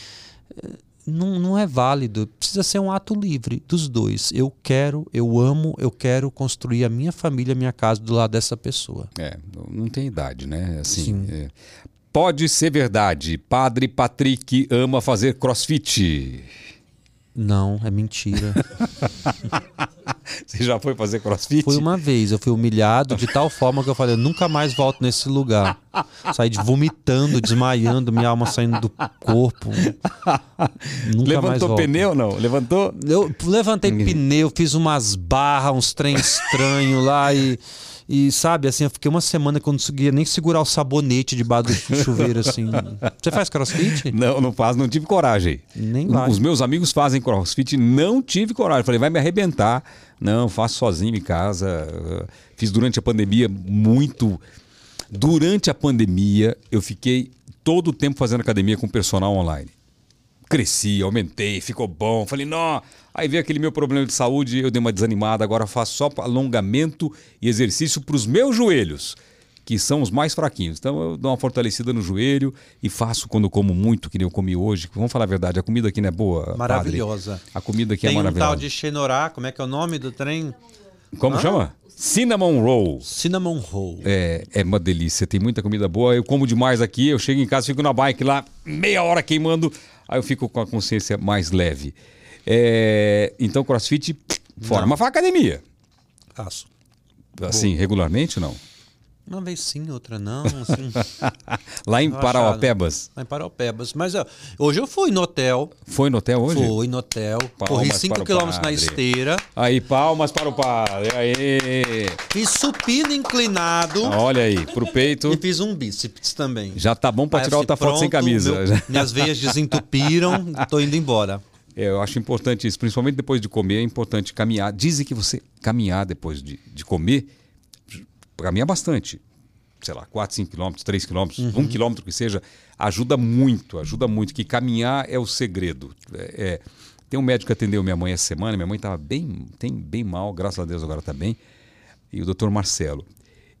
não, não é válido. Precisa ser um ato livre dos dois. Eu quero, eu amo, eu quero construir a minha família, a minha casa do lado dessa pessoa. É, não tem idade, né? Assim, é. Pode ser verdade. Padre Patrick ama fazer crossfit. Não, é mentira. Você já foi fazer crossfit? Foi uma vez, eu fui humilhado de tal forma que eu falei, eu nunca mais volto nesse lugar. Saí de vomitando, desmaiando, minha alma saindo do corpo. Nunca Levantou pneu não? Levantou? Eu levantei pneu, fiz umas barras, uns trem estranhos lá e e sabe, assim, eu fiquei uma semana que eu não conseguia nem segurar o sabonete debaixo do chuveiro, assim. Você faz crossfit? Não, não faz, não tive coragem. Nem vai. Os meus amigos fazem crossfit, não tive coragem. Falei, vai me arrebentar. Não, faço sozinho em casa. Fiz durante a pandemia muito. Durante a pandemia, eu fiquei todo o tempo fazendo academia com personal online. Cresci, aumentei, ficou bom. Falei, não, Aí veio aquele meu problema de saúde, eu dei uma desanimada, agora faço só alongamento e exercício para os meus joelhos, que são os mais fraquinhos. Então eu dou uma fortalecida no joelho e faço quando como muito, que nem eu comi hoje. Vamos falar a verdade, a comida aqui não é boa. Maravilhosa. Padre. A comida aqui é Tem é maravilhosa. Tem um tal de Xenorá, como é que é o nome do trem? Como chama? Cinnamon Roll. Cinnamon Roll. É, é uma delícia, tem muita comida boa. Eu como demais aqui, eu chego em casa, fico na bike lá, meia hora queimando, aí eu fico com a consciência mais leve. É, então, crossfit, fora. Não. Mas faz academia. Faço. Assim, Boa. regularmente não? Uma vez sim, outra não. Assim, Lá em Parauapebas? Lá em Parauapebas. Mas ó, hoje eu fui no hotel. Foi no hotel hoje? Fui no hotel. Palmas corri 5 km na esteira. Aí, palmas para o padre. Aí. Fiz supino inclinado. Olha aí, pro peito. E fiz um bíceps também. Já tá bom para tirar outra foto sem camisa. Meu, minhas veias desentupiram, tô indo embora. É, eu acho importante isso, principalmente depois de comer, é importante caminhar. Dizem que você caminhar depois de, de comer, caminha bastante. Sei lá, 4, 5 quilômetros, 3 quilômetros, uhum. 1 quilômetro que seja, ajuda muito, ajuda muito. Que caminhar é o segredo. É, é, tem um médico que atendeu minha mãe essa semana, minha mãe estava bem, tem bem mal, graças a Deus agora está bem. E o doutor Marcelo.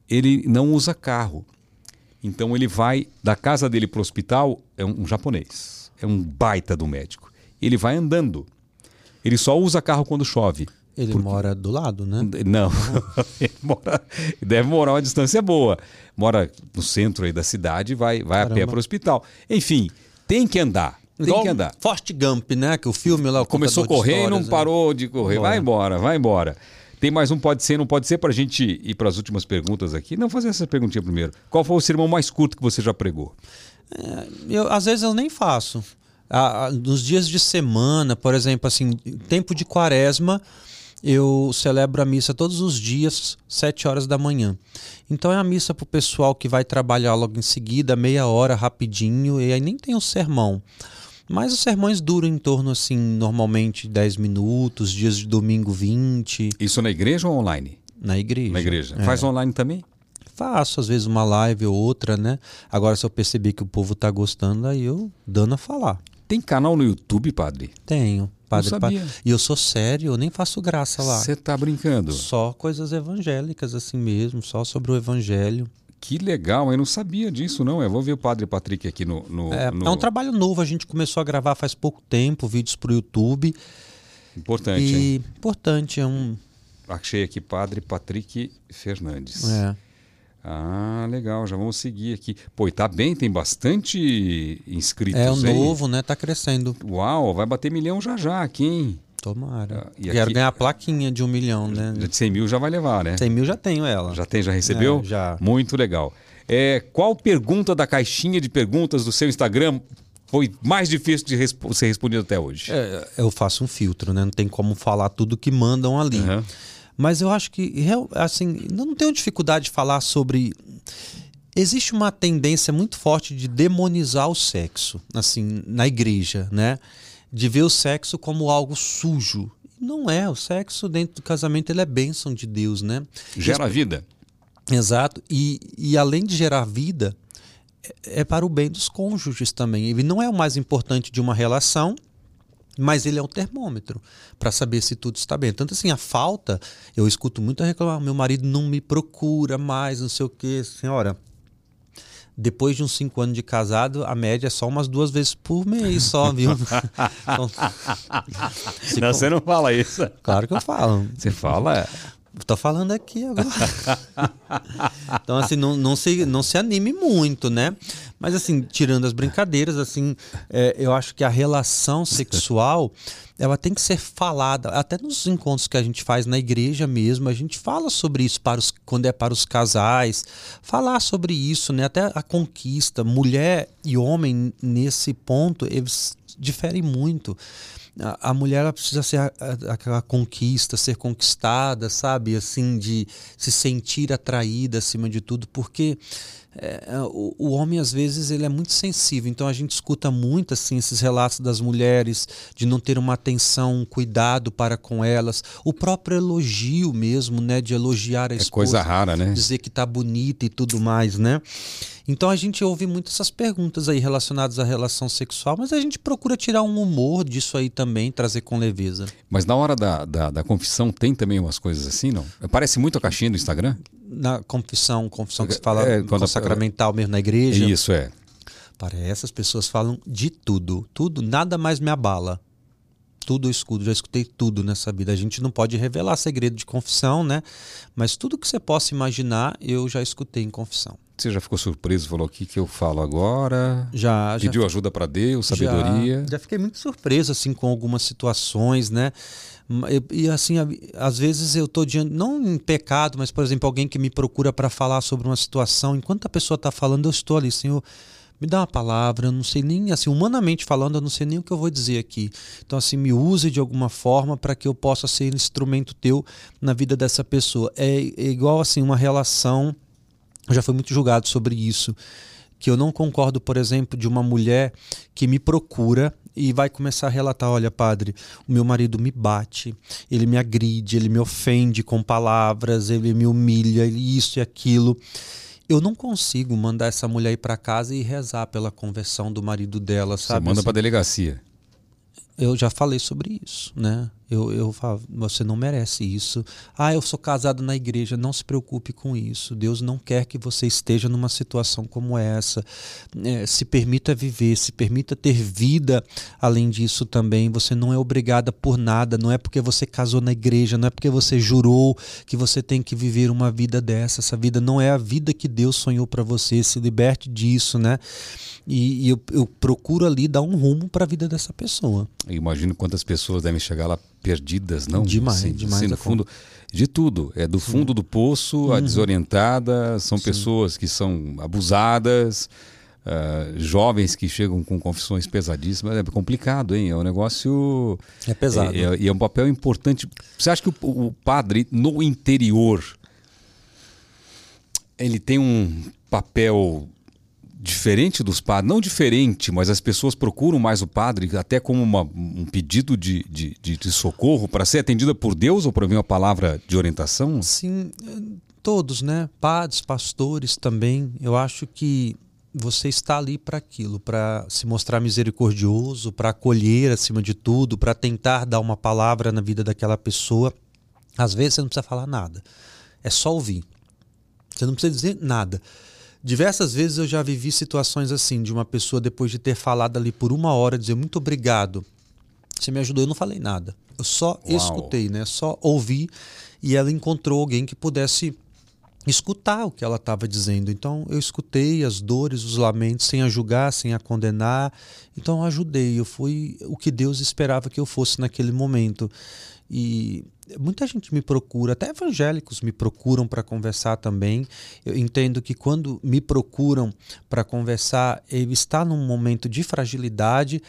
Ele não usa carro. Então ele vai da casa dele para o hospital, é um, um japonês. É um baita do médico ele vai andando. Ele só usa carro quando chove. Ele porque... mora do lado, né? Não, ele mora... deve morar uma distância boa. Mora no centro aí da cidade, vai, vai a pé para o hospital. Enfim, tem que andar. Tem Igual que andar. Forte Gump, né? Que o filme lá. O Começou a correr e não né? parou de correr. Vai embora, vai embora. Tem mais um pode ser, não pode ser para a gente ir para as últimas perguntas aqui. Não fazer essa perguntinha primeiro. Qual foi o sermão mais curto que você já pregou? É, eu, às vezes eu nem faço nos dias de semana, por exemplo, assim, tempo de quaresma, eu celebro a missa todos os dias, sete horas da manhã. Então é a missa para o pessoal que vai trabalhar logo em seguida, meia hora, rapidinho, e aí nem tem o sermão. Mas os sermões duram em torno, assim, normalmente 10 minutos, dias de domingo 20. Isso na igreja ou online? Na igreja. Na igreja. É. Faz online também? Faço, às vezes, uma live ou outra, né? Agora, se eu perceber que o povo tá gostando, aí eu dando a falar. Tem canal no YouTube, padre? Tenho. Padre, não sabia. E eu sou sério, eu nem faço graça lá. Você tá brincando? Só coisas evangélicas assim mesmo, só sobre o evangelho. Que legal, eu não sabia disso, não. Eu vou ver o Padre Patrick aqui no. no, é, no... é, um trabalho novo, a gente começou a gravar faz pouco tempo, vídeos para o YouTube. Importante, e... hein? Importante, é um. Achei aqui Padre Patrick Fernandes. É. Ah, legal, já vamos seguir aqui. Pô, e tá bem, tem bastante inscritos É o novo, né? Tá crescendo. Uau, vai bater milhão já já aqui, hein? Tomara. Ah, e Quero aqui... ganhar a plaquinha de um milhão, né? De 100 mil já vai levar, né? 100 mil já tenho ela. Já tem, já recebeu? É, já. Muito legal. É, qual pergunta da caixinha de perguntas do seu Instagram foi mais difícil de resp ser respondida até hoje? É, eu faço um filtro, né? Não tem como falar tudo que mandam ali. Uhum. Mas eu acho que, assim, não tenho dificuldade de falar sobre. Existe uma tendência muito forte de demonizar o sexo, assim, na igreja, né? De ver o sexo como algo sujo. Não é, o sexo dentro do casamento ele é bênção de Deus, né? Gera vida. Exato. E, e além de gerar vida, é, é para o bem dos cônjuges também. Ele não é o mais importante de uma relação, mas ele é um termômetro para saber se tudo está bem. Tanto assim, a falta, eu escuto muito reclamar, meu marido não me procura mais, não sei o quê. Senhora, depois de uns cinco anos de casado, a média é só umas duas vezes por mês só, viu? então, não, você não fala isso. Claro que eu falo. Você fala? Tô falando aqui agora. então, assim, não, não, se, não se anime muito, né? Mas, assim, tirando as brincadeiras, assim, é, eu acho que a relação sexual ela tem que ser falada, até nos encontros que a gente faz na igreja mesmo, a gente fala sobre isso para os, quando é para os casais, falar sobre isso, né? Até a conquista, mulher e homem nesse ponto, eles diferem muito a, mulher precisa ser a, a, aquela conquista, ser conquistada, sabe? Assim, de se sentir atraída acima de tudo, porque é, é, o, o, homem às vezes ele é muito sensível, então a gente escuta muito assim esses relatos das mulheres de não ter uma atenção, um cuidado para com elas, o próprio elogio mesmo, né, de elogiar a esposa, é coisa rara, né? Dizer que tá bonita e tudo mais, né? Então a gente ouve muito essas perguntas aí relacionadas à relação sexual, mas a gente procura tirar um humor disso aí também, trazer com leveza. Mas na hora da, da, da confissão tem também umas coisas assim, não? Parece muito a caixinha do Instagram? Na confissão, confissão que se fala é, quando sacramental mesmo na igreja. Isso é. Parece, as pessoas falam de tudo. Tudo, nada mais me abala tudo eu escuto, já escutei tudo nessa vida. A gente não pode revelar segredo de confissão, né? Mas tudo que você possa imaginar, eu já escutei em confissão. Você já ficou surpreso, falou o que, que eu falo agora? Já. Pediu já, ajuda para Deus, sabedoria? Já, já fiquei muito surpreso assim com algumas situações, né? E, assim, às vezes eu estou diante, não em pecado, mas por exemplo, alguém que me procura para falar sobre uma situação, enquanto a pessoa está falando, eu estou ali, Senhor, me dá uma palavra, eu não sei nem, assim, humanamente falando, eu não sei nem o que eu vou dizer aqui. Então, assim, me use de alguma forma para que eu possa ser instrumento teu na vida dessa pessoa. É, é igual, assim, uma relação, eu já fui muito julgado sobre isso, que eu não concordo, por exemplo, de uma mulher que me procura e vai começar a relatar: olha, padre, o meu marido me bate, ele me agride, ele me ofende com palavras, ele me humilha, isso e aquilo eu não consigo mandar essa mulher ir para casa e rezar pela conversão do marido dela, sabe? Você manda assim, para delegacia. Eu já falei sobre isso, né? Eu, eu falo, você não merece isso. Ah, eu sou casado na igreja. Não se preocupe com isso. Deus não quer que você esteja numa situação como essa. É, se permita viver, se permita ter vida além disso também. Você não é obrigada por nada. Não é porque você casou na igreja, não é porque você jurou que você tem que viver uma vida dessa. Essa vida não é a vida que Deus sonhou para você. Se liberte disso, né? E, e eu, eu procuro ali dar um rumo para a vida dessa pessoa. Eu imagino quantas pessoas devem chegar lá perdidas, não? Demais, assim, demais. Assim, no fundo, de tudo. É do fundo do poço, uhum. a desorientada, são Sim. pessoas que são abusadas, uh, jovens que chegam com confissões pesadíssimas. É complicado, hein? É um negócio. É pesado. E é, é, é, um papel importante. Você acha que o, o padre, no interior, ele tem um papel diferente dos padres, não diferente, mas as pessoas procuram mais o padre até como uma, um pedido de, de, de, de socorro para ser atendida por Deus ou para vir uma palavra de orientação? Sim, todos, né? Padres, pastores também. Eu acho que você está ali para aquilo, para se mostrar misericordioso, para acolher acima de tudo, para tentar dar uma palavra na vida daquela pessoa. Às vezes você não precisa falar nada, é só ouvir. Você não precisa dizer nada. Diversas vezes eu já vivi situações assim, de uma pessoa, depois de ter falado ali por uma hora, dizer muito obrigado. Você me ajudou, eu não falei nada. Eu só Uau. escutei, né? Só ouvi e ela encontrou alguém que pudesse escutar o que ela estava dizendo. Então eu escutei as dores, os lamentos, sem a julgar, sem a condenar. Então eu ajudei, eu fui o que Deus esperava que eu fosse naquele momento. E muita gente me procura, até evangélicos me procuram para conversar também. Eu entendo que quando me procuram para conversar, ele está num momento de fragilidade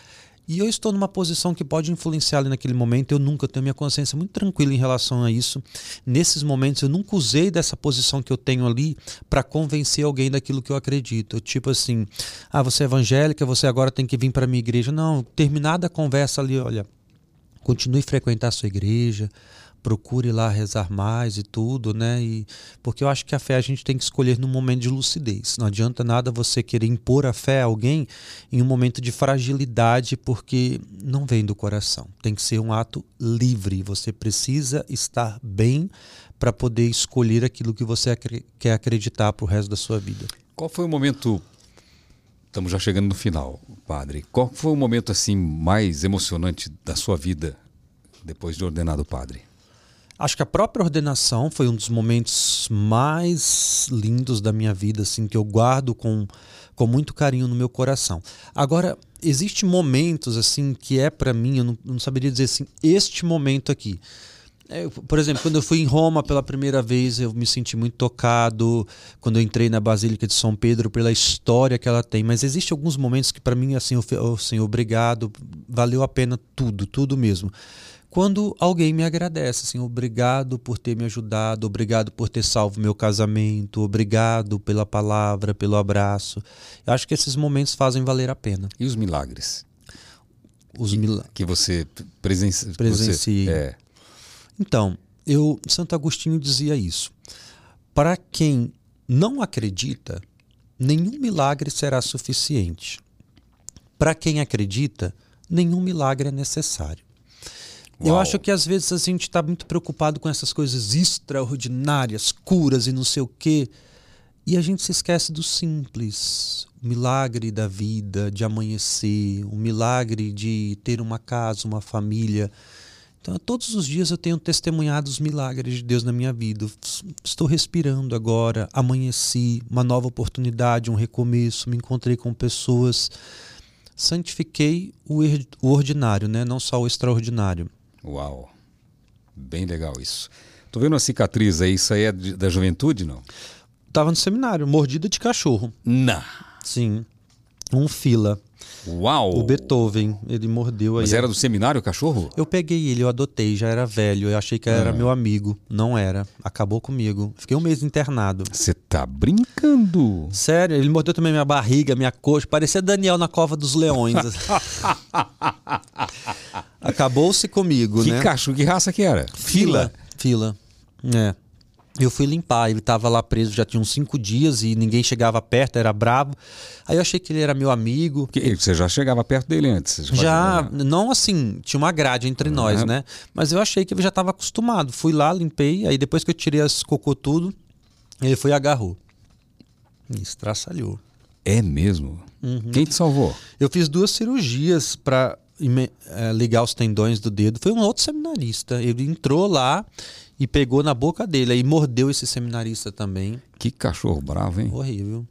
e eu estou numa posição que pode influenciar ali naquele momento. Eu nunca tenho minha consciência muito tranquila em relação a isso. Nesses momentos, eu nunca usei dessa posição que eu tenho ali para convencer alguém daquilo que eu acredito. Tipo assim, ah, você é evangélica, você agora tem que vir para minha igreja. Não, terminada a conversa ali, olha, continue frequentar a sua igreja, procure lá rezar mais e tudo, né? E, porque eu acho que a fé a gente tem que escolher num momento de lucidez. Não adianta nada você querer impor a fé a alguém em um momento de fragilidade, porque não vem do coração. Tem que ser um ato livre. Você precisa estar bem para poder escolher aquilo que você quer acreditar para o resto da sua vida. Qual foi o momento Estamos já chegando no final, padre. Qual foi o momento assim mais emocionante da sua vida depois de ordenado padre? Acho que a própria ordenação foi um dos momentos mais lindos da minha vida, assim, que eu guardo com, com muito carinho no meu coração. Agora, existem momentos assim que é para mim, eu não, não saberia dizer assim, este momento aqui. É, por exemplo, quando eu fui em Roma pela primeira vez, eu me senti muito tocado. Quando eu entrei na Basílica de São Pedro, pela história que ela tem. Mas existem alguns momentos que, para mim, assim, oh, Senhor, obrigado, valeu a pena tudo, tudo mesmo. Quando alguém me agradece, assim, obrigado por ter me ajudado, obrigado por ter salvo meu casamento, obrigado pela palavra, pelo abraço. Eu acho que esses momentos fazem valer a pena. E os milagres? Os milagres. Que você presencia. Presencia. É. Então, eu Santo Agostinho dizia isso. Para quem não acredita, nenhum milagre será suficiente. Para quem acredita, nenhum milagre é necessário. Uau. Eu acho que às vezes a gente está muito preocupado com essas coisas extraordinárias, curas e não sei o quê, e a gente se esquece do simples, o milagre da vida, de amanhecer, o milagre de ter uma casa, uma família. Então, todos os dias eu tenho testemunhado os milagres de Deus na minha vida. Estou respirando agora, amanheci, uma nova oportunidade, um recomeço, me encontrei com pessoas. Santifiquei o ordinário, né? não só o extraordinário. Uau! Bem legal isso. Tô vendo uma cicatriz aí, isso aí é da juventude, não? Tava no seminário, mordida de cachorro. Não. Sim. Um fila. Uau! O Beethoven, ele mordeu aí. Mas era do seminário o cachorro? Eu peguei ele, eu adotei, já era velho. Eu achei que era ah. meu amigo. Não era. Acabou comigo. Fiquei um mês internado. Você tá brincando? Sério, ele mordeu também minha barriga, minha coxa. Parecia Daniel na cova dos leões. Acabou-se comigo, que né? Que cachorro, que raça que era? Fila. Fila. É. Eu fui limpar, ele estava lá preso já tinha uns cinco dias e ninguém chegava perto, era bravo. Aí eu achei que ele era meu amigo. Que, você já chegava perto dele antes? Já, não assim, tinha uma grade entre uhum. nós, né? Mas eu achei que ele já estava acostumado. Fui lá, limpei, aí depois que eu tirei as cocô tudo, ele foi e agarrou. Me estraçalhou. É mesmo? Uhum. Quem te salvou? Eu fiz duas cirurgias para é, ligar os tendões do dedo. Foi um outro seminarista. Ele entrou lá e pegou na boca dele. Aí mordeu esse seminarista também. Que cachorro bravo, hein? Horrível.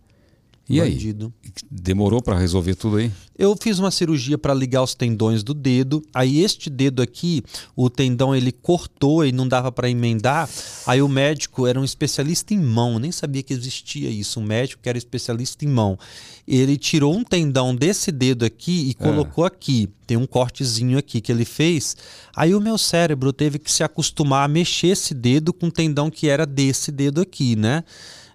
E Bandido. aí? Demorou para resolver tudo aí? Eu fiz uma cirurgia para ligar os tendões do dedo. Aí este dedo aqui, o tendão ele cortou e não dava para emendar. Aí o médico era um especialista em mão, nem sabia que existia isso. Um médico que era especialista em mão. Ele tirou um tendão desse dedo aqui e é. colocou é. aqui. Tem um cortezinho aqui que ele fez. Aí o meu cérebro teve que se acostumar a mexer esse dedo com o tendão que era desse dedo aqui, né?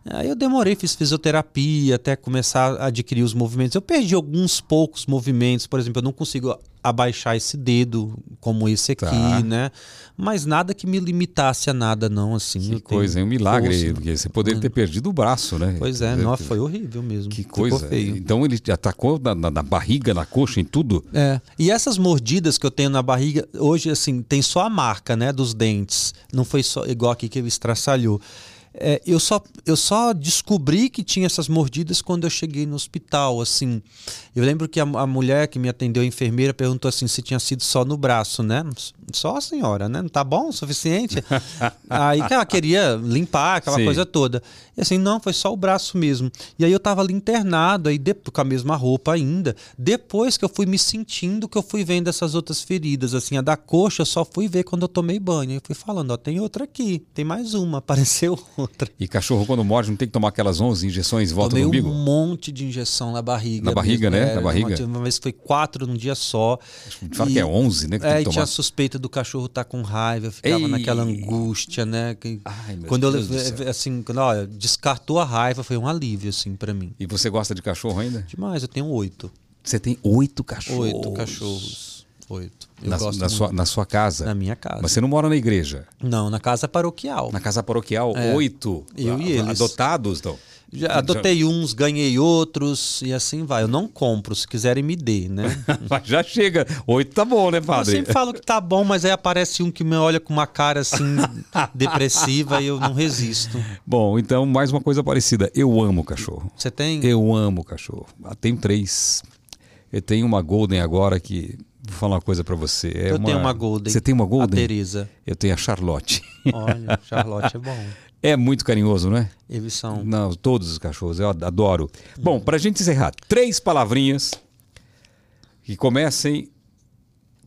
Aí eu demorei, fiz fisioterapia até começar a adquirir os movimentos. Eu perdi alguns poucos movimentos, por exemplo, eu não consigo abaixar esse dedo como esse aqui, tá. né? Mas nada que me limitasse a nada, não, assim. Que coisa, é um milagre, porque você poderia ter perdido o braço, né? Pois é, nossa, foi horrível mesmo. Que coisa. Então ele atacou na, na, na, barriga, na coxa, em tudo? É. E essas mordidas que eu tenho na barriga, hoje, assim, tem só a marca, né, dos dentes. Não foi só igual aqui que ele estraçalhou. É, eu, só, eu só descobri que tinha essas mordidas quando eu cheguei no hospital, assim. Eu lembro que a, a, mulher que me atendeu, a enfermeira, perguntou assim se tinha sido só no braço, né? Só a senhora, né? Não tá bom o suficiente? aí que ela queria limpar aquela Sim. coisa toda. E assim, não, foi só o braço mesmo. E aí eu tava ali internado, aí de, com a mesma roupa ainda. Depois que eu fui me sentindo, que eu fui vendo essas outras feridas, assim, a da coxa eu só fui ver quando eu tomei banho. Eu fui falando, ó, tem outra aqui, tem mais uma, apareceu outra. E cachorro quando morde não tem que tomar aquelas 11 injeções em volta Tomei do umbigo? um monte de injeção na barriga. Na barriga, mesmo, né? É, na barriga. Uma, vez foi quatro num dia só. Fala e, que é 11, né? Que é, tinha a suspeita do cachorro estar tá com raiva, eu ficava Ei. naquela angústia, né? Que, Ai, quando Deus eu, assim, quando, ó, descartou a raiva, foi um alívio, assim, para mim. E você gosta de cachorro ainda? Demais, eu tenho oito. Você tem oito cachorros? Oito cachorros. Oito. Na, na, sua, na, sua, casa? Na minha casa. Mas você não mora na igreja? Não, na casa paroquial. Na casa paroquial, é. oito? Eu e eles. Adotados, então? Já adotei uns, ganhei outros e assim vai. Eu não compro, se quiserem me dê, né? mas já chega. Oito tá bom, né, padre? Eu sempre falo que tá bom, mas aí aparece um que me olha com uma cara assim depressiva e eu não resisto. Bom, então mais uma coisa parecida. Eu amo cachorro. Você tem? Eu amo cachorro. Ah, tenho três. Eu tenho uma Golden agora que Vou falar uma coisa para você. É eu uma... tenho uma Golden. Você tem uma Golden? A Teresa. Eu tenho a Charlotte. Olha, Charlotte é bom. É muito carinhoso, não é? Eles são. Não, todos os cachorros, eu adoro. Hum. Bom, para a gente encerrar, três palavrinhas que comecem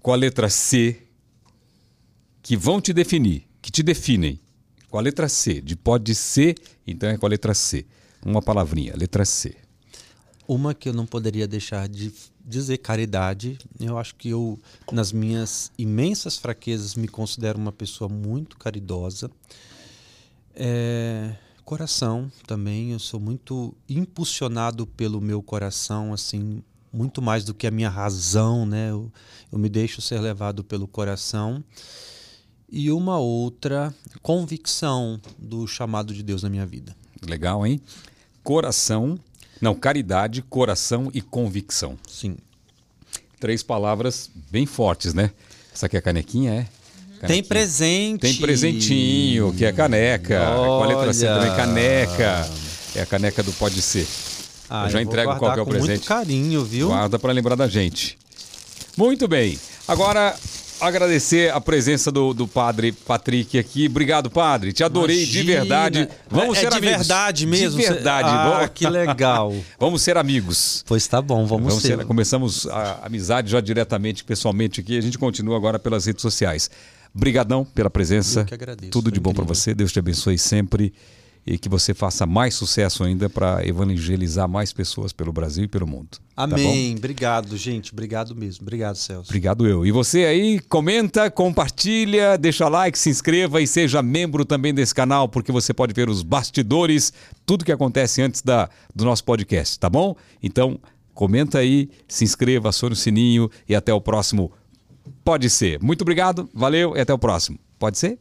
com a letra C, que vão te definir, que te definem. Com a letra C, de pode ser, então é com a letra C. Uma palavrinha, letra C. Uma que eu não poderia deixar de dizer caridade. Eu acho que eu, nas minhas imensas fraquezas, me considero uma pessoa muito caridosa. É, coração também, eu sou muito impulsionado pelo meu coração, assim, muito mais do que a minha razão, né? Eu, eu me deixo ser levado pelo coração. E uma outra convicção do chamado de Deus na minha vida. Legal, hein? Coração, não, caridade, coração e convicção. Sim. Três palavras bem fortes, né? Essa aqui é a canequinha, é? Canequinha. Tem presente. Tem presentinho, que é caneca. Olha. Com a letra C também, caneca. É a caneca do Pode Ser. Ah, eu já eu entrego qual é o presente. muito carinho, viu? Guarda para lembrar da gente. Muito bem. Agora, agradecer a presença do, do padre Patrick aqui. Obrigado, padre. Te adorei Imagina. de verdade. Vamos é, ser é de amigos. verdade mesmo. De verdade. Ah, que legal. vamos ser amigos. Pois tá bom, vamos, vamos ser. ser. Começamos a amizade já diretamente, pessoalmente aqui. A gente continua agora pelas redes sociais. Brigadão pela presença. Eu que agradeço. Tudo de bom para você. Deus te abençoe sempre e que você faça mais sucesso ainda para evangelizar mais pessoas pelo Brasil e pelo mundo. Tá Amém. Tá Obrigado, gente. Obrigado mesmo. Obrigado, Celso. Obrigado eu. E você aí, comenta, compartilha, deixa like, se inscreva e seja membro também desse canal, porque você pode ver os bastidores, tudo que acontece antes da, do nosso podcast, tá bom? Então, comenta aí, se inscreva, acione o sininho e até o próximo. Pode ser. Muito obrigado, valeu e até o próximo. Pode ser?